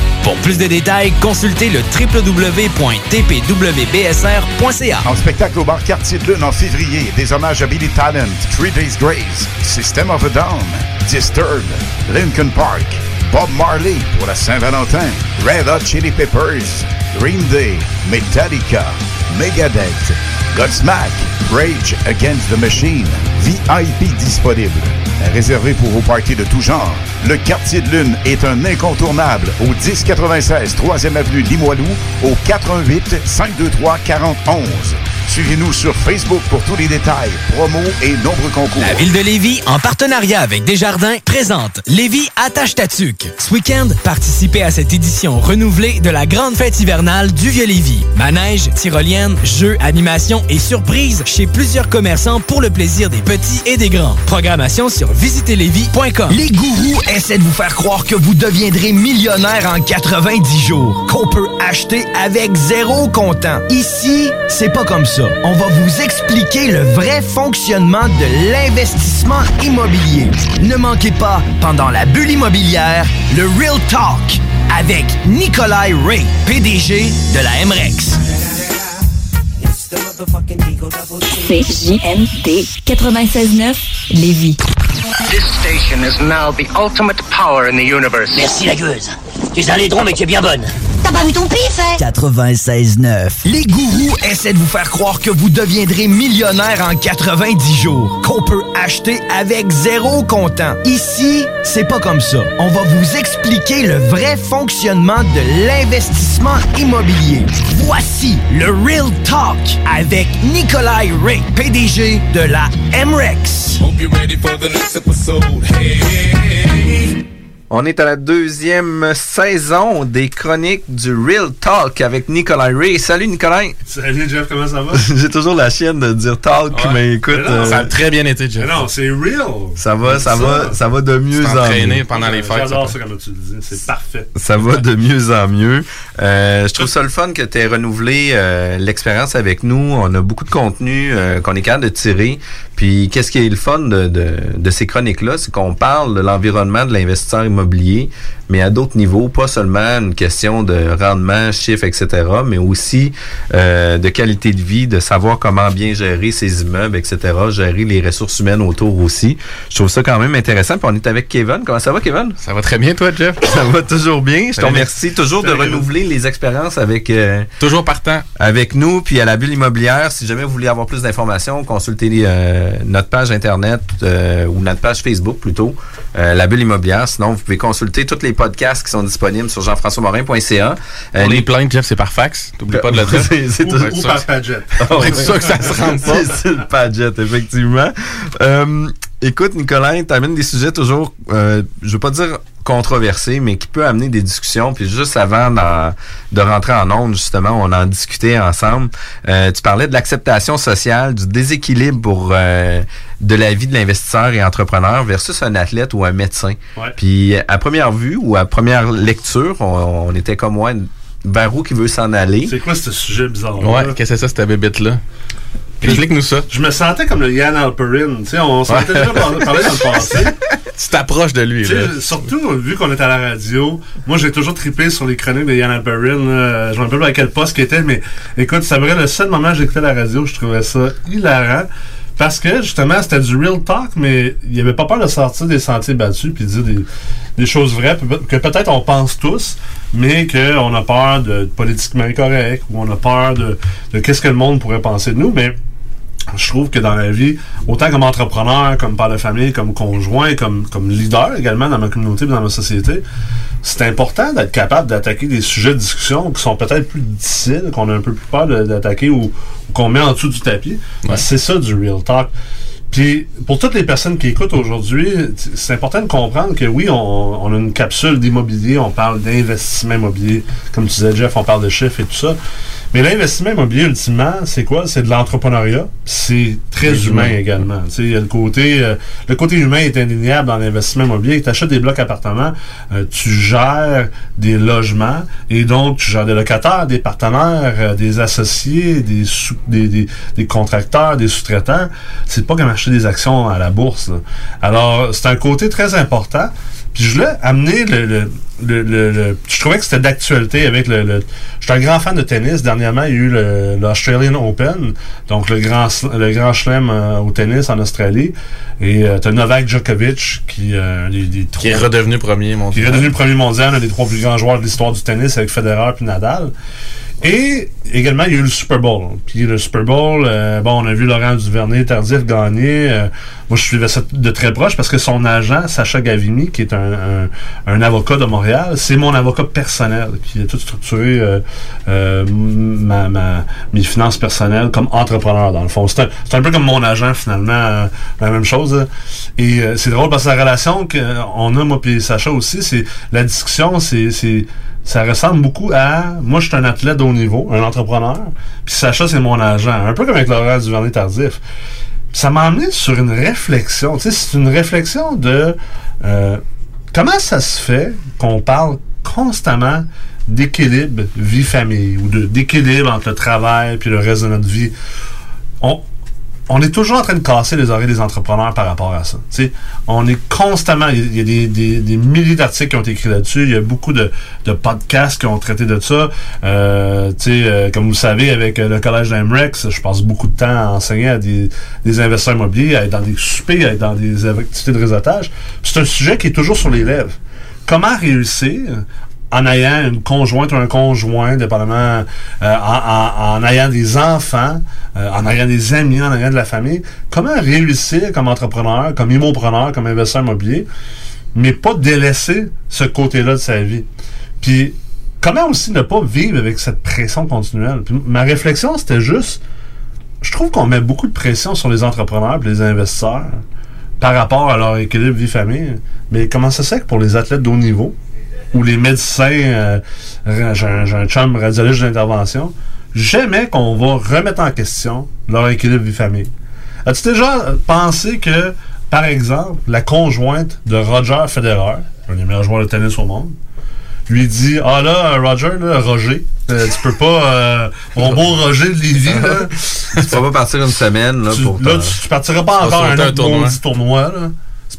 Pour plus de détails, consultez le www.tpwbsr.ca. En spectacle au bar Quartier de Lune en février, des hommages à Billy Talent, Three Days Grace, System of a Down, Disturbed, Lincoln Park, Bob Marley pour la Saint-Valentin, Red Hot Chili Peppers, Green Day, Metallica, Megadeth, Godsmack, Rage Against the Machine, VIP disponible. Réservé pour vos parties de tout genre, le Quartier de Lune est un incontournable au 1096 3e Avenue Limoilou au 418 523 4011. Suivez-nous sur Facebook pour tous les détails, promos et nombreux concours. La ville de Lévis, en partenariat avec Desjardins, présente Lévis attache ta tuque. Ce week-end, participez à cette édition renouvelée de la grande fête hivernale du Vieux-Lévis. Manège, tyrolienne, jeux, animations et surprises chez plusieurs commerçants pour le plaisir des petits et des grands. Programmation sur visitezlévis.com. Les gourous essaient de vous faire croire que vous deviendrez millionnaire en 90 jours, qu'on peut acheter avec zéro comptant. Ici, c'est pas comme ça. On va vous expliquer le vrai fonctionnement de l'investissement immobilier. Ne manquez pas, pendant la bulle immobilière, le Real Talk avec Nikolai Ray, PDG de la MREX. CJMD 96.9 Lévis. This station is now the ultimate power in the universe. Merci la gueuse. Tu es un laidron mais tu es bien bonne. T'as pas vu ton pif, hein? 96.9. Les gourous essaient de vous faire croire que vous deviendrez millionnaire en 90 jours, qu'on peut acheter avec zéro comptant. Ici, c'est pas comme ça. On va vous expliquer le vrai fonctionnement de l'investissement immobilier. Voici le Real Talk avec Nikolai Ray, PDG de la MREX. Hope you're ready for the next episode. Hey. On est à la deuxième saison des chroniques du Real Talk avec Nicolas Ray. Salut Nicolas. Salut Jeff, comment ça va? J'ai toujours la chienne de dire talk, Ouais. mais écoute. Mais non, euh, ça a très bien été, Jeff. Mais non, c'est real. ça va, ça, va, ça va de mieux en mieux. J'adore ça comme tu le dis, c'est parfait. Ça va de mieux en mieux. Euh, je trouve ça le fun que tu aies renouvelé euh, l'expérience avec nous. On a beaucoup de contenu euh, qu'on est capable de tirer. Puis qu'est-ce qui est le fun de, de, de ces chroniques-là, c'est qu'on parle de l'environnement de l'investisseur immobilier, oublié mais à d'autres niveaux, pas seulement une question de rendement, chiffres, etc., mais aussi euh, de qualité de vie, de savoir comment bien gérer ses immeubles, etc., gérer les ressources humaines autour aussi. Je trouve ça quand même intéressant. Puis on est avec Kevin. Comment ça va, Kevin? Ça va très bien, toi, Jeff? Ça va toujours bien. Je te Salut. remercie toujours de renouveler les expériences avec... euh, toujours partant. Avec nous, puis à la bulle immobilière. Si jamais vous voulez avoir plus d'informations, consultez euh, notre page Internet ou notre page Facebook plutôt, la bulle immobilière. Sinon, vous pouvez consulter tous les podcasts qui sont disponibles sur jean-françois-morin.ca. Pour les plaintes, Jeff, c'est par fax. T'oublies pas de le dire. C'est- c'est Ou- toujours- ou par Padget. Ouais. C'est sûr que ça se rend pas. C'est c'est le Padget, effectivement. Euh, écoute, Nicolas, tu amènes des sujets toujours, euh, je veux pas dire controversés, mais qui peut amener des discussions. Puis juste avant d'en- de rentrer en ondes, justement, on en discutait ensemble. Euh, tu parlais de l'acceptation sociale, du déséquilibre pour euh, de la vie de l'investisseur et entrepreneur versus un athlète ou un médecin. Ouais. Puis à première vue ou à première lecture, on, on était comme moi vers où qui veut s'en aller. C'est quoi ce sujet bizarre Ouais, qu'est-ce que c'est ça, cette bébête-là? Explique-nous ça. Je me sentais comme le Yann Alperin. Tu sais, on s'en était déjà par- parlé dans le passé. Tu t'approches de lui, là. surtout, vu qu'on est à la radio, moi, j'ai toujours trippé sur les chroniques de Yann Alperin. là. Je me rappelle pas à quel poste qu'il était, mais écoute, ça vrai le seul moment où j'écoutais la radio, je trouvais ça hilarant. Parce que, justement, c'était du real talk, mais il avait pas peur de sortir des sentiers battus puis de dire des, des choses vraies que peut-être on pense tous, mais qu'on a peur de, de politiquement incorrect ou on a peur de, de qu'est-ce que le monde pourrait penser de nous. Mais je trouve que dans la vie, autant comme entrepreneur, comme père de famille, comme conjoint, comme, comme leader également dans ma communauté et dans ma société, c'est important d'être capable d'attaquer des sujets de discussion qui sont peut-être plus difficiles, qu'on a un peu plus peur d'attaquer ou, ou qu'on met en dessous du tapis. C'est ça du real talk. Puis, pour toutes les personnes qui écoutent aujourd'hui, c'est important de comprendre que oui, on, on a une capsule d'immobilier, on parle d'investissement immobilier. Comme tu disais, Jeff, on parle de chiffres et tout ça. Mais l'investissement immobilier, ultimement, c'est quoi? C'est de l'entrepreneuriat. C'est très humain. également. Tu sais, il y a le côté, euh, le côté humain est indéniable dans l'investissement immobilier. Tu achètes des blocs appartements, euh, tu gères des logements et donc tu gères des locataires, des partenaires, euh, des associés, des, sous- des, des, des contracteurs, des sous-traitants. C'est pas comme acheter des actions à la bourse. là. Alors, c'est un côté très important. Puis je voulais amener le, le, le, le- le- Je trouvais que c'était d'actualité avec le. le je suis un grand fan de tennis. Dernièrement, il y a eu le- l'Australian Open, donc le grand, le grand chelem euh, au tennis en Australie. Et euh, t'as Novak Djokovic qui, euh, des- des Qui est trois- redevenu premier qui est mondial. redevenu premier mondial, un des trois plus grands joueurs de l'histoire du tennis avec Federer puis Nadal. Et également, il y a eu le Super Bowl. Puis le Super Bowl, euh, bon, on a vu Laurent Duvernay tardif gagner. Euh, moi, je suivais ça de très proche parce que son agent, Sacha Gavini, qui est un, un- un avocat de Montréal, c'est mon avocat personnel qui a tout structuré euh, euh, ma, ma- mes finances personnelles comme entrepreneur, dans le fond. C'est un, un peu comme mon agent, finalement, euh, la même chose. là. Et euh, c'est drôle parce que la relation qu'on a, moi et Sacha aussi, c'est la discussion, c'est- ça ressemble beaucoup à moi je suis un athlète haut niveau, un entrepreneur, puis Sacha c'est mon agent, un peu comme avec Laurent Duvernay Tardif. Ça m'a amené sur une réflexion, tu sais, c'est une réflexion de euh, comment ça se fait qu'on parle constamment d'équilibre vie-famille ou d'équilibre entre le travail puis le reste de notre vie? On est toujours en train de casser les oreilles des entrepreneurs par rapport à ça. On est constamment, il y a des, milliers d'articles qui ont été écrits là-dessus, il y a beaucoup de, podcasts qui ont traité de ça. Euh, euh, comme vous le savez, avec euh, le collège d'Amrex, je passe beaucoup de temps à enseigner à des, des investisseurs immobiliers, à être dans des soupers, à être dans des activités de réseautage. C'est un sujet qui est toujours sur les lèvres. Comment réussir en ayant une conjointe ou un conjoint, dépendamment, euh, en, ayant des enfants, euh, en ayant des amis, en ayant de la famille, comment réussir comme entrepreneur, comme immopreneur, comme investisseur immobilier, mais pas délaisser ce côté-là de sa vie? Puis, comment aussi ne pas vivre avec cette pression continuelle? Ma réflexion, c'était juste, je trouve qu'on met beaucoup de pression sur les entrepreneurs et les investisseurs par rapport à leur équilibre vie-famille. Mais comment ça se fait que pour les athlètes de haut niveau, ou les médecins, euh, j'ai un, un chum radiologiste d'intervention, jamais qu'on va remettre en question leur équilibre vie-famille. As-tu déjà pensé que, par exemple, la conjointe de Roger Federer, un des meilleurs joueurs de tennis au monde, lui dit Ah là, Roger, là, Roger, euh, tu peux pas. euh, mon beau Roger de Lévis, là. tu peux pas partir une semaine là, tu, pour là, tu, tu partiras pas encore un autre tournoi. tournoi, là.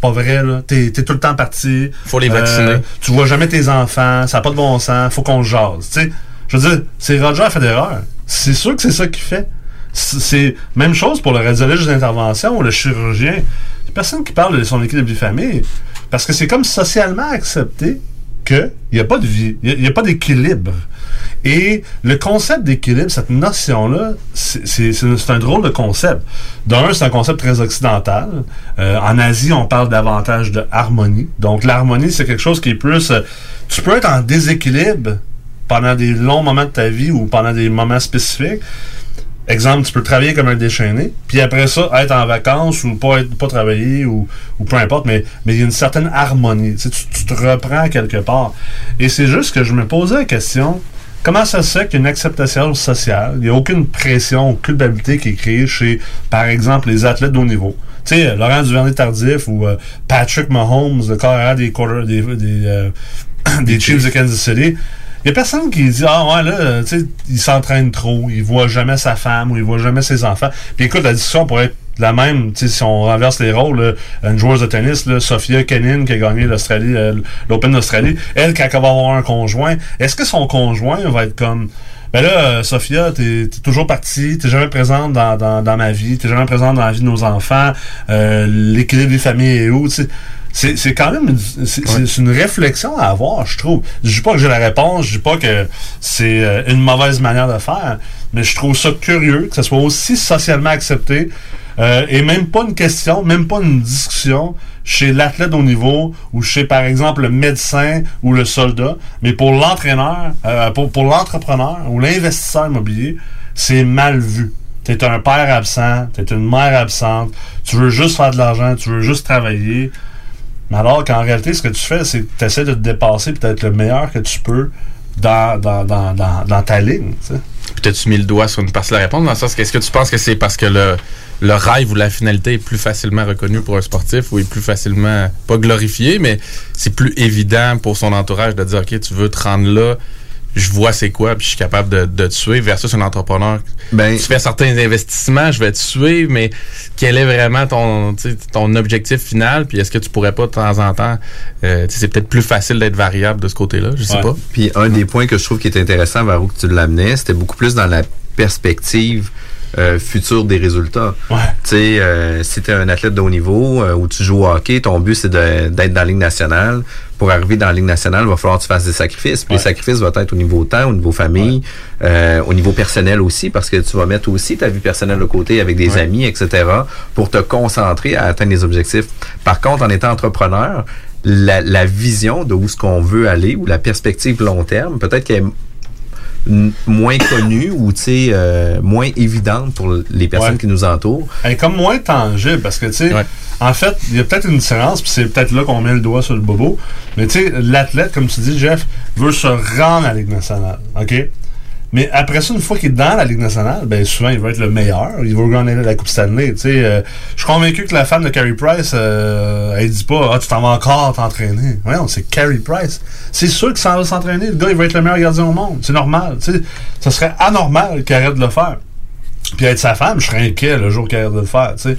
C'est pas vrai, là. T'es, t'es tout le temps parti. Faut les vacciner. tu vois jamais tes enfants, ça n'a pas de bon sens, faut qu'on jase. Tu sais, je veux dire, c'est Roger Federer. C'est sûr que c'est ça qu'il fait. C'est- même chose pour le radiologiste d'intervention ou le chirurgien. Il y a personne qui parle de son équilibre de vie famille. Parce que c'est comme socialement accepté qu'il n'y a pas de vie, il n'y a, pas d'équilibre. Et le concept d'équilibre, cette notion-là, c'est un drôle de concept. D'un, c'est un concept très occidental. Euh, en Asie, on parle davantage de harmonie. Donc, l'harmonie, c'est quelque chose qui est plus... euh, tu peux être en déséquilibre pendant des longs moments de ta vie ou pendant des moments spécifiques. Exemple, tu peux travailler comme un déchaîné, puis après ça, être en vacances ou pas être pas travailler ou, ou peu importe, mais mais il y a une certaine harmonie. Tu, sais, tu, tu te reprends quelque part. Et c'est juste que je me posais la question, comment ça se fait qu'il y a une acceptation sociale, il n'y a aucune pression ou culpabilité qui est créée chez, par exemple, les athlètes de haut niveau? Tu sais, Laurent Duvernay-Tardif ou euh, Patrick Mahomes, le carrière des, quarter- des, des, euh, des Chiefs de Kansas City. Il n'y a personne qui dit Ah ouais, là, tu sais, il s'entraîne trop, il voit jamais sa femme ou il voit jamais ses enfants. Puis écoute, la discussion pourrait être la même, tu sais, si on renverse les rôles, là, une joueuse de tennis, là, Sophia Kenin, qui a gagné l'Australie, euh, l'Open d'Australie, elle, quand elle va avoir un conjoint, est-ce que son conjoint va être comme ben là, euh, Sophia, t'es es toujours partie, t'es jamais présente dans, dans, dans ma vie, t'es jamais présente dans la vie de nos enfants, euh, l'équilibre des familles est où, tu sais? C'est c'est quand même une, c'est c'est- c'est une réflexion à avoir, je trouve. Je dis pas que j'ai la réponse, je dis pas que c'est euh, une mauvaise manière de faire, mais je trouve ça curieux que ça soit aussi socialement accepté euh, et même pas une question, même pas une discussion chez l'athlète au niveau ou chez par exemple le médecin ou le soldat, mais pour l'entraîneur, euh, pour, pour l'entrepreneur ou l'investisseur immobilier, c'est mal vu. T'es un père absent, t'es une mère absente, tu veux juste faire de l'argent, tu veux juste travailler. Mais alors qu'en réalité, ce que tu fais, c'est que tu essaies de te dépasser et d'être le meilleur que tu peux dans, dans, dans, dans, dans ta ligne. tu sais. t'as-tu mis le doigt sur une partie de la réponse? Dans le sens, est-ce que tu penses que c'est parce que le, le rêve ou la finalité est plus facilement reconnu pour un sportif ou est plus facilement, pas glorifié, mais c'est plus évident pour son entourage de dire, OK, tu veux te rendre là, je vois c'est quoi, puis je suis capable de, de te suivre versus un entrepreneur. Ben, tu fais certains investissements, je vais te suivre, mais quel est vraiment ton, tu sais, ton objectif final? Puis est-ce que tu pourrais pas de temps en temps, euh, tu sais, c'est peut-être plus facile d'être variable de ce côté-là, je sais Ouais. pas. Puis un des points que je trouve qui est intéressant, Varou, que tu l'amenais, c'était beaucoup plus dans la perspective euh, future des résultats. Tu sais, euh, si tu es un athlète de haut niveau euh, ou tu joues au hockey, ton but c'est d'être dans la Ligue nationale. Pour arriver dans la Ligue nationale, il va falloir que tu fasses des sacrifices. Puis les sacrifices vont être au niveau temps, au niveau famille, euh, au niveau personnel aussi, parce que tu vas mettre aussi ta vie personnelle de côté avec des Ouais. amis, etc., pour te concentrer à atteindre les objectifs. Par contre, en étant entrepreneur, la, la vision de où ce qu'on veut aller ou la perspective long terme, peut-être qu'elle est moins connue ou tu sais euh, moins évidente pour les personnes Ouais. qui nous entourent. Elle est comme moins tangible parce que, tu sais, en fait, il y a peut-être une différence, puis c'est peut-être là qu'on met le doigt sur le bobo. Mais, tu sais, l'athlète, comme tu dis, Jeff, veut se rendre à la Ligue nationale. OK? Mais après ça, une fois qu'il est dans la Ligue nationale, ben souvent, il va être le meilleur. Il va gagner la Coupe Stanley. Euh, je suis convaincu que la femme de Carey Price, euh, elle dit pas, ah, tu t'en vas encore t'entraîner. Voyons, c'est Carey Price. C'est sûr qu'il s'en va s'entraîner. Le gars, il va être le meilleur gardien au monde. C'est normal. Tu sais, ça serait anormal qu'il arrête de le faire. Puis être sa femme, je serais inquiet le jour qu'elle arrête de le faire, tu sais.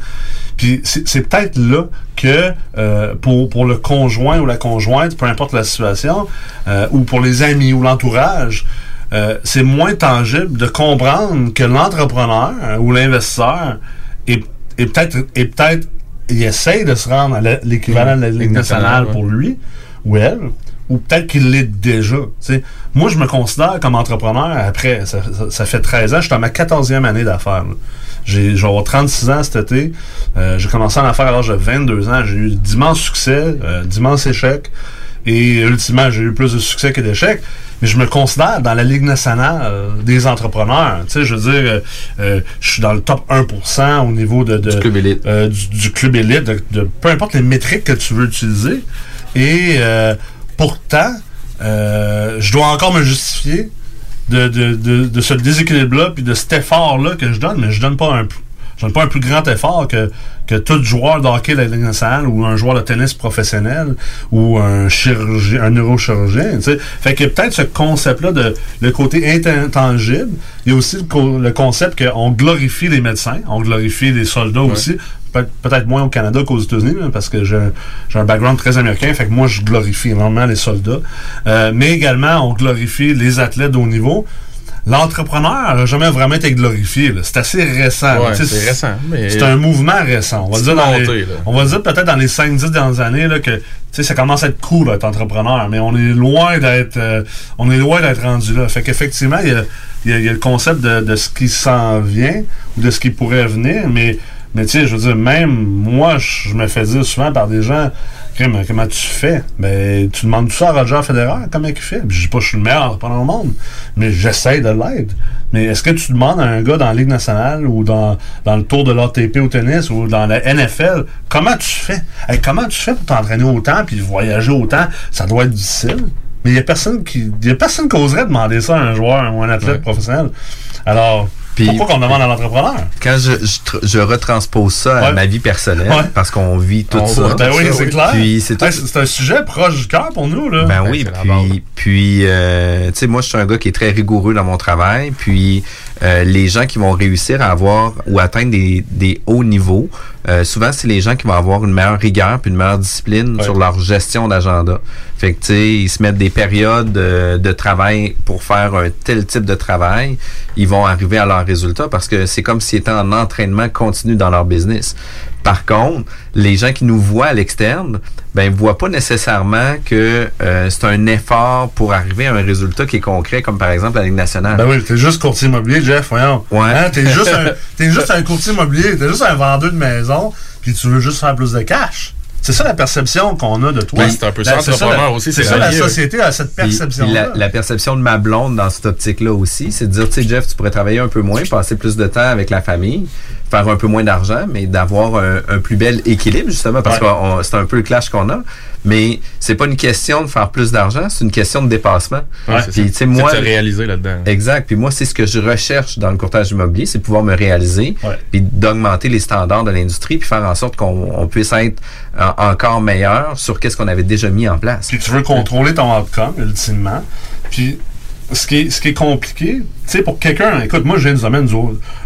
Puis c'est c'est peut-être là que euh, pour, pour le conjoint ou la conjointe, peu importe la situation, euh, ou pour les amis ou l'entourage, euh, c'est moins tangible de comprendre que l'entrepreneur euh, ou l'investisseur est, est peut-être est peut-être il essaye de se rendre à l'équivalent de la Ligue nationale pour lui ou elle, ou peut-être qu'il l'est déjà. Moi, je me considère comme entrepreneur après, ça, ça- ça fait 13 ans, je suis dans ma 14e année d'affaires. J'ai, je vais avoir 36 ans cet été. Euh, j'ai commencé en affaires à l'âge de 22 ans. J'ai eu d'immenses succès, d'immenses échecs. Et ultimement, j'ai eu plus de succès que d'échecs. Mais je me considère dans la Ligue nationale des entrepreneurs. Tu sais, je veux dire, euh, euh, je suis dans le top 1% au niveau de, de- Du club élite. euh, du, du club élite, de, de- peu importe les métriques que tu veux utiliser. Et euh, pourtant, euh, je dois encore me justifier de, de, de, de ce déséquilibre-là puis de cet effort-là que je donne, mais je donne pas un je donne pas un plus grand effort que, que tout joueur de hockey de la Ligue nationale ou un joueur de tennis professionnel ou un chirurgien, un neurochirurgien. tu sais. Fait que peut-être ce concept-là de le côté intangible, il y a aussi le, co- le concept qu'on glorifie les médecins, on glorifie les soldats aussi. Peut- Peut-être moins au Canada qu'aux États-Unis, là, parce que j'ai un- j'ai un background très américain, fait que moi je glorifie énormément les soldats. Euh, mais également, on glorifie les athlètes de haut niveau. L'entrepreneur n'a jamais vraiment été glorifié. là. C'est assez récent. Ouais, c'est récent, mais- C'est un mouvement récent. On va dire, dans monté, les- on va dire peut-être dans les 5-10 dernières années là, que tu sais, ça commence à être cool d'être entrepreneur, mais on est loin d'être euh, on est loin d'être rendu là. Fait qu'effectivement, il y y y a le concept de, de ce qui s'en vient ou de ce qui pourrait venir, mais mais tu sais, je veux dire, même moi, je me fais dire souvent par des gens, Crime, comment tu fais? Ben, tu demandes tout ça à Roger Federer, comment il fait? Puis je dis pas que je suis le meilleur entrepreneur au monde, mais j'essaie de l'être. Mais est-ce que tu demandes à un gars dans la Ligue nationale ou dans, dans le tour de l'ATP au tennis ou dans la NFL, comment tu fais? Hey, comment tu fais pour t'entraîner autant puis voyager autant? Ça doit être difficile. Mais il y a personne qui. Il y a personne qui oserait demander ça à un joueur ou un athlète professionnel. Alors, pourquoi qu'on demande à l'entrepreneur? Quand je, je, je retranspose ça à Ouais. ma vie personnelle, Ouais. parce qu'on vit tout On ça. Ben oui, c'est clair. Puis c'est tout- Hey, c'est c'est un sujet proche du cœur pour nous, là. Ben oui, puis, puis euh, tu sais, moi, je suis un gars qui est très rigoureux dans mon travail. Puis, euh, les gens qui vont réussir à avoir ou atteindre des, des hauts niveaux, euh, souvent, c'est les gens qui vont avoir une meilleure rigueur puis une meilleure discipline sur leur gestion d'agenda. Fait que, tu sais, ils se mettent des périodes euh, de travail pour faire un tel type de travail. Ils vont arriver à leur résultat parce que c'est comme s'ils étaient en entraînement continu dans leur business. Par contre, les gens qui nous voient à l'externe, ben, voient pas nécessairement que euh, c'est un effort pour arriver à un résultat qui est concret, comme par exemple la Ligue nationale. Ben oui, t'es juste courtier immobilier, Jeff, voyons. Ouais. Hein, t'es juste un, t'es juste un courtier immobilier, t'es juste un vendeur de maison, puis tu veux juste faire plus de cash. C'est ça la perception qu'on a de toi. Ben, c'est un peu ça, La- la- aussi, C'est c'est ça, la société a cette Puis- perception puis la, la perception de ma blonde dans cette optique-là aussi, c'est de dire, tu sais, Jeff, tu pourrais travailler un peu moins, passer plus de temps avec la famille, faire un peu moins d'argent, mais d'avoir un, un plus bel équilibre, justement, parce Ouais. que c'est un peu le clash qu'on a. Mais c'est pas une question de faire plus d'argent, c'est une question de dépassement. Ouais, Puis, tu sais, moi, de se réaliser là-dedans. Exact. Puis moi, c'est ce que je recherche dans le courtage immobilier, c'est pouvoir me réaliser, puis d'augmenter les standards de l'industrie, puis faire en sorte qu'on on puisse être encore meilleur sur qu'est-ce qu'on avait déjà mis en place. Puis tu veux contrôler ton outcome, ultimement. Puis ce qui est, compliqué, tu sais, pour quelqu'un, écoute, moi, je viens du domaine du,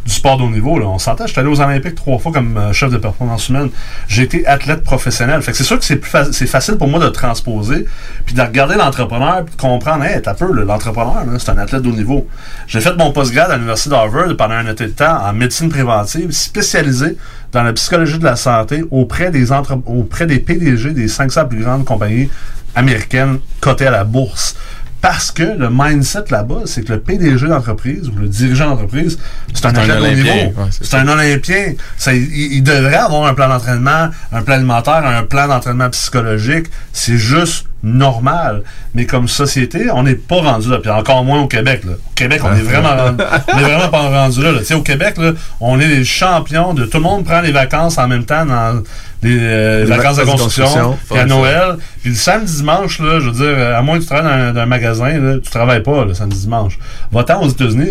sport de haut niveau, là, on s'entend, j'étais allé aux Olympiques trois fois comme euh, chef de performance humaine. J'ai été athlète professionnel. Fait que c'est sûr que c'est plus facile pour moi de transposer, puis de regarder l'entrepreneur, puis de comprendre, hey, t'as peu, l'entrepreneur, c'est un athlète de haut niveau. J'ai fait mon postgrad à l'Université d'Harvard pendant un été de temps en médecine préventive, spécialisé dans la psychologie de la santé auprès des, auprès des PDG des 500 plus grandes compagnies américaines cotées à la bourse. Parce que le mindset là-bas, c'est que le PDG d'entreprise ou le dirigeant d'entreprise, c'est un un Olympien. niveau. Ouais, c'est un Olympien. Ça, il, il devrait avoir un plan d'entraînement, un plan alimentaire, un plan d'entraînement psychologique. C'est juste normal. Mais comme société, on n'est pas rendu là. Puis encore moins au Québec. Là. Au Québec, on est vraiment, rendu- on est vraiment pas rendu là. là. Tu sais, au Québec, là, on est les champions de tout le monde prend les vacances en même temps dans les, euh, Les vacances de construction, puis à. Noël. Puis le samedi dimanche, là, je veux dire, euh, à moins que tu travailles dans, un- dans un magasin, là, tu travailles pas le samedi dimanche. Va-t'en aux États-Unis,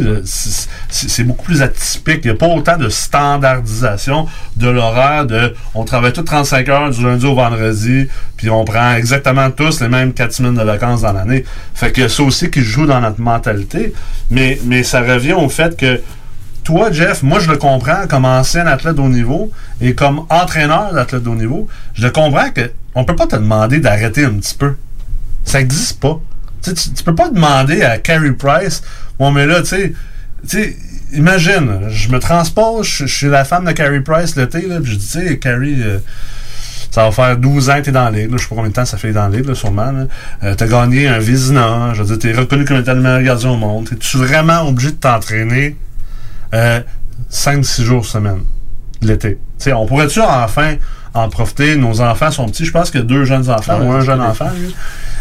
c'est beaucoup plus atypique. Il n'y a pas autant de standardisation de l'horaire de on travaille tous 35 heures du lundi au vendredi, puis on prend exactement tous les mêmes 4 semaines de vacances dans l'année. Fait que ça aussi qui joue dans notre mentalité. Mais, mais ça revient au fait que toi, Jeff, moi, je le comprends comme ancien athlète haut niveau et comme entraîneur d'athlète haut niveau. Je le comprends que on peut pas te demander d'arrêter un petit peu. Ça n'existe pas. Tu, tu, peux pas demander à Carey Price, bon, mais là, tu sais, imagine, je me transpose, je, suis la femme de Carey Price l'été, là, puis je dis, tu sais, Carey, euh, ça va faire 12 ans que t'es dans. Là. Je sais pas combien de temps ça fait dans là, sûrement. Là. Euh, t'as gagné un Vizina. Je veux dire, t'es reconnu comme étant le meilleur gardien au monde. T'es-tu vraiment obligé de t'entraîner euh, 5-6 jours semaine l'été? T'sais, on pourrait-tu enfin en profiter? Nos enfants sont petits. Je pense qu'il y a deux jeunes enfants Ouais, ou un jeune enfant. lui.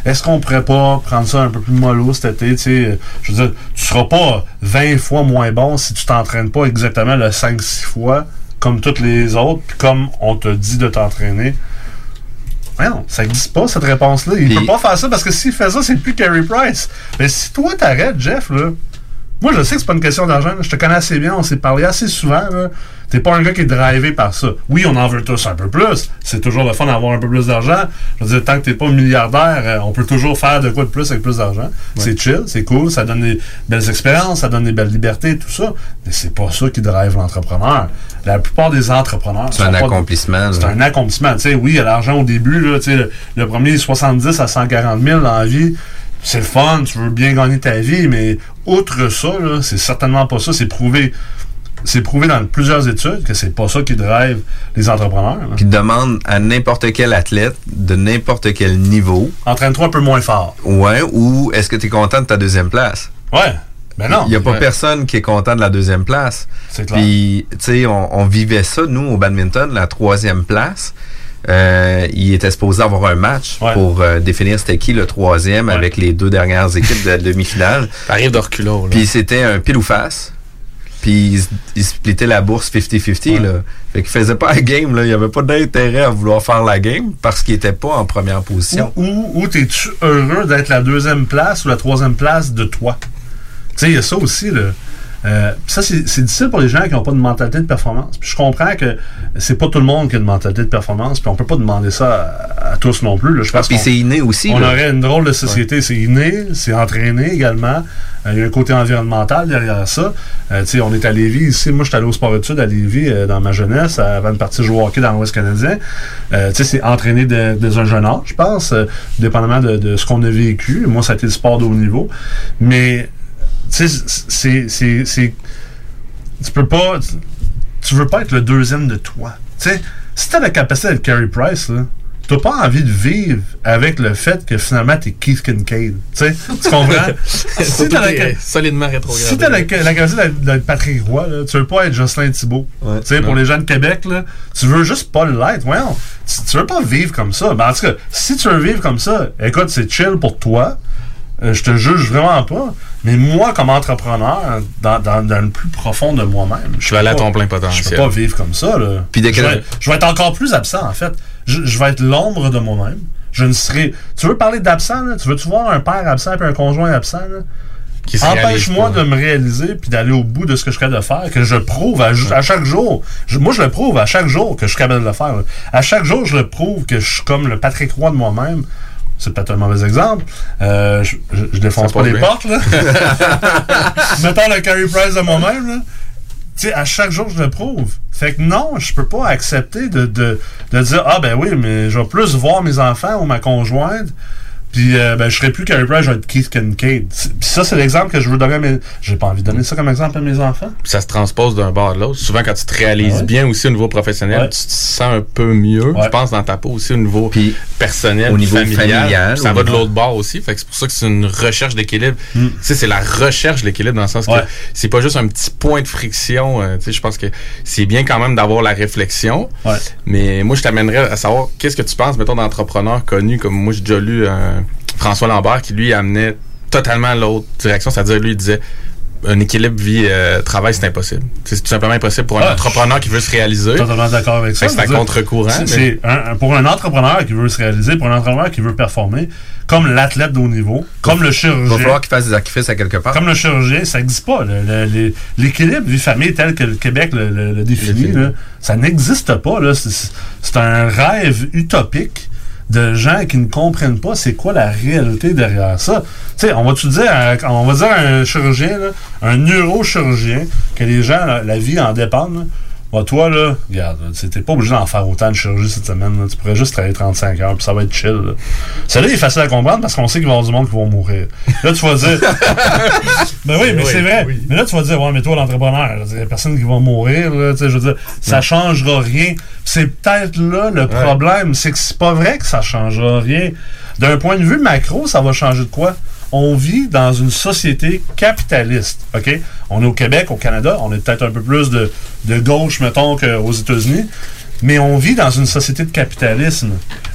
Est-ce qu'on pourrait pas prendre ça un peu plus mollo cet été? t'sais? Euh, Je veux dire, tu seras pas 20 fois moins bon si tu t'entraînes pas exactement le 5-6 fois comme toutes les autres, puis comme on te dit de t'entraîner. Non, ça n'existe pas, cette réponse-là. Il Puis- peut pas faire ça parce que s'il fait ça, c'est plus Carey Price. Mais si toi, t'arrêtes, Jeff, là, moi, je sais que c'est pas une question d'argent. Je te connais assez bien, on s'est parlé assez souvent. T'es pas un gars qui est drivé par ça. Oui, on en veut tous un peu plus. C'est toujours le fun d'avoir un peu plus d'argent. Je veux dire, tant que t'es pas milliardaire, euh, on peut toujours faire de quoi de plus avec plus d'argent. C'est chill, c'est cool, ça donne des belles expériences, ça donne des belles libertés, tout ça. Mais c'est pas ça qui drive l'entrepreneur. La plupart des entrepreneurs. C'est un pas- accomplissement. c'est un accomplissement. Tu sais, oui, il y a l'argent au début. Là, le, le premier 70 à 140 000 dans la vie, c'est le fun, tu veux bien gagner ta vie, mais outre ça, là, c'est certainement pas ça. C'est prouvé. C'est prouvé dans plusieurs études que c'est pas ça qui drive les entrepreneurs. là. Qui demande à n'importe quel athlète de n'importe quel niveau. Entraîne-toi un peu moins fort. Ouais, ou est-ce que tu es content de ta deuxième place? Ouais. Ben non. Il n'y a pas Ouais. personne qui est content de la deuxième place. C'est clair. Puis, tu sais, on, on vivait ça, nous, au badminton, la troisième place. Euh, il était supposé avoir un match pour euh, définir c'était qui le troisième avec les deux dernières équipes de la demi-finale. Arrive de reculons. Puis c'était un pile ou face. Puis il, s- il splittait la bourse 50-50. là. Fait qu'il faisait pas la game. Là. Il n'y avait pas d'intérêt à vouloir faire la game parce qu'il était pas en première position. Ou, ou t'es-tu heureux d'être la deuxième place ou la troisième place de toi? Tu sais, il y a ça aussi, là. Euh, ça, c'est difficile pour les gens qui n'ont pas de mentalité de performance. Puis je comprends que c'est pas tout le monde qui a une mentalité de performance, puis on peut pas demander ça à, à tous non plus. Là. Je pense Ah, c'est inné aussi, On là. aurait une drôle de société. C'est inné, c'est entraîné également. Euh, Il y a un côté environnemental derrière ça. Euh, tu sais, on est à Lévis ici. Moi, j'étais allé au sport-études à Lévis euh, dans ma jeunesse, avant de partir jouer au hockey dans l'Ouest canadien. Euh, tu sais, c'est entraîné dès, un jeune âge, je pense, euh, dépendamment de, de ce qu'on a vécu. Moi, ça a été le sport de haut niveau. Mais, tu sais, c'est- Tu peux pas... Tu, veux pas être le deuxième de toi. Tu sais, si t'as la capacité d'être Carey Price, là, t'as pas envie de vivre avec le fait que finalement t'es Keith Kincaid. Tu sais, tu comprends? si t'as la, solidement rétrogradé. si t'as la, la capacité d'être- Patrick Roy, là, tu veux pas être Jocelyn Thibault. tu sais, pour les gens de Québec, là, tu veux juste pas l'être. Voyons, tu, tu veux pas vivre comme ça. Ben, en tout cas, si tu veux vivre comme ça, écoute, c'est chill pour toi. Euh, je te juge vraiment pas. Mais moi, comme entrepreneur, dans, dans- dans le plus profond de moi-même, je vas aller à ton plein potentiel. Je peux pas vivre comme ça. Là. Puis je, vais, je vais être encore plus absent, en fait. Je, je vais être l'ombre de moi-même. je ne serai. Tu veux parler d'absent, là? Tu veux-tu voir un père absent et un conjoint absent, Empêche-moi de me réaliser puis d'aller au bout de ce que je suis capable de faire, que je prouve à, à chaque jour. Je- moi, je le prouve à chaque jour que je suis capable de le faire. là. À chaque jour, je le prouve que je suis comme le Patrick Roy de moi-même. C'est peut-être un mauvais exemple. Euh, je, je, je défonce pas les portes, là. Mettons le Carey Price de moi-même, là. Tu sais, à chaque jour, je le prouve. Fait que non, je peux pas accepter de, de, de dire Ah ben oui, mais je vais plus voir mes enfants ou ma conjointe. Puis euh, ben, je serai plus Carey Price, je vais être Keith Kincaid. Puis ça, c'est l'exemple que je veux donner à mes. J'ai pas envie de donner ça comme exemple à mes enfants. Puis ça se transpose d'un bord à l'autre. Souvent, quand tu te réalises Ah ouais? bien aussi au niveau professionnel, Ouais. tu te sens un peu mieux, je pense, dans ta peau aussi au niveau personnel, au niveau familial. ça va de l'autre bord aussi. Fait que c'est pour ça que c'est une recherche d'équilibre. Tu sais, c'est la recherche de l'équilibre dans le sens Hmm. Ouais. que c'est pas juste un petit point de friction. euh, tu sais, je pense que c'est bien quand même d'avoir la réflexion. Ouais. Mais moi, je t'amènerais à savoir qu'est-ce que tu penses, mettons, d'entrepreneurs connus comme moi, j'ai déjà lu euh, François Lambert qui lui amenait totalement l'autre direction, c'est-à-dire lui il disait un équilibre vie-travail, c'est impossible. C'est tout simplement impossible pour un Ah, entrepreneur qui veut se réaliser. Totalement d'accord avec ça. C'est Je contre-courant. mais- un- un- pour un entrepreneur qui veut se réaliser, pour un entrepreneur qui veut performer, comme l'athlète de haut niveau, comme le Il va chirurgien. falloir qu'il fasse des sacrifices à quelque part. Comme le chirurgien, ça n'existe pas. L'équilibre vie-famille tel que le Québec le, le- le définit, là, ça n'existe pas. C'est un rêve utopique de gens qui ne comprennent pas c'est quoi la réalité derrière ça. Tu sais, on va-tu dire, à- on va dire à un chirurgien, un neurochirurgien, que les gens, la vie en dépend. Bah, toi, là, regarde, t'es pas obligé d'en faire autant de chirurgie cette semaine. là. Tu pourrais juste travailler 35 heures, puis ça va être chill. là. Celui-là est facile à comprendre parce qu'on sait qu'il va y avoir du monde qui va mourir. Là, tu vas dire. ben oui, mais Oui, c'est vrai. Mais là, tu vas dire, ouais, mais toi, l'entrepreneur, il y a personne qui va mourir. Là, tu sais, je veux dire, ça changera rien. C'est peut-être là le problème. C'est que c'est pas vrai que ça changera rien. D'un point de vue macro, ça va changer de quoi? On vit dans une société capitaliste. OK? On est au Québec, au Canada, on est peut-être un peu plus de, de gauche, mettons, qu'aux États-Unis. Mais on vit dans une société de capitalisme.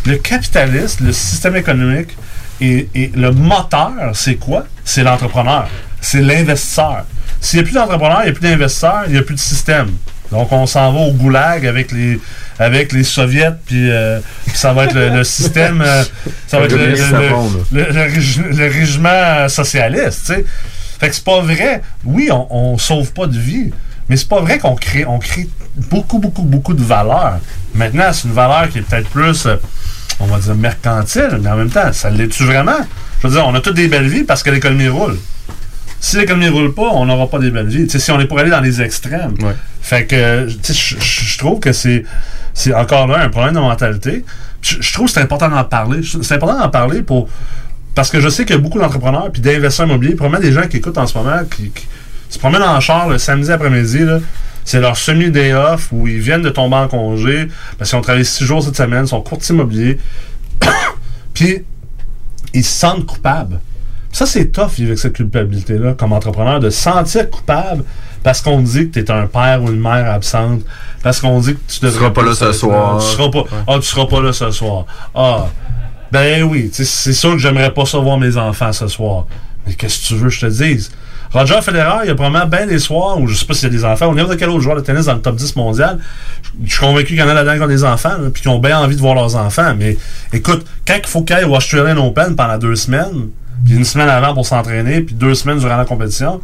Le capitalisme, le système économique, et, et le moteur, c'est quoi? C'est l'entrepreneur. C'est l'investisseur. S'il n'y a plus d'entrepreneur, il n'y a plus d'investisseur, il n'y a plus de système. Donc, on s'en va au goulag avec les, avec les soviets, puis euh, ça va être le, le système, euh, ça va être le, le- le- le- le régi- le régiment socialiste, tu sais. Fait que c'est pas vrai. Oui, on, on sauve pas de vie, mais c'est pas vrai qu'on crée, on crée beaucoup, beaucoup, beaucoup de valeur. Maintenant, c'est une valeur qui est peut-être plus, euh, on va dire, mercantile, mais en même temps, ça l'est-tu vraiment? Je veux dire, on a toutes des belles vies parce que l'économie roule. Si l'économie roule pas, on n'aura pas des belles vies. Si on est pour aller dans les extrêmes. Fait que, je trouve que c'est c'est encore là un problème de mentalité. Je trouve que c'est important d'en parler. C'est important d'en parler pour parce que je sais qu'il y a beaucoup d'entrepreneurs puis d'investisseurs immobiliers, probablement des gens qui écoutent en ce moment, qui, se promènent en char le samedi après-midi. C'est leur semi-day off où ils viennent de tomber en congé parce qu'ils ont travaillé six jours cette semaine, ils sont courtiers immobiliers. puis ils se sentent coupables. Ça, c'est tough avec cette culpabilité-là comme entrepreneur, de se sentir coupable parce qu'on dit que tu es un père ou une mère absente, parce qu'on dit que tu devrais seras pas là ce soir. Tu seras pas, ah, tu seras pas là ce soir. Ah, ben oui, c'est sûr que j'aimerais pas ça voir mes enfants ce soir. Mais qu'est-ce que tu veux que je te dise? Roger Federer, il y a probablement bien des soirs où je sais pas s'il y a des enfants, au niveau de quel autre joueur de tennis dans le top 10 mondial, je suis convaincu qu'il y en a là-dedans qui ont des enfants, puis qui ont bien envie de voir leurs enfants. Mais écoute, quand il faut qu'ils aillent au Australian Open pendant deux semaines, puis une semaine avant pour s'entraîner, puis deux semaines durant la compétition,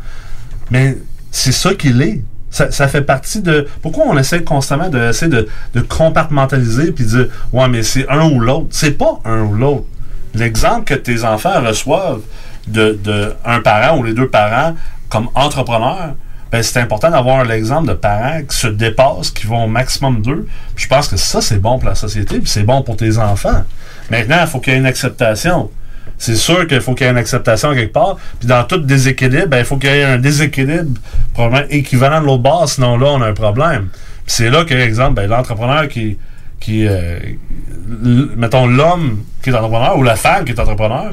mais c'est ça qu'il est. Ça, fait partie de. Pourquoi on essaie constamment de, essayer de, de puis dire Ouais, mais c'est un ou l'autre. C'est pas un ou l'autre. L'exemple que tes enfants reçoivent de, un parent ou les deux parents comme entrepreneurs, ben, c'est important d'avoir l'exemple de parents qui se dépassent, qui vont au maximum d'eux. Je pense que ça, c'est bon pour la société, puis c'est bon pour tes enfants. Maintenant, il faut qu'il y ait une acceptation. C'est sûr qu'il faut qu'il y ait une acceptation quelque part. Puis dans tout déséquilibre, ben, il faut qu'il y ait un déséquilibre probablement équivalent de l'autre bord, sinon là, on a un problème. Puis c'est là que, exemple, ben, l'entrepreneur qui, qui euh, mettons, l'homme qui est entrepreneur ou la femme qui est entrepreneur,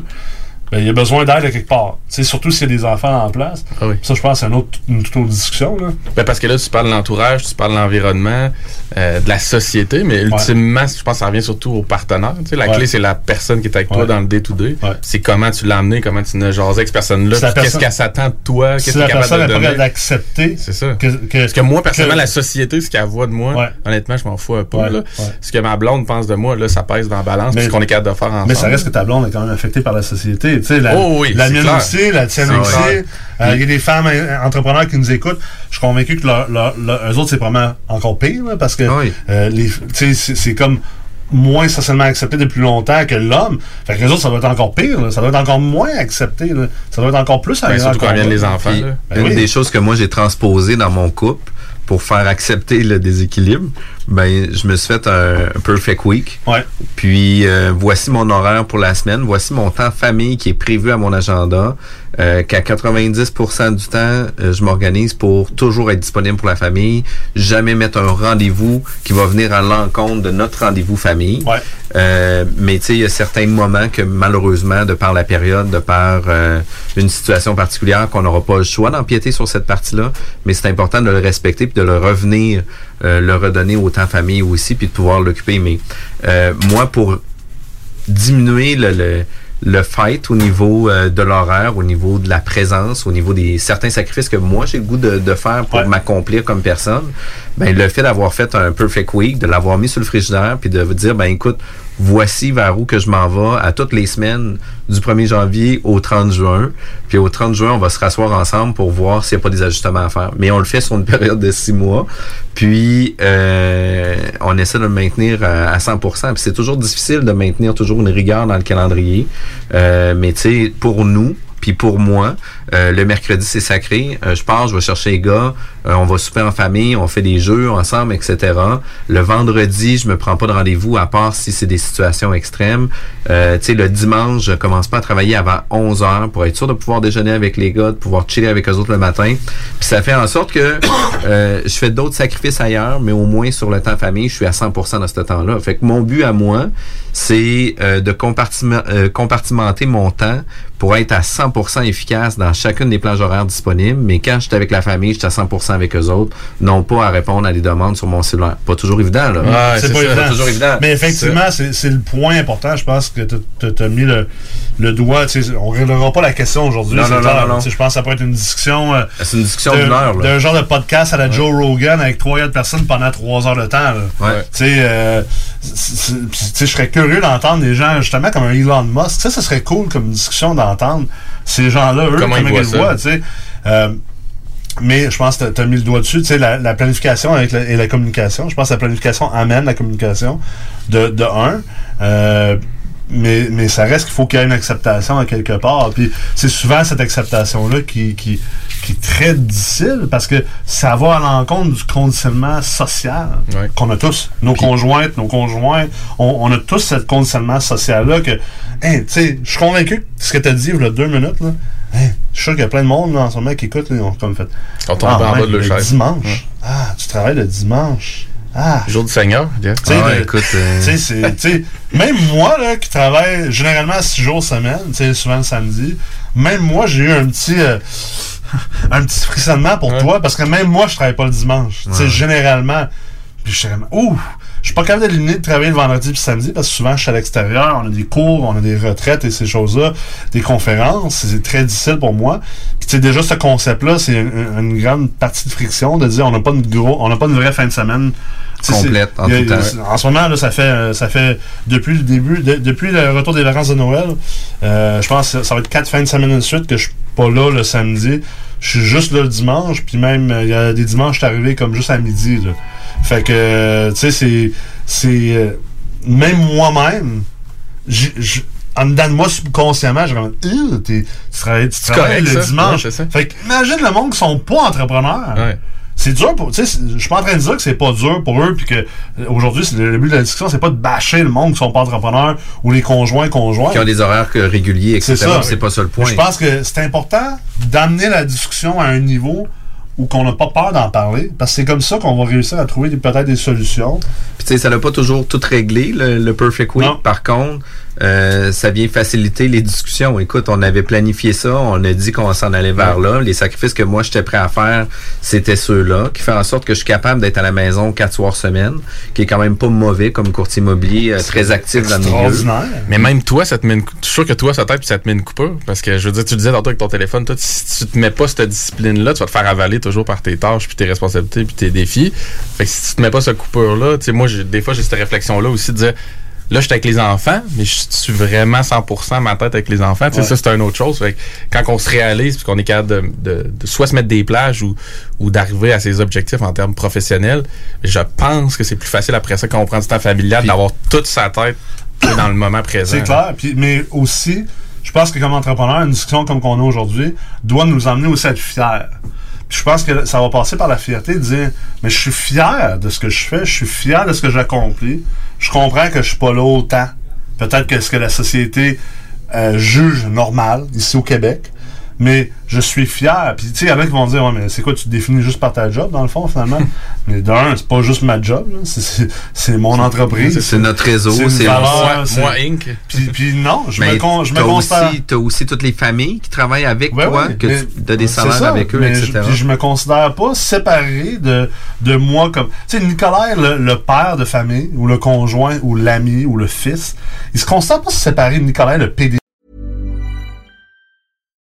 ben, il y a besoin d'aide à quelque part. Tu sais, surtout s'il y a des enfants en place. Ah oui. Ça, je pense, c'est un autre, une toute autre discussion. Là. Ben, parce que là, tu parles de l'entourage, tu parles de l'environnement, euh, de la société, mais ultimement, je pense que ça revient surtout au partenaire. Tu sais, la Ouais. clé, c'est la personne qui est avec toi dans le day-to-day. C'est comment tu l'as amené, comment tu n'as jasé avec cette personne-là, qu'est-ce personne- qu'elle s'attend de toi, qu'est-ce Si que tu la es capable personne de est donner. d'accepter. C'est ça. Que, que- Parce que moi, personnellement, que- la société, ce qu'elle voit de moi, honnêtement, je m'en fous un peu. Là. Ce que ma blonde pense de moi, là, ça pèse dans la balance, puis ce qu'on est capable de faire ensemble. Mais ça reste que ta blonde est quand même affectée par la société. Tu sais, la, Oh oui, la mienne clair. aussi, la tienne aussi. Euh, Il y a des femmes euh, entrepreneurs qui nous écoutent. Je suis convaincu que leur, leur- leur- eux autres, c'est vraiment encore pire, là, parce que euh, les, tu sais, c'est comme moins socialement accepté depuis longtemps que l'homme. Fait que les autres, ça doit être encore pire. là. Ça doit être encore moins accepté. là. Ça doit être encore plus Ben, agréable surtout quand viennent les enfants, Puis, ben une oui. des choses que moi j'ai transposées dans mon couple pour faire accepter le déséquilibre, ben je me suis fait un, un perfect week. Puis euh, voici mon horaire pour la semaine, voici mon temps famille qui est prévu à mon agenda. Euh, qu'à 90% du temps, euh, je m'organise pour toujours être disponible pour la famille, jamais mettre un rendez-vous qui va venir à l'encontre de notre rendez-vous famille. Euh, mais tu sais, il y a certains moments que malheureusement, de par la période, de par euh, une situation particulière, qu'on n'aura pas le choix d'empiéter sur cette partie-là, mais c'est important de le respecter puis de le revenir, euh, le redonner au temps famille aussi, puis de pouvoir l'occuper. Mais euh, moi, pour diminuer le, le, le fight au niveau euh, de l'horaire, au niveau de la présence, au niveau des certains sacrifices que moi j'ai le goût de, de faire pour m'accomplir comme personne, ben le fait d'avoir fait un perfect week, de l'avoir mis sur le frigidaire, puis de vous dire ben écoute, voici vers où que je m'en vais à toutes les semaines du 1er janvier au 30 juin. Puis au 30 juin, on va se rasseoir ensemble pour voir s'il n'y a pas des ajustements à faire. Mais on le fait sur une période de six mois. Puis euh, on essaie de le maintenir à, à 100% Puis c'est toujours difficile de maintenir toujours une rigueur dans le calendrier. Euh, mais tu sais, pour nous, puis pour moi, euh, le mercredi, c'est sacré. Je pars, je vais chercher les gars, euh, on va souper en famille, on fait des jeux ensemble, etc. Le vendredi, je me prends pas de rendez-vous, à part si c'est des situations extrêmes. Euh, tu sais, le dimanche, je commence pas à travailler avant 11 heures pour être sûr de pouvoir déjeuner avec les gars, de pouvoir chiller avec eux autres le matin. Puis ça fait en sorte que euh, je fais d'autres sacrifices ailleurs, mais au moins sur le temps famille, je suis à 100% dans ce temps-là. Fait que mon but à moi, c'est euh, de compartiment- compartimenter mon temps pour être à 100% efficace dans chacune des plages horaires disponibles. Mais quand je suis avec la famille, je suis à 100% avec eux autres, non pas à répondre à des demandes sur mon cellulaire. Pas toujours évident, là. c'est pas évident. toujours évident. Mais effectivement, c'est c'est le point important. Je pense que tu as mis le, le doigt. On ne réglera pas la question aujourd'hui. Non, c'est non, clair. non, non, non. Tu sais, Je pense que ça peut être une discussion. euh, C'est une discussion de- d'une heure, là. D'un genre de podcast à la Joe Rogan avec trois autres personnes pendant trois heures de temps. là. Ouais. Tu sais, euh, je serais curieux d'entendre des gens, justement, comme un Elon Musk. Ça serait cool comme discussion d'entendre ces gens-là, eux, Comment ils voient le ça? voient. Euh, mais je pense que tu as mis le doigt dessus, tu sais, la, la planification avec la, et la communication. Je pense que la planification amène la communication de, de un. Euh, mais, mais ça reste qu'il faut qu'il y ait une acceptation à quelque part. Puis c'est souvent cette acceptation-là qui, qui, qui est très difficile parce que ça va à l'encontre du conditionnement social qu'on a tous. Nos conjointes, nos conjoints, on, on a tous ce conditionnement social-là que, hein, tu sais, je suis convaincu que ce que tu as dit il y a deux minutes, là, hein, je suis sûr qu'il y a plein de monde là, en ce moment qui écoute, ils ont comme fait. On tombe en bas de le dimanche. Ah, tu travailles le dimanche. Ah. Jour du Seigneur. yeah. Tu sais, Ah, le- écoute, euh, même moi, là, qui travaille généralement six jours semaine, tu sais, souvent le samedi, même moi, j'ai eu un petit, euh, un petit frissonnement pour toi, parce que même moi, je travaille pas le dimanche. Tu sais, Ouais. généralement. Puis je suis ouh, je suis pas capable d'éliminer de travailler le vendredi puis samedi, parce que souvent, je suis à l'extérieur, on a des cours, on a des retraites et ces choses-là, des conférences, c'est très difficile pour moi. Puis, tu sais, déjà, ce concept-là, c'est une, une grande partie de friction, de dire, on n'a pas une gros, on n'a pas une vraie fin de semaine. Complète, en a- tout a- en ce moment, là, ça fait, euh, ça fait depuis le début, de- depuis le retour des vacances de Noël, euh, je pense que ça va être quatre fins de semaine de suite que je suis pas là le samedi. Je suis juste là le dimanche, puis même, euh, il y a des dimanches, je suis arrivé comme juste à midi. Là. Fait que, euh, tu sais, c'est. c'est euh, même moi-même, en dedans de moi, subconsciemment, comme. Euh, t'es- Tu travailles, tu travailles correct, le ça. dimanche. Ouais, fait que, imagine le monde qui sont pas entrepreneurs. Ouais. C'est dur pour. Tu sais, c'est- je suis pas en train de dire que c'est pas dur pour eux, puis que euh, aujourd'hui, c'est le, but de la discussion, c'est pas de bâcher le monde qui sont pas entrepreneurs ou les conjoints conjoints. Qui ont des horaires que réguliers, etc. C'est pas ça le point. Je pense que c'est important d'amener la discussion à un niveau où qu'on n'a pas peur d'en parler, parce que c'est comme ça qu'on va réussir à trouver peut-être des solutions. Puis, tu sais, ça n'a pas toujours tout réglé, le, le Perfect Week. Par contre, euh, ça vient faciliter les discussions. Écoute, on avait planifié ça, on a dit qu'on s'en allait vers là. Les sacrifices que moi, j'étais prêt à faire, c'était ceux-là, qui fait en sorte que je suis capable d'être à la maison quatre soirs semaine, qui est quand même pas mauvais comme courtier immobilier, euh, très actif dans le milieu. Mais même toi, ça te met une... Je suis sûr que toi, ça t'aide puis ça te met une coupure. Parce que, je veux dire, tu le disais tantôt avec ton téléphone, toi, si tu te mets pas cette discipline-là, tu vas te faire avaler toujours par tes tâches, puis tes responsabilités, puis tes défis. Fait que si tu te mets pas cette coupure-là, tu sais, moi, j'ai- des fois, j'ai cette réflexion-là aussi de dire, là, je suis avec les enfants, mais je suis vraiment 100% ma tête avec les enfants. Tu sais, Ouais. ça, c'est une autre chose. Fait que quand on se réalise, puis qu'on est capable de, de- de soit se mettre des plages ou, ou d'arriver à ses objectifs en termes professionnels, je pense que c'est plus facile après ça quand on prend du temps familial d'avoir toute sa tête dans le moment présent. C'est clair. Puis, mais aussi, je pense que comme entrepreneur, une discussion comme qu'on a aujourd'hui doit nous emmener aussi à être fiers. Je pense que ça va passer par la fierté de dire mais je suis fier de ce que je fais, je suis fier de ce que j'accomplis. Je comprends que je suis pas là autant. Peut-être que ce que la société euh, juge normal ici au Québec. Mais je suis fier. Puis, tu sais, il y en a qui vont dire, ouais, mais c'est quoi, tu te définis juste par ta job, dans le fond, finalement? mais d'un, c'est pas juste ma job. C'est- mon entreprise. C'est notre réseau, c'est- Moi- moi, Inc. Puis, puis non, je Mais me, con, je me considère. aussi, t'as aussi toutes les familles qui travaillent avec Ouais, toi, ouais, que mais tu as des salaires ça, avec eux, mais etc. Je, puis je me considère pas séparé de, de moi comme. Tu sais, Nicolas, le, le père de famille, ou le conjoint, ou l'ami, ou le fils, il se considère pas séparé de Nicolas, le PD.